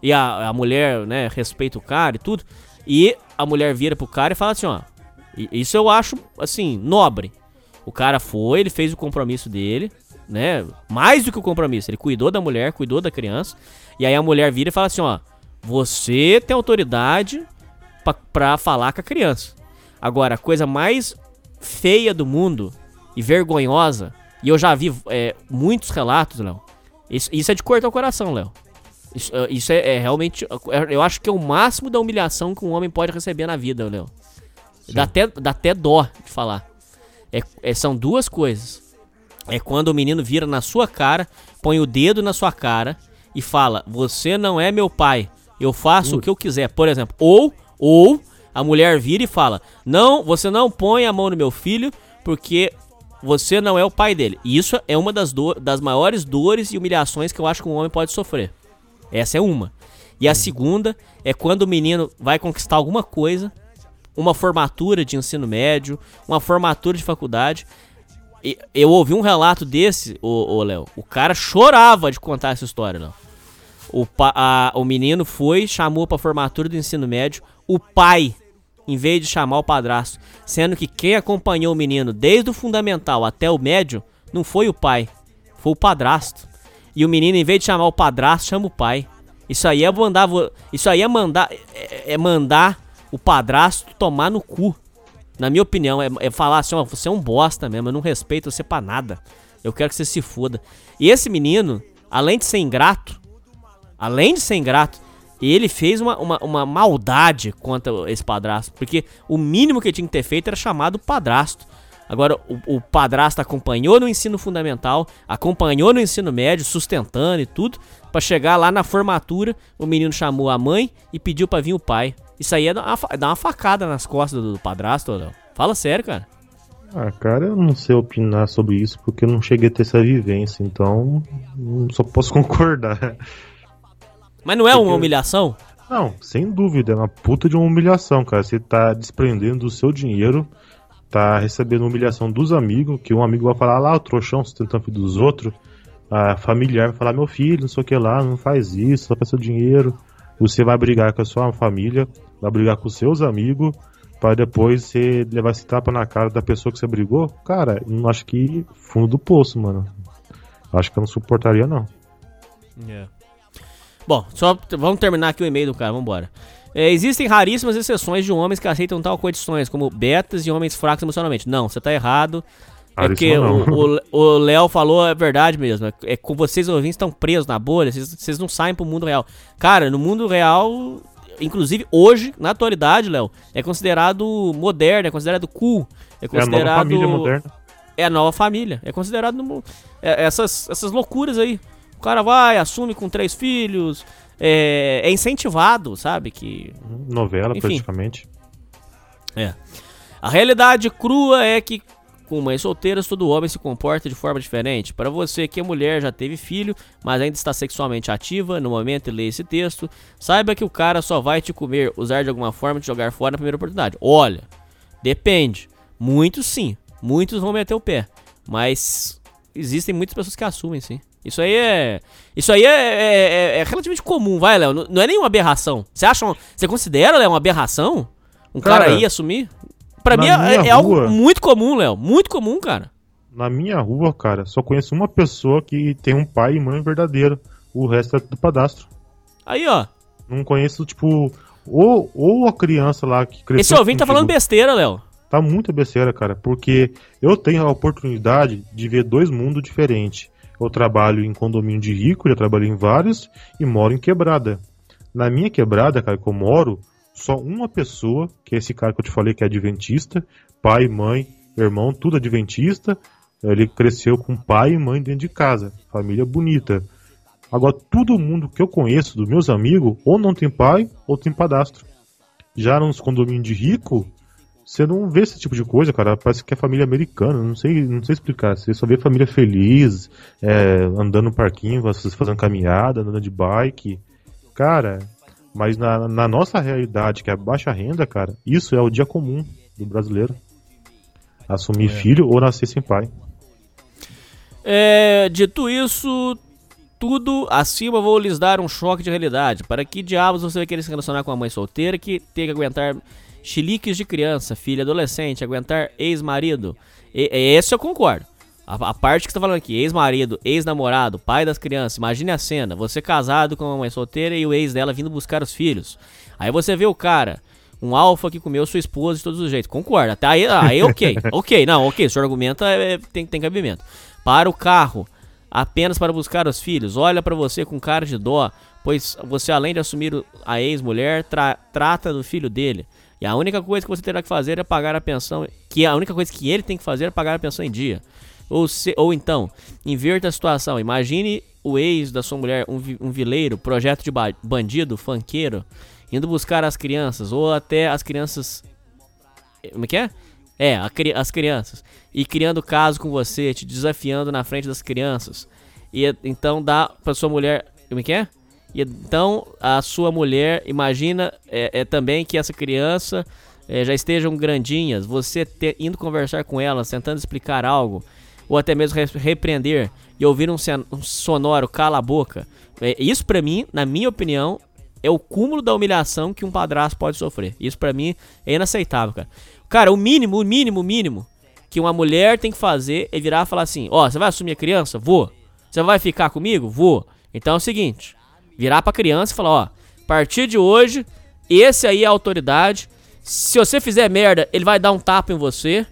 E a, a mulher, né, respeita o cara e tudo. E a mulher vira pro cara e fala assim, ó. "I- Isso eu acho, assim, nobre. O cara foi, ele fez o compromisso dele, né? Mais do que o compromisso. Ele cuidou da mulher, cuidou da criança. E aí a mulher vira e fala assim, ó. Você tem autoridade pra falar com a criança. Agora, a coisa mais feia do mundo e vergonhosa, e eu já vi é, muitos relatos, Léo. Isso, isso é de cortar o coração, Léo. Isso, é- isso é, é realmente. é- Eu acho que é o máximo da humilhação que um homem pode receber na vida, Léo. Dá até, dá até dó de falar. É, é- são duas coisas. É quando o menino vira na sua cara, põe o dedo na sua cara e fala: Você não é meu pai. Eu faço o que eu quiser. Por exemplo, ou, ou a mulher vira e fala: Não, você não põe a mão no meu filho porque você não é o pai dele. E isso é uma das, do- das maiores dores e humilhações que eu acho que um homem pode sofrer. Essa é uma. E a segunda é quando o menino vai conquistar alguma coisa uma formatura de ensino médio, uma formatura de faculdade. E eu ouvi um relato desse, ô, ô Léo. O cara chorava de contar essa história, Léo. O, pa- a- o menino foi, chamou pra formatura do ensino médio o pai, em vez de chamar o padrasto. Sendo que quem acompanhou o menino desde o fundamental até o médio não foi o pai, foi o padrasto. E o menino, em vez de chamar o padrasto, chama o pai. Isso aí é mandar, isso aí é mandar, é, é mandar o padrasto tomar no cu. Na minha opinião, é, é falar assim, ó, você é um bosta mesmo, eu não respeito você pra nada. Eu quero que você se foda. E esse menino, além de ser ingrato, além de ser ingrato, ele fez uma, uma, uma maldade contra esse padrasto. Porque o mínimo que ele tinha que ter feito era chamar do padrasto. Agora, o, o padrasto acompanhou no ensino fundamental, acompanhou no ensino médio, sustentando e tudo, pra chegar lá na formatura, o menino chamou a mãe e pediu pra vir o pai. Isso aí é dar uma, fa- dar uma facada nas costas do, do padrasto, Léo. Fala sério, cara. Ah, cara, eu não sei opinar sobre isso porque eu não cheguei a ter essa vivência, então só posso concordar. Mas não é uma humilhação? Não, sem dúvida, é uma puta de uma humilhação, cara. Você tá desprendendo do seu dinheiro, tá recebendo humilhação dos amigos, que um amigo vai falar lá, o trouxão sustentando filho dos outros. A familiar vai falar, meu filho, não sei o que lá, não faz isso, só pra seu dinheiro. Você vai brigar com a sua família, vai brigar com os seus amigos, para depois você levar esse tapa na cara da pessoa que você brigou. Cara, eu não acho que fundo do poço, mano. Acho que eu não suportaria, não. Bom, só vamos terminar aqui o e-mail do cara, vambora. É, existem raríssimas exceções de homens que aceitam tal condições, como betas e homens fracos emocionalmente. Não, você tá errado. É porque o- Léo falou é verdade mesmo. É, é com vocês ouvintes estão presos na bolha, vocês, vocês não saem pro mundo real. Cara, no mundo real, inclusive hoje, na atualidade, Léo, é considerado moderno, é considerado cool. É É a considerado. nova família moderna. É a nova família. É considerado no- é, essas, essas loucuras aí. O cara vai, assume com três filhos. É, é incentivado, sabe? Que. Novela, Enfim. praticamente. É. A realidade crua é que com mães solteiras todo homem se comporta de forma diferente. Para você que é mulher, já teve filho, mas ainda está sexualmente ativa no momento de ler esse texto, saiba que o cara só vai te comer, usar de alguma forma, te jogar fora na primeira oportunidade. Olha, depende. Muitos sim, muitos vão meter o pé, mas existem muitas pessoas que assumem sim. Isso aí é. Isso aí é, é- é- é relativamente comum, vai, Léo. Não, não é nenhuma aberração. Você acha. Você considera, Léo, uma aberração? Um cara, Cara, aí assumir? Pra mim é, é algo muito comum, Léo. Muito comum, cara. Na minha rua, cara, só conheço uma pessoa que tem um pai e mãe verdadeiro. O resto é do padastro. Aí, ó. Não conheço, tipo, ou, ou a criança lá que cresceu. Esse ouvinte tá contigo. falando besteira, Léo. Tá muito besteira, cara, porque eu tenho a oportunidade de ver dois mundos diferentes. Eu trabalho em condomínio de rico, já trabalhei em vários, e moro em quebrada. Na minha quebrada, cara, que eu moro, só uma pessoa, que é esse cara que eu te falei que é adventista, pai, mãe, irmão, tudo adventista. Ele cresceu com pai e mãe dentro de casa, família bonita. Agora, todo mundo que eu conheço, dos meus amigos, ou não tem pai, ou tem padastro. Já nos condomínios de rico, você não vê esse tipo de coisa, cara. Parece que é família americana. Não sei, não sei explicar. Você só vê família feliz, é, andando no parquinho, vocês fazendo caminhada, andando de bike. Cara, mas na, na nossa realidade, que é a baixa renda, cara, isso é o dia comum do brasileiro. Assumir filho ou nascer sem pai. É, dito isso, tudo acima vou lhes dar um choque de realidade. Para que diabos você vai querer se relacionar com uma mãe solteira que tem que aguentar chiliques de criança, filha adolescente, aguentar ex-marido? Esse eu concordo. A, a parte que você tá falando aqui, ex-marido, ex-namorado, pai das crianças, imagine a cena, você casado com uma mãe solteira e o ex dela vindo buscar os filhos. Aí você vê o cara, um alfa que comeu sua esposa de todos os jeitos. Concordo, até aí, aí ok, ok, não, ok, o senhor argumenta é, é, tem, tem cabimento. Para o carro, apenas para buscar os filhos, olha pra você com cara de dó, pois você além de assumir a ex-mulher, tra- trata do filho dele. E a única coisa que você terá que fazer é pagar a pensão, que a única coisa que ele tem que fazer é pagar a pensão em dia. Ou, se, ou então, inverta a situação. Imagine o ex da sua mulher, um, um vileiro, projeto de ba- bandido, fanqueiro, indo buscar as crianças, ou até as crianças. Como é que é? É, a as crianças. E criando caso com você, te desafiando na frente das crianças. E então dá pra sua mulher. Como é que é? E então a sua mulher imagina é, é também que essa criança eh, já estejam grandinhas, você indo conversar com elas, tentando explicar algo, ou até mesmo re- repreender e ouvir um, sonoro cala a boca, é, isso pra mim, na minha opinião, é o cúmulo da humilhação que um padrasto pode sofrer. Isso pra mim é inaceitável, cara. Cara, o mínimo, o mínimo, o mínimo que uma mulher tem que fazer é virar e falar assim: Ó, você vai assumir a criança? Vou. Você vai ficar comigo? Vou. Então é o seguinte: virar pra criança e falar: Ó, a partir de hoje, esse aí é a autoridade. Se você fizer merda, ele vai dar um tapa em você.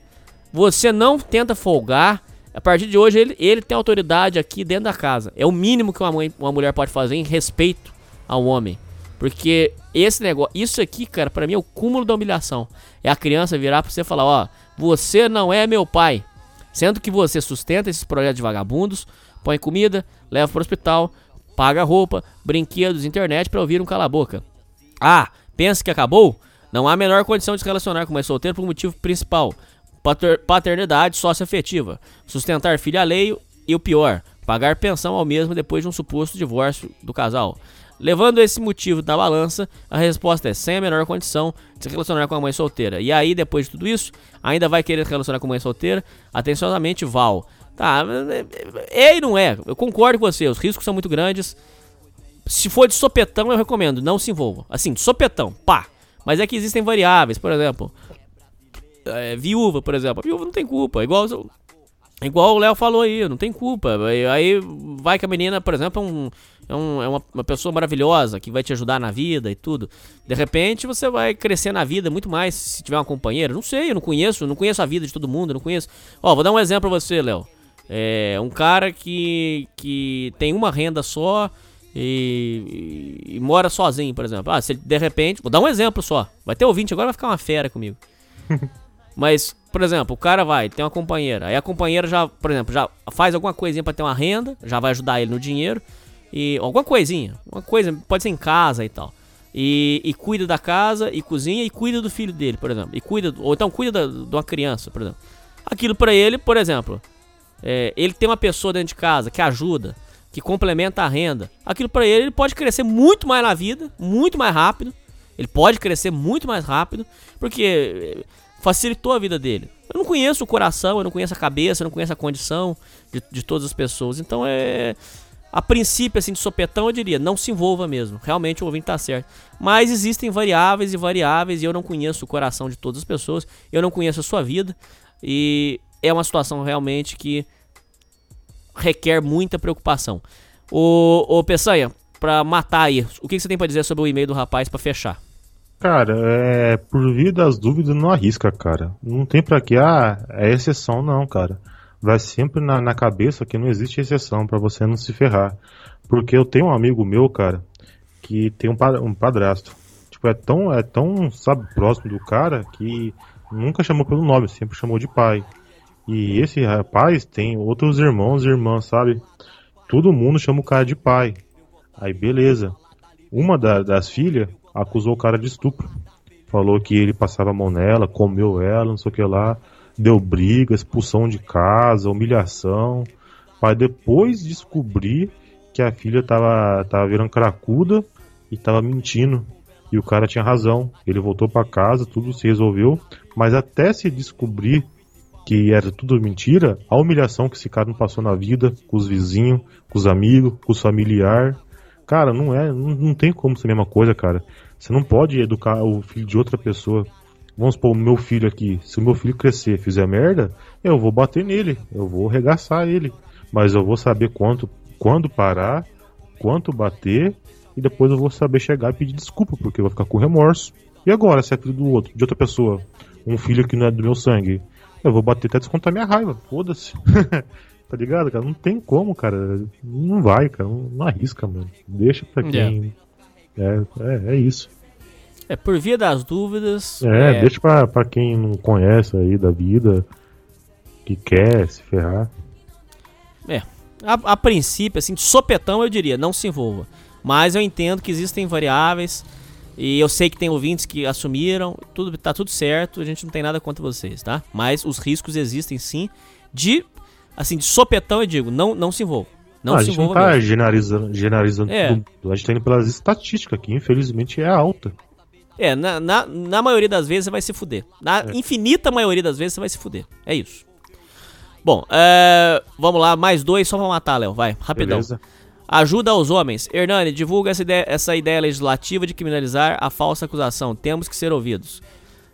Você não tenta folgar. A partir de hoje, ele, ele tem autoridade aqui dentro da casa. É o mínimo que uma, mãe, uma mulher pode fazer em respeito ao homem. Porque esse negócio, isso aqui, cara, pra mim é o cúmulo da humilhação. É a criança virar pra você e falar: Ó, você não é meu pai. Sendo que você sustenta esses projetos de vagabundos, põe comida, leva pro hospital, paga roupa, brinquedos, internet pra ouvir um cala-boca. Ah, pensa que acabou? Não há a menor condição de se relacionar com mais solteiro por um motivo principal: pater- paternidade socioafetiva, sustentar filho alheio e o pior, pagar pensão ao mesmo depois de um suposto divórcio do casal. Levando esse motivo da balança, a resposta é sem a menor condição de se relacionar com a mãe solteira. E aí, depois de tudo isso, ainda vai querer se relacionar com a mãe solteira? Atenciosamente, Val. Tá, é e não é. Eu concordo com você, os riscos são muito grandes. Se for de sopetão, eu recomendo, não se envolva. Assim, de sopetão, pá. Mas é que existem variáveis, por exemplo. é, viúva, por exemplo. A viúva não tem culpa. Igual, igual o Léo falou aí, não tem culpa. Aí- vai que a menina, por exemplo, é, um, é, um- é uma, uma pessoa maravilhosa que vai te ajudar na vida e tudo. De repente você vai crescer na vida muito mais se tiver uma companheira. Não sei, eu não conheço, não conheço a vida de todo mundo, não conheço. Ó, vou dar um exemplo pra você, Léo. É um cara que, que tem uma renda só e, e- e mora sozinho, por exemplo. Ah, se ele, de repente. Vou dar um exemplo só. Vai ter ouvinte agora, vai ficar uma fera comigo. Mas, por exemplo, o cara vai, tem uma companheira. Aí a companheira já, por exemplo, já faz alguma coisinha pra ter uma renda, já vai ajudar ele no dinheiro. E alguma coisinha, uma coisa, pode ser em casa e tal. E, e cuida da casa, e cozinha, e cuida do filho dele, por exemplo. E cuida, ou então cuida da- de uma criança, por exemplo. Aquilo pra ele, por exemplo, é, ele tem uma pessoa dentro de casa que ajuda, que complementa a renda. Aquilo pra ele, ele pode crescer muito mais na vida, muito mais rápido. Ele pode crescer muito mais rápido, porque é, facilitou a vida dele. Eu não conheço o coração, eu não conheço a cabeça, eu não conheço a condição de, de todas as pessoas. Então é. A princípio, assim, de sopetão, eu diria, não se envolva mesmo. Realmente o ouvinte tá certo. Mas existem variáveis e variáveis, e eu não conheço o coração de todas as pessoas, eu não conheço a sua vida. E é uma situação realmente que requer muita preocupação. Ô, ô Peçanha, pra matar aí, o que que você tem pra dizer sobre o e-mail do rapaz pra fechar? Cara, é, por via das dúvidas, não arrisca, cara. Não tem pra que, ah, é exceção, não, cara. Vai sempre na, na cabeça que não existe exceção pra você não se ferrar. Porque eu tenho um amigo meu, cara, que tem um, um padrasto. Tipo, é tão, é tão, sabe, próximo do cara que nunca chamou pelo nome, sempre chamou de pai. E esse rapaz tem outros irmãos e irmãs, sabe? Todo mundo chama o cara de pai. Aí, beleza. Uma da- das filhas acusou o cara de estupro. Falou que ele passava a mão nela, comeu ela, não sei o que lá. Deu briga, expulsão de casa, humilhação. Para depois descobrir que a filha tava, tava virando cracuda e tava mentindo. E o cara tinha razão. Ele voltou para casa, tudo se resolveu. Mas até se descobrir que era tudo mentira, a humilhação que esse cara não passou na vida, com os vizinhos, com os amigos, com os familiares. Cara, não é, não, não tem como ser a mesma coisa, cara. Você não pode educar o filho de outra pessoa. Vamos supor, o meu filho aqui. Se o meu filho crescer fizer merda, eu vou bater nele, eu vou arregaçar ele. Mas eu vou saber quanto, quando parar, quanto bater, e depois eu vou saber chegar e pedir desculpa, porque eu vou ficar com remorso. E agora, se é filho do outro, de outra pessoa, um filho que não é do meu sangue, eu vou bater até descontar minha raiva, foda-se. tá ligado, cara? Não tem como, cara. Não vai, cara. Não, não arrisca, mano. Deixa pra quem. É, é, é isso. É, por via das dúvidas. É, deixa pra, pra quem não conhece aí da vida, que quer se ferrar. É, a, a princípio, assim, de sopetão eu diria, não se envolva. Mas eu entendo que existem variáveis e eu sei que tem ouvintes que assumiram, tudo tá tudo certo, a gente não tem nada contra vocês, tá? Mas os riscos existem sim de assim, de sopetão eu digo, não não se envolva. Não Ah, a se gente não envolva tá generalizando, generalizando É. tudo. A gente tá indo pelas estatísticas, que infelizmente é alta. É, na, na, na maioria das vezes você vai se fuder. Na É. infinita maioria das vezes você vai se fuder. É isso. Bom, é, vamos lá, mais dois só pra matar, Léo. Vai, rapidão. Beleza. Ajuda aos homens. Hernani, divulga essa ideia, essa ideia legislativa de criminalizar a falsa acusação. Temos que ser ouvidos.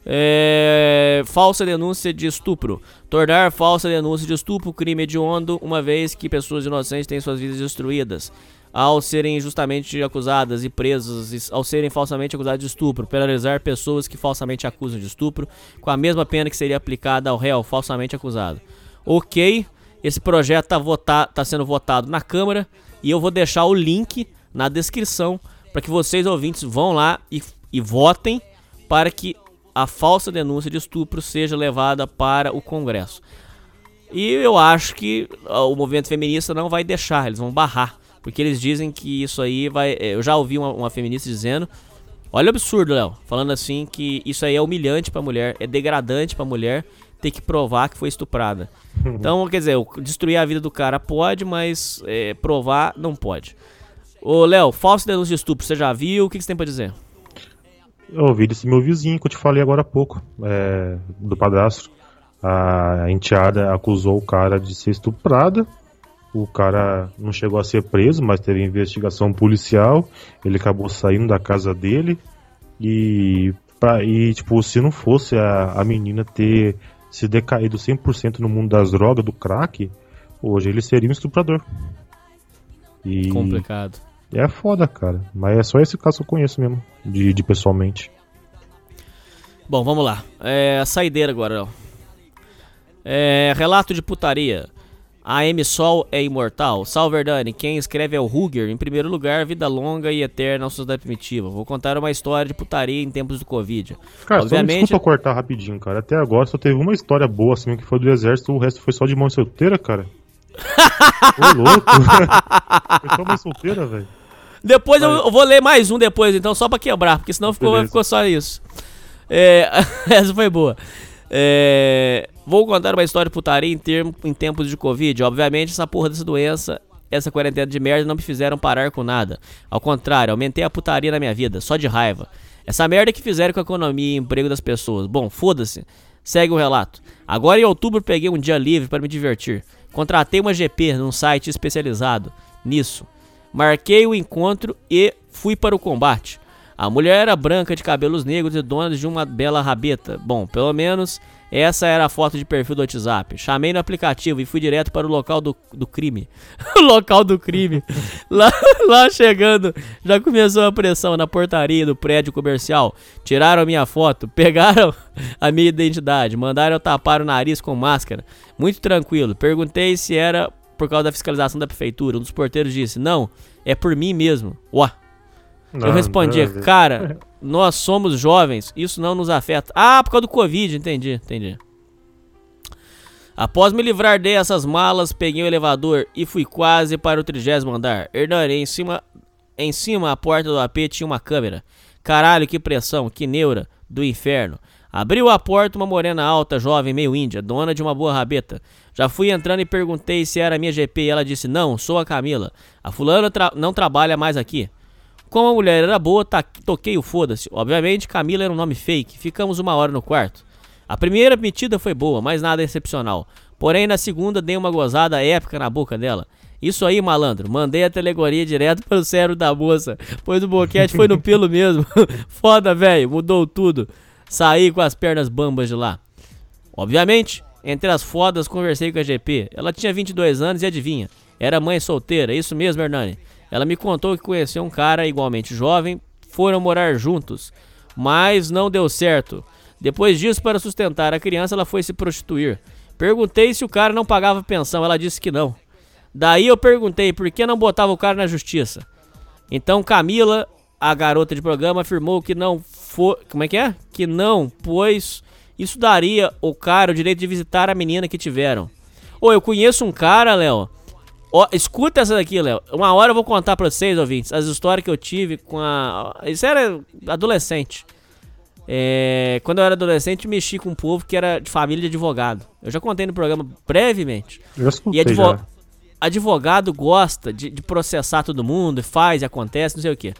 É, falsa denúncia de estupro. Tornar falsa denúncia de estupro crime hediondo, uma vez que pessoas inocentes têm suas vidas destruídas ao serem injustamente acusadas e presas, ao serem falsamente acusadas de estupro. Penalizar pessoas que falsamente acusam de estupro com a mesma pena que seria aplicada ao réu falsamente acusado. Ok, esse projeto está tá sendo votado na Câmara e eu vou deixar o link na descrição para que vocês ouvintes vão lá e, e votem para que a falsa denúncia de estupro seja levada para o Congresso. E eu acho que o movimento feminista não vai deixar, eles vão barrar. Porque eles dizem que isso aí vai. eh, Eu já ouvi uma, uma feminista dizendo. Olha o absurdo, Léo. Falando assim que isso aí é humilhante pra mulher, é degradante pra mulher ter que provar que foi estuprada. Então, quer dizer, destruir a vida do cara pode, mas eh, provar não pode. Ô, Léo, falsa denúncia de estupro, você já viu? O que, que você tem pra dizer? Eu ouvi desse meu vizinho que eu te falei agora há pouco, é, do padrasto. A enteada acusou o cara de ser estuprada. O cara não chegou a ser preso, mas teve investigação policial. Ele acabou saindo da casa dele. E, pra, e tipo, se não fosse a, a menina ter se decaído 100% no mundo das drogas, do crack, hoje ele seria um estuprador. E Complicado. é foda, cara. Mas é só esse caso que eu conheço mesmo, de, de pessoalmente. Bom, vamos lá. É, saideira agora, Léo. É, relato de putaria. A M Sol é imortal. Salve, Verdani. Quem escreve é o Ruger. Em primeiro lugar, vida longa e eterna à sociedade primitiva. Vou contar uma história de putaria em tempos do Covid. Cara, só me Obviamente, cortar rapidinho, cara. Até agora só teve uma história boa assim que foi do exército, o resto foi só de mãe solteira, cara. Ô, louco. foi só mãe solteira, velho. Depois eu, eu vou ler mais um depois, então, só pra quebrar, porque senão ficou, ficou só isso. É, essa foi boa. É, vou contar uma história de putaria em, termo, em tempos de Covid. Obviamente, essa porra dessa doença, essa quarentena de merda não me fizeram parar com nada. Ao contrário, aumentei a putaria na minha vida, só de raiva. Essa merda que fizeram com a economia e emprego das pessoas. Bom, foda-se. Segue o relato. Agora em outubro peguei um dia livre para me divertir. Contratei uma GP num site especializado nisso. Marquei o encontro e fui para o combate. A mulher era branca, de cabelos negros e dona de uma bela rabeta. Bom, pelo menos essa era a foto de perfil do WhatsApp. Chamei no aplicativo e fui direto para o local do, do crime. o local do crime. lá, lá chegando, já começou a pressão na portaria do prédio comercial. Tiraram a minha foto, pegaram a minha identidade, mandaram eu tapar o nariz com máscara. Muito tranquilo. Perguntei se era por causa da fiscalização da prefeitura. Um dos porteiros disse: Não, é por mim mesmo. Uá. Eu Não, respondia, nada a ver. cara, nós somos jovens, isso não nos afeta. Ah, por causa do Covid, entendi, entendi. Após me livrar dessas malas, peguei o elevador e fui quase para o trigésimo andar. Hernani, em cima, em cima a porta do AP tinha uma câmera. Caralho, que pressão, que neura do inferno. Abriu a porta uma morena alta, jovem, meio índia, dona de uma boa rabeta. Já fui entrando e perguntei se era minha GP e ela disse: Não, sou a Camila. A fulana tra- não trabalha mais aqui. Como a mulher era boa, ta- toquei o foda-se. Obviamente, Camila era um nome fake. Ficamos uma hora no quarto. A primeira metida foi boa, mas nada excepcional. Porém, na segunda, dei uma gozada épica na boca dela. Isso aí, malandro. Mandei a telegoria direto para o cérebro da moça, pois o boquete foi no pelo mesmo. Foda, velho. Mudou tudo. Saí com as pernas bambas de lá. Obviamente, entre as fodas, conversei com a GP. Ela tinha 22 anos e adivinha, era mãe solteira, isso mesmo, Hernani. Ela me contou que conheceu um cara igualmente jovem, foram morar juntos, mas não deu certo. Depois disso, para sustentar a criança, ela foi se prostituir. Perguntei se o cara não pagava pensão, ela disse que não. Daí eu perguntei por que não botava o cara na justiça. Então Camila, a garota de programa, afirmou que não foi. Como é que é? Que não, pois isso daria o cara o direito de visitar a menina que tiveram. Ô, eu conheço um cara, Léo. Ó, escuta essa daqui, Léo. Uma hora eu vou contar pra vocês, ouvintes, as histórias que eu tive com a. Isso era adolescente. É, quando eu era adolescente, mexi com um povo que era de família de advogado. Eu já contei no programa brevemente. Eu já E escutei advo- já. advogado gosta de, de processar todo mundo, faz e acontece, não sei o que.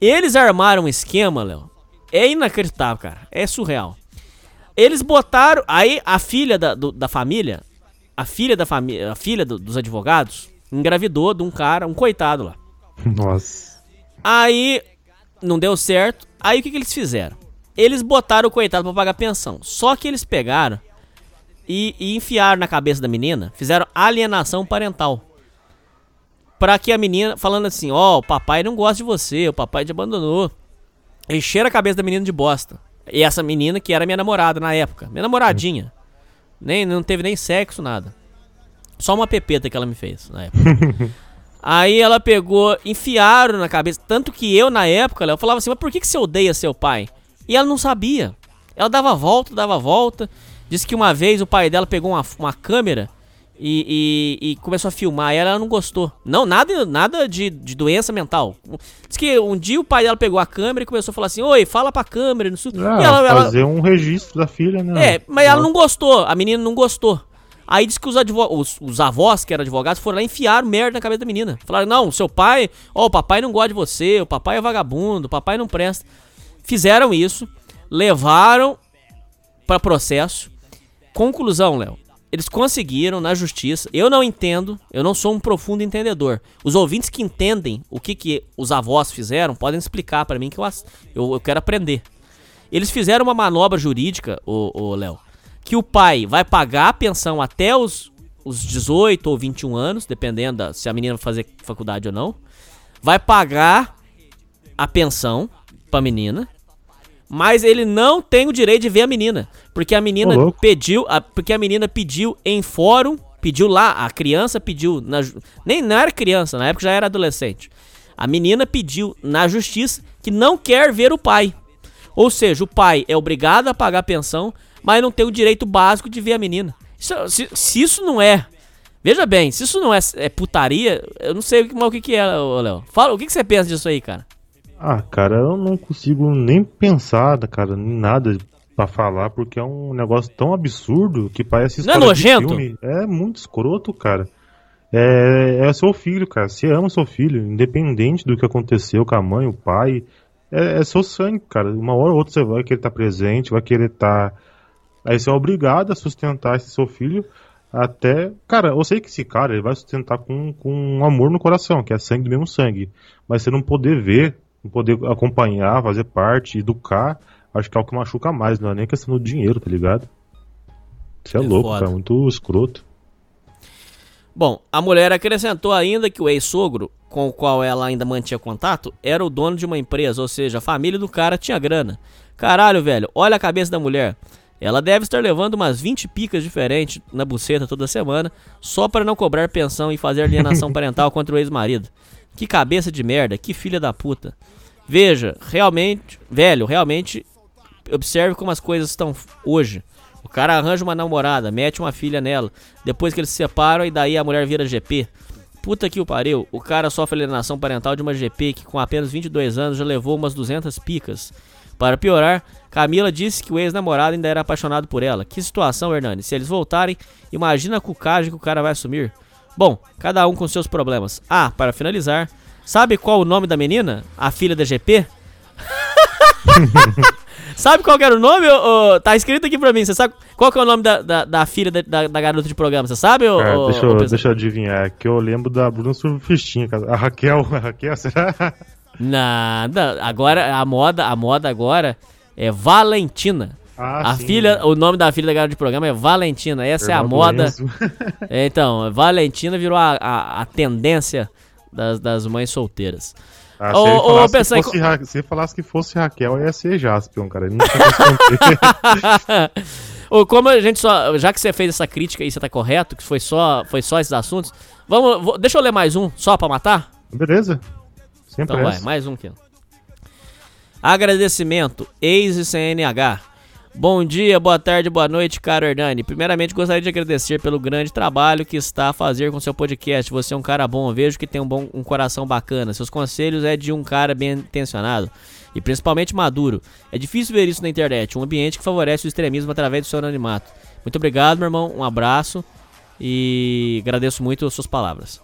Eles armaram um esquema, Léo, é inacreditável, cara. É surreal. Eles botaram. Aí a filha da, do- da família, a filha da família, a filha do- dos advogados, engravidou de um cara, um coitado lá. Nossa. Aí não deu certo. Aí o que, que eles fizeram? Eles botaram o coitado pra pagar pensão. Só que eles pegaram e, e enfiaram na cabeça da menina, fizeram alienação parental. Pra que a menina, falando assim: Ó, o papai não gosta de você, o papai te abandonou. Encheram a cabeça da menina de bosta. E essa menina que era minha namorada na época, minha namoradinha. Nem, não teve nem sexo, nada. Só uma pepeta que ela me fez na época. Aí ela pegou, enfiaram na cabeça. Tanto que eu, na época, eu falava assim: Mas por que, que você odeia seu pai? E ela não sabia. Ela dava volta, dava volta. Disse que uma vez o pai dela pegou uma, uma câmera e, e- e começou a filmar. E ela não gostou. Não, nada, nada de, de doença mental. Diz que um dia o pai dela pegou a câmera e começou a falar assim: Oi, fala pra câmera. Não sei... Ah, e ela, ela- fazer um registro da filha, né? é, mas ela não gostou, a menina não gostou. Aí disse que os, os, os avós, que eram advogados, foram lá e enfiaram merda na cabeça da menina. Falaram, não, seu pai, ó, o papai não gosta de você, o papai é vagabundo, o papai não presta. Fizeram isso, levaram pra processo. Conclusão, Léo. Eles conseguiram na justiça. Eu não entendo, eu não sou um profundo entendedor. Os ouvintes que entendem o que, que os avós fizeram podem explicar pra mim que eu, eu, eu quero aprender. Eles fizeram uma manobra jurídica, o, Léo, que o pai vai pagar a pensão até os, os 18 ou 21 anos, dependendo da, se a menina vai fazer faculdade ou não. Vai pagar a pensão pra menina, mas ele não tem o direito de ver a menina, porque a menina louco. pediu, a- porque a menina pediu em fórum, pediu lá, a criança pediu na nem não era criança, na época já era adolescente. A menina pediu na justiça que não quer ver o pai. Ou seja, o pai é obrigado a pagar a pensão, mas não tem o direito básico de ver a menina. Isso- se, se isso não é. Veja bem, se isso não é, é putaria, eu não sei o que, o que, que é, Léo. Fala, o que, que você pensa disso aí, cara? Ah, cara, eu não consigo nem pensar, cara, em nada pra falar, porque é um negócio tão absurdo que parece Não é nojento? filme. É muito escroto, cara. É, é seu filho, cara. Você ama seu filho, independente do que aconteceu com a mãe, o pai. É, é seu sangue, cara. Uma hora ou outra você vai querer estar presente, vai querer estar. Aí você é obrigado a sustentar esse seu filho até. Cara, eu sei que esse cara ele vai sustentar com, com um amor no coração, que é sangue do mesmo sangue. Mas você não poder ver, poder acompanhar, fazer parte, educar, acho que é o que machuca mais, não é nem questão do dinheiro, tá ligado? Você é, É louco, foda. cara, muito escroto. Bom, a mulher acrescentou ainda que o ex-sogro, com o qual ela ainda mantinha contato, era o dono de uma empresa, ou seja, a família do cara tinha grana. Caralho, velho, olha a cabeça da mulher. Ela deve estar levando umas 20 picas diferentes na buceta toda semana, só para não cobrar pensão e fazer alienação parental contra o ex-marido. Que cabeça de merda, que filha da puta. Veja, realmente, velho, realmente observe como as coisas estão hoje. O cara arranja uma namorada, mete uma filha nela, depois que eles se separam e daí a mulher vira GP. Puta que o pariu, o cara sofre alienação parental de uma GP que com apenas 22 anos já levou umas 200 picas. Para piorar, Camila disse que o ex-namorado ainda era apaixonado por ela. Que situação, Hernani. Se eles voltarem, imagina a cucagem que o cara vai assumir. Bom, cada um com seus problemas. Ah, para finalizar, sabe qual o nome da menina? A filha da GP? sabe qual era o nome? ô- ô? tá escrito aqui pra mim. Você sabe qual que é o nome da, da, da filha da, da- da garota de programa? Você sabe? ô- ô- deixa, eu, deixa eu adivinhar, que eu lembro da Bruna Surfistinha. A Raquel, a Raquel, será? Nada. Agora, a moda, a moda agora é Valentina. Ah, a sim. filha, o nome da filha da garota de programa é Valentina. Essa é a moda. É, então, Valentina virou a, a, a tendência das, das mães solteiras. Ah, Ô, se, ele ô, aí, que fosse Ra- se ele falasse que fosse Raquel, ia ser Jaspion, cara. Ele não tinha. Ô, como a gente só. Já que você fez essa crítica e você tá correto, que foi só, foi só esses assuntos, vamos. vou- deixa eu ler mais um, só pra matar? Beleza. Sempre Então vai, essa. mais um aqui. Agradecimento, ex-CNH. Bom dia, boa tarde, boa noite, caro Hernani. Primeiramente, gostaria de agradecer pelo grande trabalho que está a fazer com seu podcast. Você é um cara bom, vejo que tem um, bom, um coração bacana. Seus conselhos é de um cara bem intencionado e principalmente maduro. É difícil ver isso na internet, um ambiente que favorece o extremismo através do seu anonimato. Muito obrigado, meu irmão, um abraço e agradeço muito as suas palavras.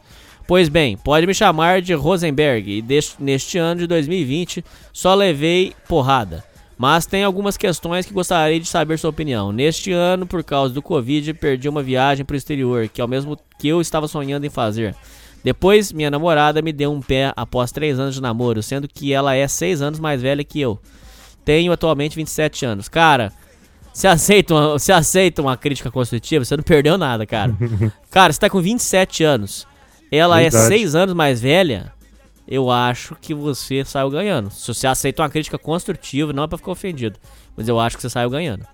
Pois bem, pode me chamar de Rosenberg e deste- neste ano de 2020 só levei porrada. Mas tem algumas questões que gostaria de saber sua opinião. Neste ano, por causa do Covid, perdi uma viagem para o exterior, que ao mesmo que eu estava sonhando em fazer. Depois, minha namorada me deu um pé após 3 anos de namoro, sendo que ela é 6 anos mais velha que eu. Tenho atualmente 27 anos. Cara, você aceita uma, você aceita uma crítica construtiva? Você não perdeu nada, cara. cara, você tá com 27 anos. Ela é Verdade. 6 anos mais velha. Eu acho que você saiu ganhando. Se você aceita uma crítica construtiva, não é pra ficar ofendido. Mas eu acho que você saiu ganhando.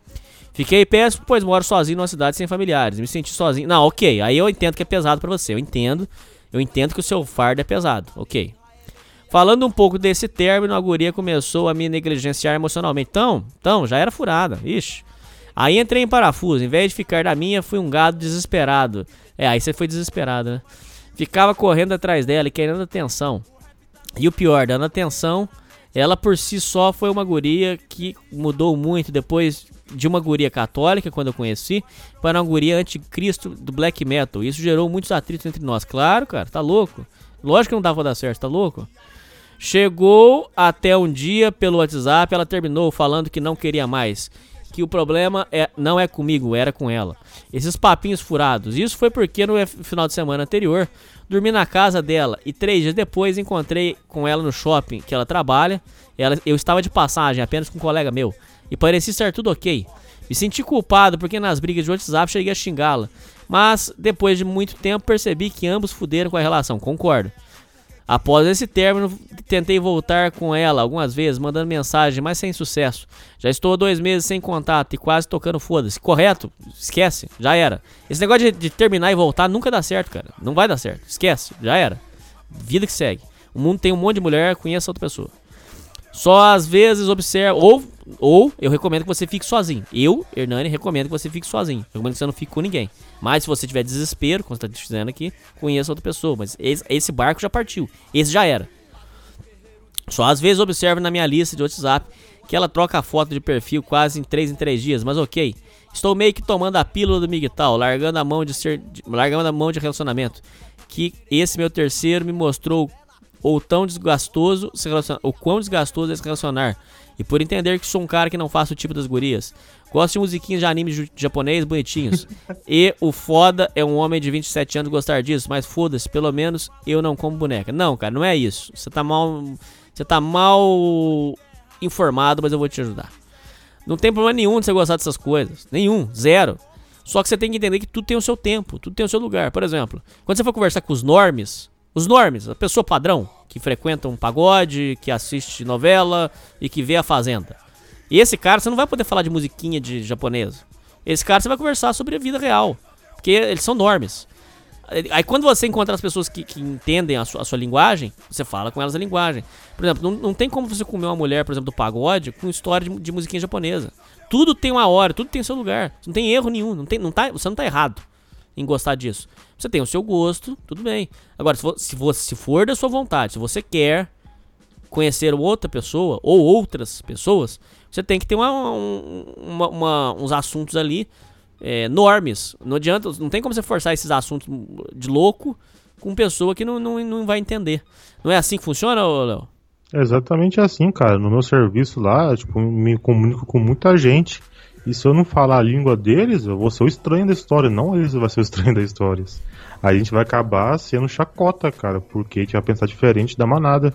Fiquei péssimo, pois moro sozinho numa cidade sem familiares. Me senti sozinho. Não, ok. Aí eu entendo que é pesado pra você. Eu entendo. Eu entendo que o seu fardo é pesado. Ok. Falando um pouco desse término, a guria começou a me negligenciar emocionalmente. Então, então, já era furada. Ixi. Aí entrei em parafuso. Em vez de ficar da minha, fui um gado desesperado. É, aí você foi desesperado, né? Ficava correndo atrás dela e querendo atenção. E o pior, dando atenção, ela por si só foi uma guria que mudou muito depois de uma guria católica, quando eu conheci, para uma guria anticristo do black metal. Isso gerou muitos atritos entre nós. Claro, cara, tá louco. Lógico que não dava pra dar certo, tá louco? Chegou até um dia pelo WhatsApp, ela terminou falando que não queria mais. Que o problema é, não é comigo, era com ela. Esses papinhos furados. Isso foi porque no final de semana anterior dormi na casa dela e três dias depois encontrei com ela no shopping que ela trabalha. Ela, eu estava de passagem apenas com um colega meu e parecia estar tudo ok. Me senti culpado porque nas brigas de WhatsApp cheguei a xingá-la, mas depois de muito tempo percebi que ambos fuderam com a relação. Concordo. Após esse término, tentei voltar com ela algumas vezes, mandando mensagem, mas sem sucesso. Já estou há dois meses sem contato e quase tocando foda-se. Correto? Esquece, já era. Esse negócio de, de terminar e voltar nunca dá certo, cara. Não vai dar certo. Esquece, já era. Vida que segue. O mundo tem um monte de mulher, conheça outra pessoa. Só às vezes observa. Ou, ou eu recomendo que você fique sozinho. Eu, Hernani, recomendo que você fique sozinho. Recomendo que você não fique com ninguém. Mas se você tiver desespero, como você está dizendo aqui, conheça outra pessoa. Mas esse, esse barco já partiu. Esse já era. Só às vezes observo na minha lista de WhatsApp que ela troca a foto de perfil quase em 3 em 3 dias, mas ok. Estou meio que tomando a pílula do Miguel, largando a mão de ser. de- largando a mão de relacionamento. Que esse meu terceiro me mostrou ou tão desgastoso se relacionar, o quão desgastoso é se relacionar. E por entender que sou um cara que não faço o tipo das gurias. Gosto de musiquinhas de anime japonês bonitinhos. e o foda é um homem de 27 anos gostar disso, mas foda-se, pelo menos eu não como boneca. Não, cara, não é isso. Você tá mal. Você tá mal informado, mas eu vou te ajudar. Não tem problema nenhum de você gostar dessas coisas. Nenhum, zero. Só que você tem que entender que tudo tem o seu tempo, tudo tem o seu lugar. Por exemplo, quando você for conversar com os normes, os normes, a pessoa padrão, que frequenta um pagode, que assiste novela e que vê a Fazenda. Esse cara, você não vai poder falar de musiquinha de japonesa. Esse cara você vai conversar sobre a vida real. Porque eles são normes. Aí quando você encontra as pessoas que, que entendem a sua, a sua linguagem, você fala com elas a linguagem. Por exemplo, não, não tem como você comer uma mulher, por exemplo, do pagode com história de, de musiquinha japonesa. Tudo tem uma hora, tudo tem seu lugar. Não tem erro nenhum, não tem, não tá, você não tá errado em gostar disso. Você tem o seu gosto, tudo bem. Agora, se, vo- se, for da sua vontade, se você quer conhecer outra pessoa ou outras pessoas, você tem que ter uma, um- uma- uma- uns assuntos ali é, normes. Não adianta, não tem como você forçar esses assuntos de louco com pessoa que não, não, não vai entender. Não é assim que funciona, Léo? É exatamente assim, cara. No meu serviço lá, tipo, me comunico com muita gente. E se eu não falar a língua deles, eu vou ser o estranho da história, não eles vão ser o estranho da história. Aí a gente vai acabar sendo chacota, cara, porque a gente vai pensar diferente da manada.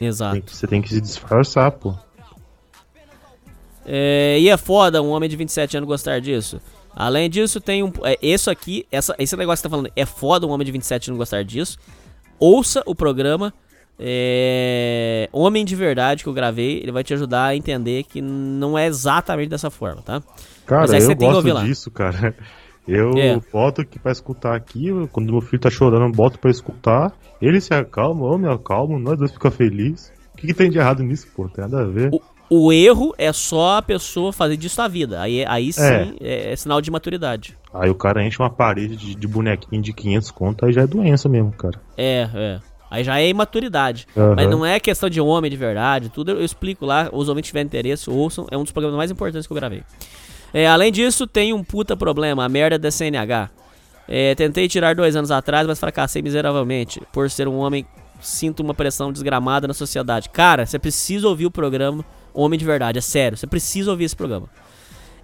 Exato. Tem que- Você tem que se disfarçar, pô. É, e é foda um homem de 27 anos gostar disso. Além disso, tem um. É, isso aqui, essa, esse negócio que você tá falando, é foda um homem de 27 anos gostar disso. Ouça o programa é, Homem de Verdade que eu gravei. Ele vai te ajudar a entender que não é exatamente dessa forma, tá? Cara, Mas aí você eu gosto disso, cara. Eu É. boto aqui pra escutar aqui, quando meu filho tá chorando, eu boto pra escutar. Ele se acalma, eu me acalmo, nós dois ficamos felizes. O que, que tem de errado nisso, pô? Tem nada a ver. O, o erro é só a pessoa fazer disso a vida. Aí, aí sim é. é sinal de maturidade. Aí o cara enche uma parede de, de bonequinho de 500 conto, aí já é doença mesmo, cara. É, é. Aí já é imaturidade. Aham. Mas não é questão de homem de verdade, tudo eu explico lá. Os homens tiverem interesse, ouçam. É um dos programas mais importantes que eu gravei. É, além disso, tem um puta problema, a merda da CNH. É, tentei tirar dois anos atrás, mas fracassei miseravelmente. Por ser um homem, sinto uma pressão desgramada na sociedade. Cara, você precisa ouvir o programa homem de verdade, é sério. Você precisa ouvir esse programa.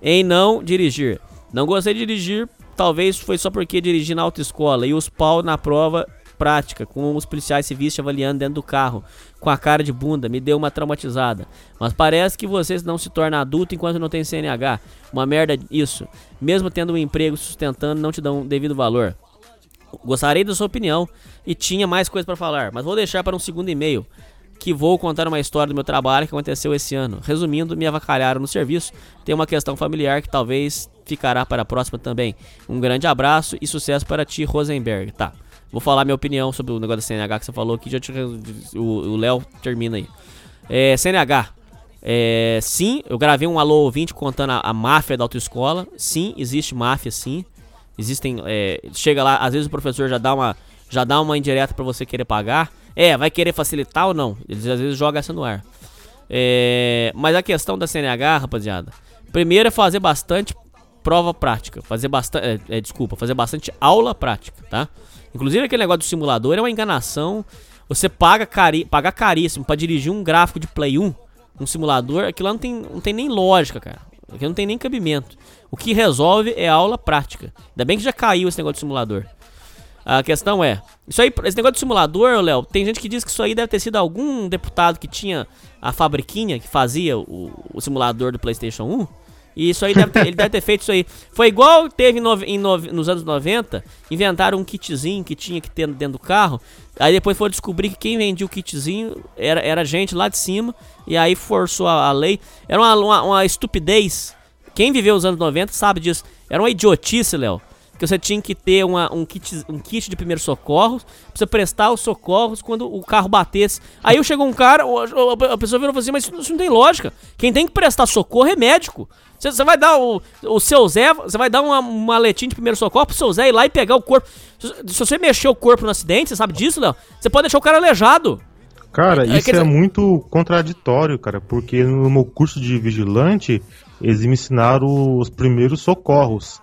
Em não dirigir. Não gostei de dirigir, talvez foi só porque dirigi na autoescola e os pau na prova prática, com os policiais civis te avaliando dentro do carro, com a cara de bunda, me deu uma traumatizada. Mas parece que vocês não se tornam adulto enquanto não tem CNH. Uma merda isso. Mesmo tendo um emprego sustentando, não te dão devido valor. Gostaria da sua opinião e tinha mais coisa para falar, mas vou deixar para um segundo e-mail que vou contar uma história do meu trabalho que aconteceu esse ano. Resumindo, me avacalharam no serviço. Tem uma questão familiar que talvez ficará para a próxima também. Um grande abraço e sucesso para ti, Rosenberg. Tá. Vou falar minha opinião sobre o negócio da CNH que você falou aqui. Já te, o Léo termina aí. É, CNH. É, sim, eu gravei um alô ouvinte contando a, a máfia da autoescola. Sim, existe máfia, sim. Existem. É, chega lá, às vezes o professor já dá uma, já dá uma indireta para você querer pagar. É, vai querer facilitar ou não? Eles às vezes jogam essa no ar. É, mas a questão da CNH, rapaziada, primeiro é fazer bastante prova prática, fazer bastante, é, é, desculpa, fazer bastante aula prática, tá? Inclusive aquele negócio do simulador é uma enganação. Você paga cari paga caríssimo para dirigir um gráfico de Play 1, um simulador, aquilo lá não tem, não tem nem lógica, cara. Aquilo não tem nem cabimento. O que resolve é aula prática. Ainda bem que já caiu esse negócio de simulador. A questão é, isso aí, esse negócio de simulador, Léo, tem gente que diz que isso aí deve ter sido algum deputado que tinha a fabriquinha que fazia o, o simulador do PlayStation 1. E isso aí deve ter, ele deve ter feito isso aí. Foi igual teve no, em no, nos anos 90, inventaram um kitzinho que tinha que ter dentro do carro. Aí depois foi descobrir que quem vendia o kitzinho era, era gente lá de cima. E aí forçou a, a lei. Era uma, uma, uma estupidez. Quem viveu os anos 90 sabe disso. Era uma idiotice, Léo que você tinha que ter uma, um, kit, um kit de primeiros socorros, pra você prestar os socorros quando o carro batesse. Aí chegou um cara, a pessoa virou e falou assim, mas isso não tem lógica. Quem tem que prestar socorro é médico. Você, você vai dar o, o seu Zé, você vai dar uma maletinha de primeiro socorro pro seu Zé ir lá e pegar o corpo. Se, se você mexer o corpo no acidente, você sabe disso, Léo? Você pode deixar o cara aleijado. Cara, É, isso quer é dizer- muito contraditório, cara, porque no meu curso de vigilante, eles me ensinaram os primeiros socorros.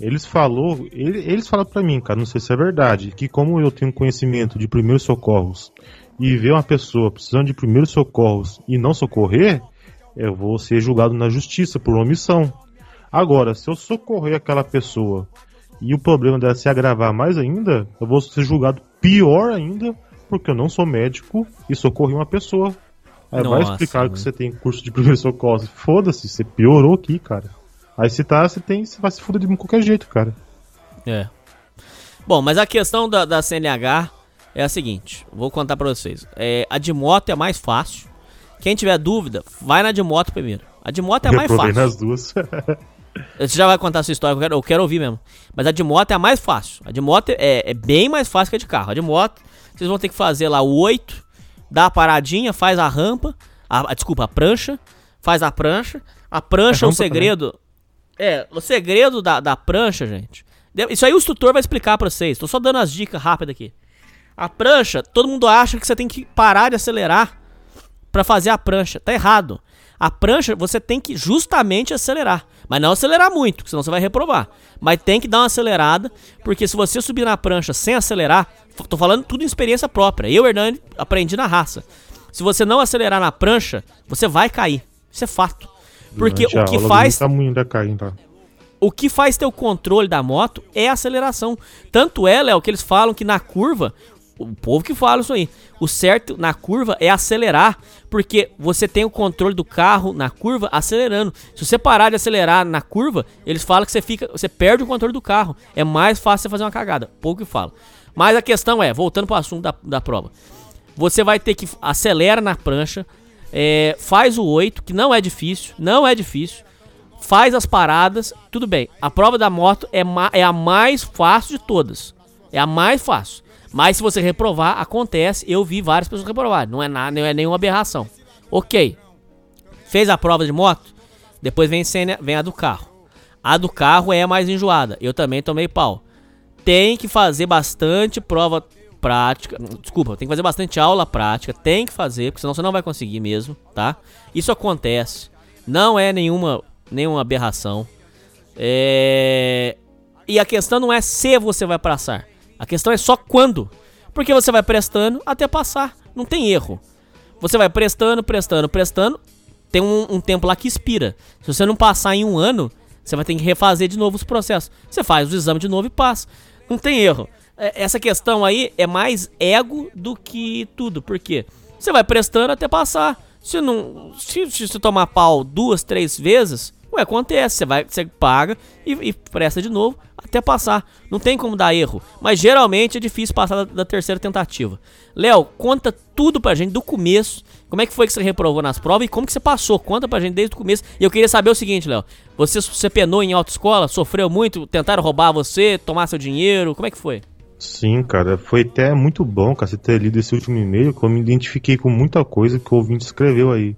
Eles falou, ele- eles falaram pra mim, cara, não sei se é verdade, que como eu tenho conhecimento de primeiros socorros e ver uma pessoa precisando de primeiros socorros e não socorrer, eu vou ser julgado na justiça por omissão. Agora, se eu socorrer aquela pessoa e o problema dela se agravar mais ainda, eu vou ser julgado pior ainda, porque eu não sou médico e socorri uma pessoa. Aí vai Nossa, explicar mano. que você tem curso de primeiro socorro. Foda-se, você piorou aqui, cara. Aí se tá, você tem, você vai se fuder de qualquer jeito, cara. É. Bom, mas a questão da, da CNH é a seguinte: vou contar pra vocês. É, a de moto é mais fácil. Quem tiver dúvida, vai na de moto primeiro. A de moto é a mais fácil. nas duas. Você já vai contar a sua história, eu quero, eu quero ouvir mesmo. Mas a de moto é a mais fácil. A de moto é, é bem mais fácil que a de carro. A de moto, vocês vão ter que fazer lá o 8, dá a paradinha, faz a rampa, a, a- desculpa, a prancha, faz a prancha. A prancha, É o segredo. É, o segredo da, da prancha, gente. Isso aí o instrutor vai explicar pra vocês. Tô só dando as dicas rápidas aqui. A prancha, todo mundo acha que você tem que parar de acelerar pra fazer a prancha. Tá errado. A prancha você tem que justamente acelerar. Mas não acelerar muito, porque senão você vai reprovar. Mas tem que dar uma acelerada, porque se você subir na prancha sem acelerar, tô falando tudo em experiência própria. Eu, Hernani, aprendi na raça. Se você não acelerar na prancha, você vai cair. Isso é fato. Porque Durante a o que aula, faz Tá tá? o que faz ter o controle da moto é a aceleração. Tanto é, Léo, que eles falam que na curva, o povo que fala isso aí, o certo na curva é acelerar, porque você tem o controle do carro na curva acelerando. Se você parar de acelerar na curva, eles falam que você fica, você perde o controle do carro. É mais fácil você fazer uma cagada. Pouco que fala. Mas a questão é, voltando para o assunto da, da prova, você vai ter que acelera na prancha, é, faz o 8, que não é difícil, não é difícil faz as paradas, tudo bem. A prova da moto é, é a mais fácil de todas. É a mais fácil. Mas se você reprovar, acontece. Eu vi várias pessoas reprovarem. Não é nada, não é nenhuma aberração. Ok. Fez a prova de moto, depois vem, cena- vem a do carro. A do carro é a mais enjoada. Eu também tomei pau. Tem que fazer bastante prova prática. Desculpa, tem que fazer bastante aula prática. Tem que fazer, porque senão você não vai conseguir mesmo, tá? Isso acontece. Não é nenhuma, nenhuma aberração. É... E a questão não é se você vai passar. A questão é só quando. Porque você vai prestando até passar. Não tem erro. Você vai prestando, prestando, prestando. tem um, um tempo lá que expira. Se você não passar em um ano, você vai ter que refazer de novo os processos. Você faz o exame de novo e passa. Não tem erro. É, Essa questão aí é mais ego do que tudo. Por quê? Você vai prestando até passar. Se não. Se, se você tomar pau duas, três vezes, ué, acontece. Você vai, você paga e, e presta de novo até passar. Não tem como dar erro. Mas geralmente é difícil passar da, da terceira tentativa. Léo, conta tudo pra gente do começo. Como é que foi que você reprovou nas provas e como que você passou? Conta pra gente desde o começo. E eu queria saber o seguinte, Léo. Você, você penou em autoescola? Sofreu muito? Tentaram roubar você? Tomar seu dinheiro? Como é que foi? Sim, cara, foi até muito bom, cara, você ter lido esse último e-mail, que eu me identifiquei com muita coisa que o ouvinte escreveu aí.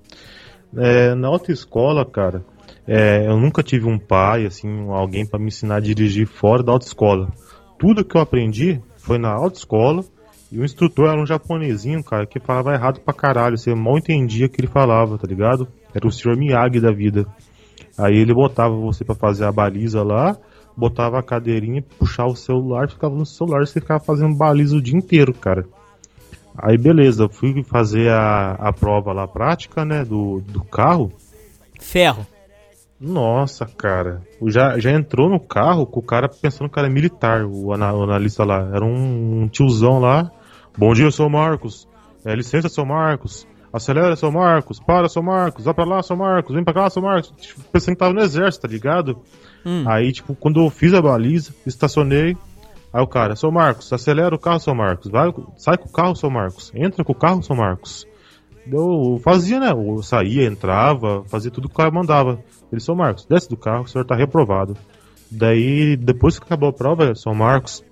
É, na autoescola, cara, é, eu nunca tive um pai, assim, alguém pra me ensinar a dirigir fora da autoescola. Tudo que eu aprendi foi na autoescola e o instrutor era um japonesinho, cara, que falava errado pra caralho, você mal entendia o que ele falava, tá ligado? Era o senhor Miyagi da vida. Aí ele botava você pra fazer a baliza lá, botava a cadeirinha, puxava o celular, ficava no celular, você ficava fazendo baliza o dia inteiro, cara. Aí beleza, fui fazer a, a prova lá prática, né, do, do carro. Ferro. Nossa, cara. Já, já entrou no carro com o cara pensando que o cara é militar, o, ana- o analista lá. Era um, um tiozão lá. Bom dia, seu Marcos. É, licença, seu Marcos. Acelera, seu Marcos. Para, seu Marcos. Vai pra lá, seu Marcos. Vem pra cá, seu Marcos. Tipo, pensando que tava no exército, tá ligado? Hum. Aí, tipo, quando eu fiz a baliza, estacionei. Aí o cara, seu Marcos, acelera o carro, seu Marcos. Vai, sai com o carro, seu Marcos. Entra com o carro, seu Marcos. Eu fazia, né? Eu saía, entrava, fazia tudo que o cara mandava. Ele, seu Marcos, desce do carro, o senhor tá reprovado. Daí, depois que acabou a prova, seu Marcos,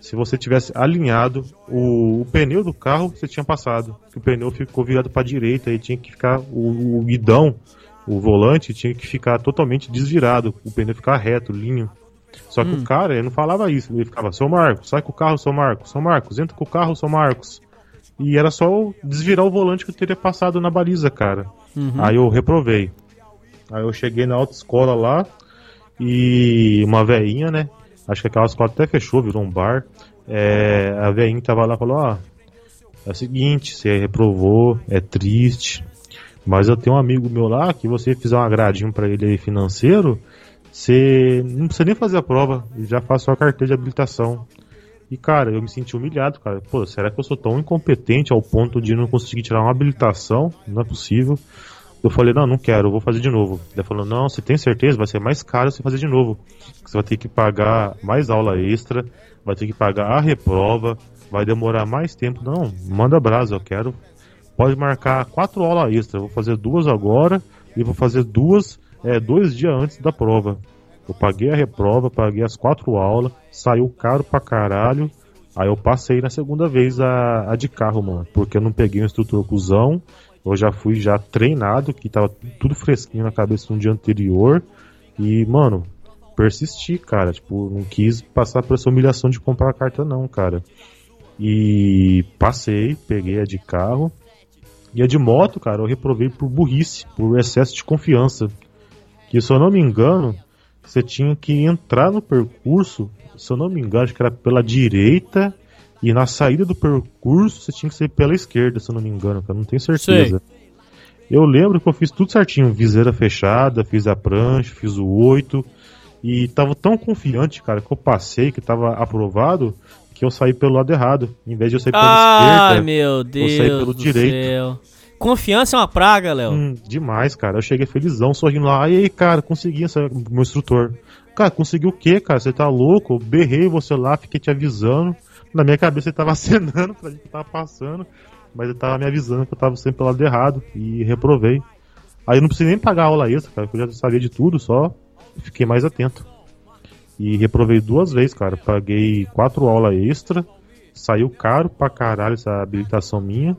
se você tivesse alinhado o, o pneu do carro, você tinha passado. Que o pneu ficou virado pra direita e tinha que ficar o, o guidão, o volante tinha que ficar totalmente desvirado, o pneu ficar reto, linho. Só que o cara, ele não falava isso, ele ficava, seu Marcos, sai com o carro, seu Marcos, seu Marcos, entra com o carro, seu Marcos. E era só desvirar o volante que eu teria passado na baliza, cara. Aí eu reprovei. Aí eu cheguei na autoescola lá e uma veinha, né? Acho que aquela escola até fechou, virou um bar. É, a veinha tava lá e falou: Ó, é o seguinte, você reprovou, é triste. Mas eu tenho um amigo meu lá que você fizer um agradinho pra ele aí financeiro, você não precisa nem fazer a prova, já faz só a carteira de habilitação. E cara, eu me senti humilhado, cara. Pô, será que eu sou tão incompetente ao ponto de não conseguir tirar uma habilitação? Não é possível. Eu falei, não, não quero, vou fazer de novo. Ele falou, não, você tem certeza? Vai ser mais caro você fazer de novo. Você vai ter que pagar mais aula extra, vai ter que pagar a reprova, vai demorar mais tempo. Não, manda brasa, eu quero. Pode marcar quatro aulas extra. Eu vou fazer duas agora e vou fazer duas é, dois dias antes da prova. Eu paguei a reprova, paguei as quatro aulas, saiu caro pra caralho. Aí eu passei na segunda vez a, a de carro, mano. Porque eu não peguei um instrutor cuzão. Eu já fui já treinado, que tava tudo fresquinho na cabeça no dia anterior. E, mano, persisti, cara. Tipo, não quis passar por essa humilhação de comprar a carta, não, cara. E passei, peguei a de carro. E a de moto, cara, eu reprovei por burrice, por excesso de confiança. Que se eu não me engano, você tinha que entrar no percurso, se eu não me engano, acho que era pela direita. E na saída do percurso você tinha que ser pela esquerda, se eu não me engano, cara. Não tenho certeza. Eu lembro que eu fiz tudo certinho, viseira fechada, fiz a prancha, fiz o 8. E tava tão confiante, cara, que eu passei, que tava aprovado, que eu saí pelo lado errado. Em vez de eu sair pela Ai, esquerda. meu Deus saí pelo direito. céu. Confiança é uma praga, Léo. Hum, demais, cara. Eu cheguei felizão, sorrindo lá. E aí, cara, consegui essa, meu instrutor. Cara, conseguiu o quê, cara? Você tá louco? Eu berrei você lá, fiquei te avisando. Na minha cabeça ele tava acenando pra gente que tava passando. Mas ele tava me avisando que eu tava sempre pelo lado errado. E reprovei. Aí eu não precisei nem pagar a aula extra, cara, porque eu já sabia de tudo, só fiquei mais atento. E reprovei duas vezes, cara. Paguei quatro aulas extra. Saiu caro pra caralho essa habilitação minha.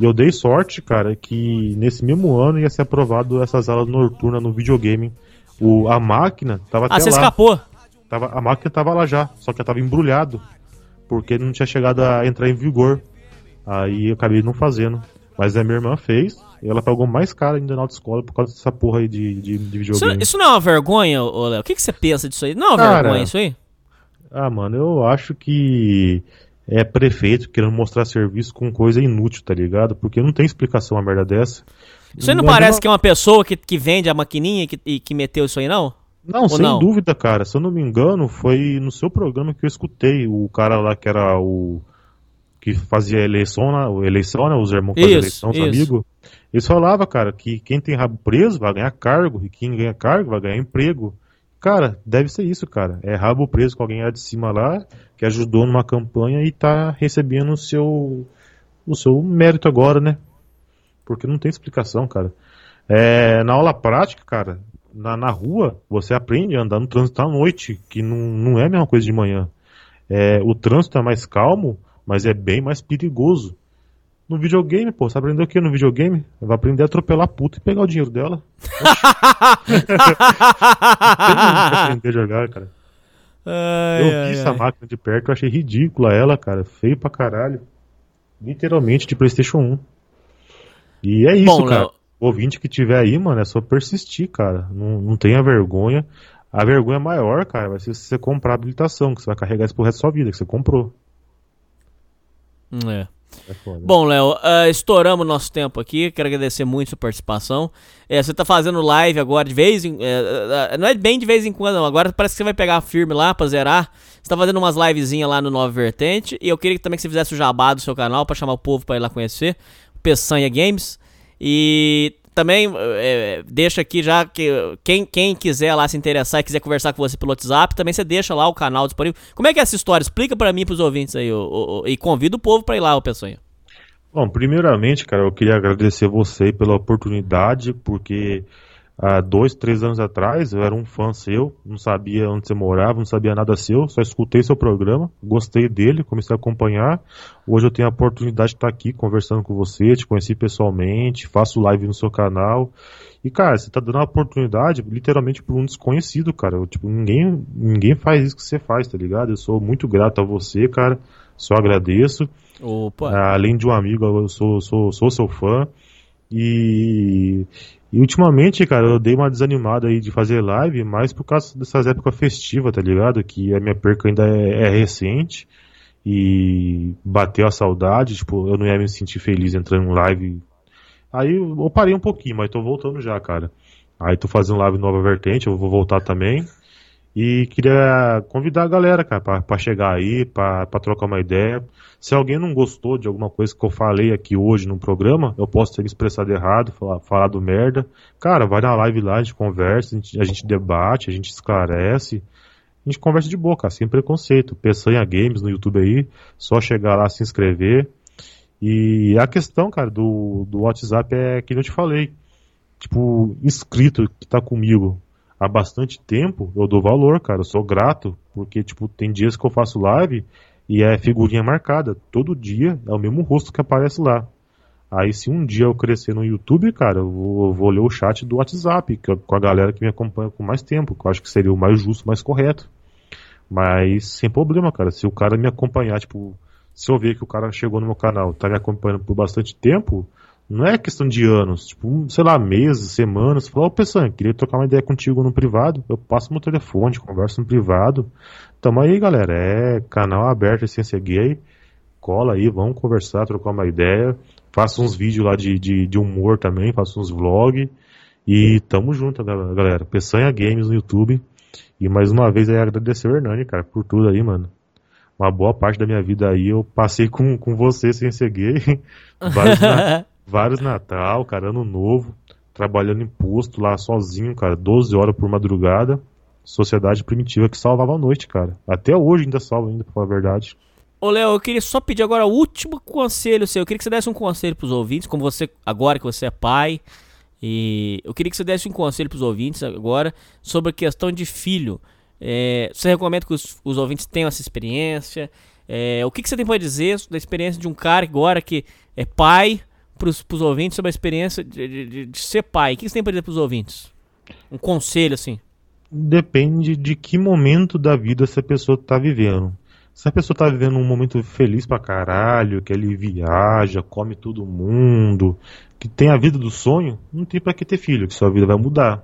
E eu dei sorte, cara, que nesse mesmo ano ia ser aprovado essas aulas noturnas no videogame. O, a máquina tava Ah, até você lá. escapou. Tava, a máquina tava lá já, só que ela tava embrulhado. Porque não tinha chegado a entrar em vigor. Aí eu acabei não fazendo. Mas a minha irmã fez, e ela pagou mais caro ainda na autoescola por causa dessa porra aí de, de, de Isso, videogame. isso não é uma vergonha, Léo? O que, que você pensa disso aí? Não é uma Cara, vergonha isso aí? Ah, mano, eu acho que é prefeito querendo mostrar serviço com coisa inútil, tá ligado? Porque não tem explicação uma merda dessa. Isso aí não Mas parece não- que é uma pessoa que, que vende a maquininha e que, e que meteu isso aí, não? Não, Ou sem não? dúvida, cara. Se eu não me engano, foi no seu programa que eu escutei o cara lá que era o. que fazia eleição, né? eleição, né? Os irmãos que faziam eleição, os amigos. Eles falavam, cara, que quem tem rabo preso vai ganhar cargo, e quem ganha cargo vai ganhar emprego. Cara, deve ser isso, cara. É rabo preso com alguém lá de cima lá, que ajudou numa campanha e tá recebendo o seu. o seu mérito agora, né? Porque não tem explicação, cara. É, na aula prática, cara, na, na rua, você aprende a andar no trânsito à noite, que não, não é a mesma coisa de manhã. É, o trânsito é mais calmo, mas é bem mais perigoso. No videogame, pô, você aprendeu o que no videogame? Vai aprender a atropelar a puta e pegar o dinheiro dela. Aprender a jogar, cara. Ai, Eu ai, vi essa máquina de perto, eu achei ridícula ela, cara. Feio pra caralho. Literalmente de Playstation 1. E é isso, Bom, cara. Léo- O ouvinte que tiver aí, mano, é só persistir, cara. Não, não tenha vergonha. A vergonha maior, cara, vai ser se você comprar a habilitação, que você vai carregar isso pro resto da sua vida, que você comprou. É. É. Bom, Léo, ah, estouramos nosso tempo aqui. Quero agradecer muito a sua participação. É, você tá fazendo live agora de vez em. é, é, não é bem de vez em quando, não. Agora parece que você vai pegar firme lá pra zerar. Você tá fazendo umas livezinhas lá no Nova Vertente. E eu queria também que você fizesse o jabá do seu canal pra chamar o povo pra ir lá conhecer. Peçanha Games. E também é, deixa aqui já que quem, quem quiser lá se interessar e quiser conversar com você pelo WhatsApp, também você deixa lá o canal disponível. Como é que é essa história? Explica pra mim pros ouvintes aí. e convida o povo pra ir lá, ô Peçanha. Bom, primeiramente, cara, eu queria agradecer você pela oportunidade, porque há dois, três anos atrás eu era um fã seu, não sabia onde você morava, não sabia nada seu, só escutei seu programa, gostei dele, comecei a acompanhar. Hoje eu tenho a oportunidade de estar aqui conversando com você, te conheci pessoalmente, faço live no seu canal. E, cara, você tá dando a oportunidade literalmente para um desconhecido, cara. Eu, tipo, ninguém, ninguém faz isso que você faz, tá ligado? Eu sou muito grato a você, cara. Só agradeço. Opa. Além de um amigo, eu sou, sou, sou seu fã. E, e ultimamente, cara, eu dei uma desanimada aí de fazer live, mais por causa dessas épocas festivas, tá ligado? Que a minha perca ainda é, é recente. E bateu a saudade, tipo, eu não ia me sentir feliz entrando em live. Aí eu parei um pouquinho, mas tô voltando já, cara. Aí tô fazendo live nova vertente, eu vou voltar também. E queria convidar a galera, cara, pra chegar aí, pra trocar uma ideia. Se alguém não gostou de alguma coisa que eu falei aqui hoje no programa, eu posso ter me expressado errado, falar, falado merda. Cara, vai na live lá, a gente conversa, a gente, a gente debate, a gente esclarece. A gente conversa de boa, cara, sem preconceito. Peçanha Games no YouTube aí, só chegar lá, se inscrever. E a questão, cara, do, do WhatsApp é que eu te falei. Tipo, inscrito que tá comigo há bastante tempo, eu dou valor, cara. Eu sou grato, porque, tipo, tem dias que eu faço live e é figurinha marcada. Todo dia é o mesmo rosto que aparece lá. Aí, se um dia eu crescer no YouTube, cara, eu vou, eu vou ler o chat do WhatsApp, que com a galera que me acompanha com mais tempo, que eu acho que seria o mais justo, mais correto. Mas sem problema, cara. Se o cara me acompanhar, tipo, se eu ver que o cara chegou no meu canal, tá me acompanhando por bastante tempo, não é questão de anos, tipo, sei lá, meses, semanas. Falar, ô Pessan, queria trocar uma ideia contigo no privado. Eu passo meu telefone, converso no privado. Tamo aí, galera. É canal aberto, Essência Gay. Cola aí, vamos conversar, trocar uma ideia. Faço uns vídeos lá de, de, de humor também, faço uns vlogs. E tamo junto, gal- galera. Peçanha Games no YouTube. E mais uma vez aí agradecer o Hernani, cara, por tudo aí, mano. Uma boa parte da minha vida aí eu passei com, com você sem ser gay. Vários, na- vários Natal, cara, ano novo. Trabalhando em posto lá sozinho, cara, 12 horas por madrugada. Sociedade primitiva que salvava a noite, cara. Até hoje ainda salva, ainda, pra falar a verdade. Ô, Léo, eu queria só pedir agora o último conselho seu. Eu queria que você desse um conselho pros ouvintes, como você, agora que você é pai. E eu queria que você desse um conselho pros ouvintes agora sobre a questão de filho. É, você recomenda que os, os ouvintes tenham essa experiência? É, o que, que você tem pra dizer da experiência de um cara agora que é pai pros, pros ouvintes sobre a experiência de, de- de- ser pai? O que, que você tem pra dizer pros ouvintes? Um conselho, assim. Depende de que momento da vida essa pessoa tá vivendo. Se a pessoa tá vivendo um momento feliz pra caralho, que ele viaja, come todo mundo, que tem a vida do sonho, não tem pra que ter filho, que sua vida vai mudar.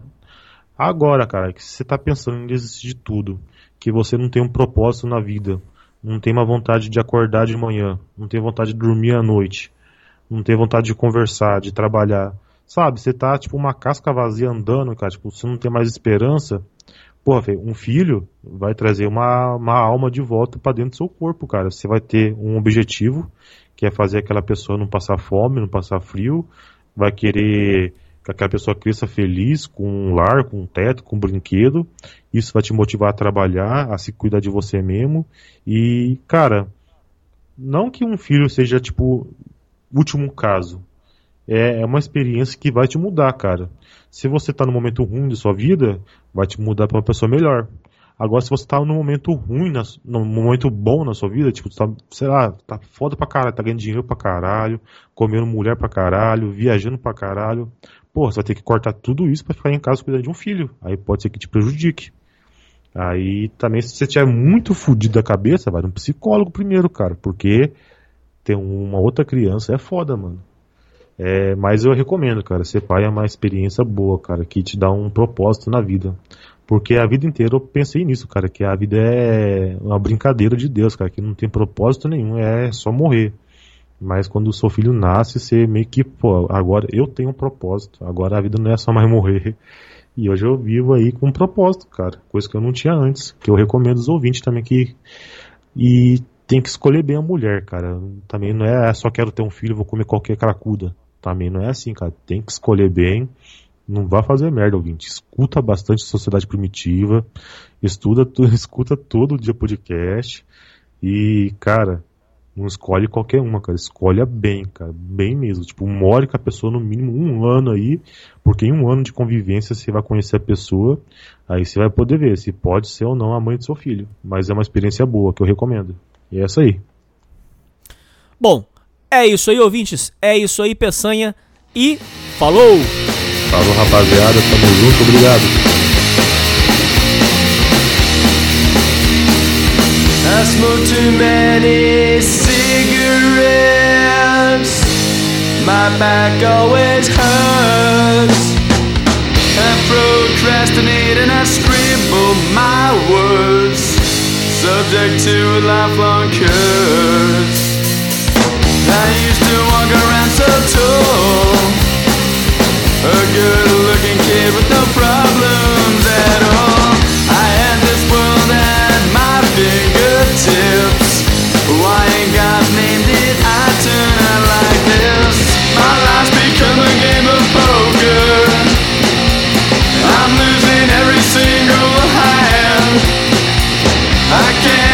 Agora, cara, que você tá pensando em desistir de tudo, que você não tem um propósito na vida, não tem uma vontade de acordar de manhã, não tem vontade de dormir à noite, não tem vontade de conversar, de trabalhar. Sabe, você tá tipo uma casca vazia andando, cara, tipo, você não tem mais esperança. Porra, velho, um filho vai trazer uma, uma alma de volta para dentro do seu corpo, cara. Você vai ter um objetivo, que é fazer aquela pessoa não passar fome, não passar frio, vai querer que aquela pessoa cresça feliz, com um lar, com um teto, com um brinquedo. Isso vai te motivar a trabalhar, a se cuidar de você mesmo. E, cara, não que um filho seja, tipo, último caso. É, é uma experiência que vai te mudar, cara. Se você tá num momento ruim de sua vida, vai te mudar para uma pessoa melhor. Agora, se você tá num momento ruim, na, num momento bom na sua vida, tipo, tá, sei lá, tá foda pra caralho, tá ganhando dinheiro pra caralho, comendo mulher pra caralho, viajando pra caralho, pô, você vai ter que cortar tudo isso para ficar em casa cuidando de um filho. Aí pode ser que te prejudique. Aí também, se você estiver muito fudido da cabeça, vai no psicólogo primeiro, cara, porque ter uma outra criança é foda, mano. É, mas eu recomendo, cara, ser pai é uma experiência boa, cara, que te dá um propósito na vida. Porque a vida inteira eu pensei nisso, cara, que a vida é uma brincadeira de Deus, cara, que não tem propósito nenhum, é só morrer. Mas quando o seu filho nasce, você meio que, pô, agora eu tenho um propósito. Agora a vida não é só mais morrer. E hoje eu vivo aí com um propósito, cara. Coisa que eu não tinha antes. Que eu recomendo aos ouvintes também que. E tem que escolher bem a mulher, cara. Também não é só quero ter um filho, vou comer qualquer cracuda. Também não é assim, cara. Tem que escolher bem. Não vá fazer merda, ouvinte. Escuta bastante Sociedade Primitiva. Estuda, escuta todo dia podcast. E, cara, não escolhe qualquer uma, cara. Escolha bem, cara. Bem mesmo. Tipo, more com a pessoa no mínimo um ano aí. Porque em um ano de convivência você vai conhecer a pessoa. Aí você vai poder ver se pode ser ou não a mãe do seu filho. Mas é uma experiência boa que eu recomendo. E é essa aí. Bom, é isso aí, ouvintes. É isso aí, Peçanha. E falou! Falou, rapaziada. Tamo junto. Obrigado. I smoke too many cigarettes. My back always hurts. I procrastinate and I scribble my words, subject to a lifelong curse. I used to walk around so tall, a good-looking kid with no problems at all. I had this world at my fingertips.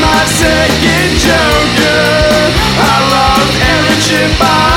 my second joker. I lost every chip I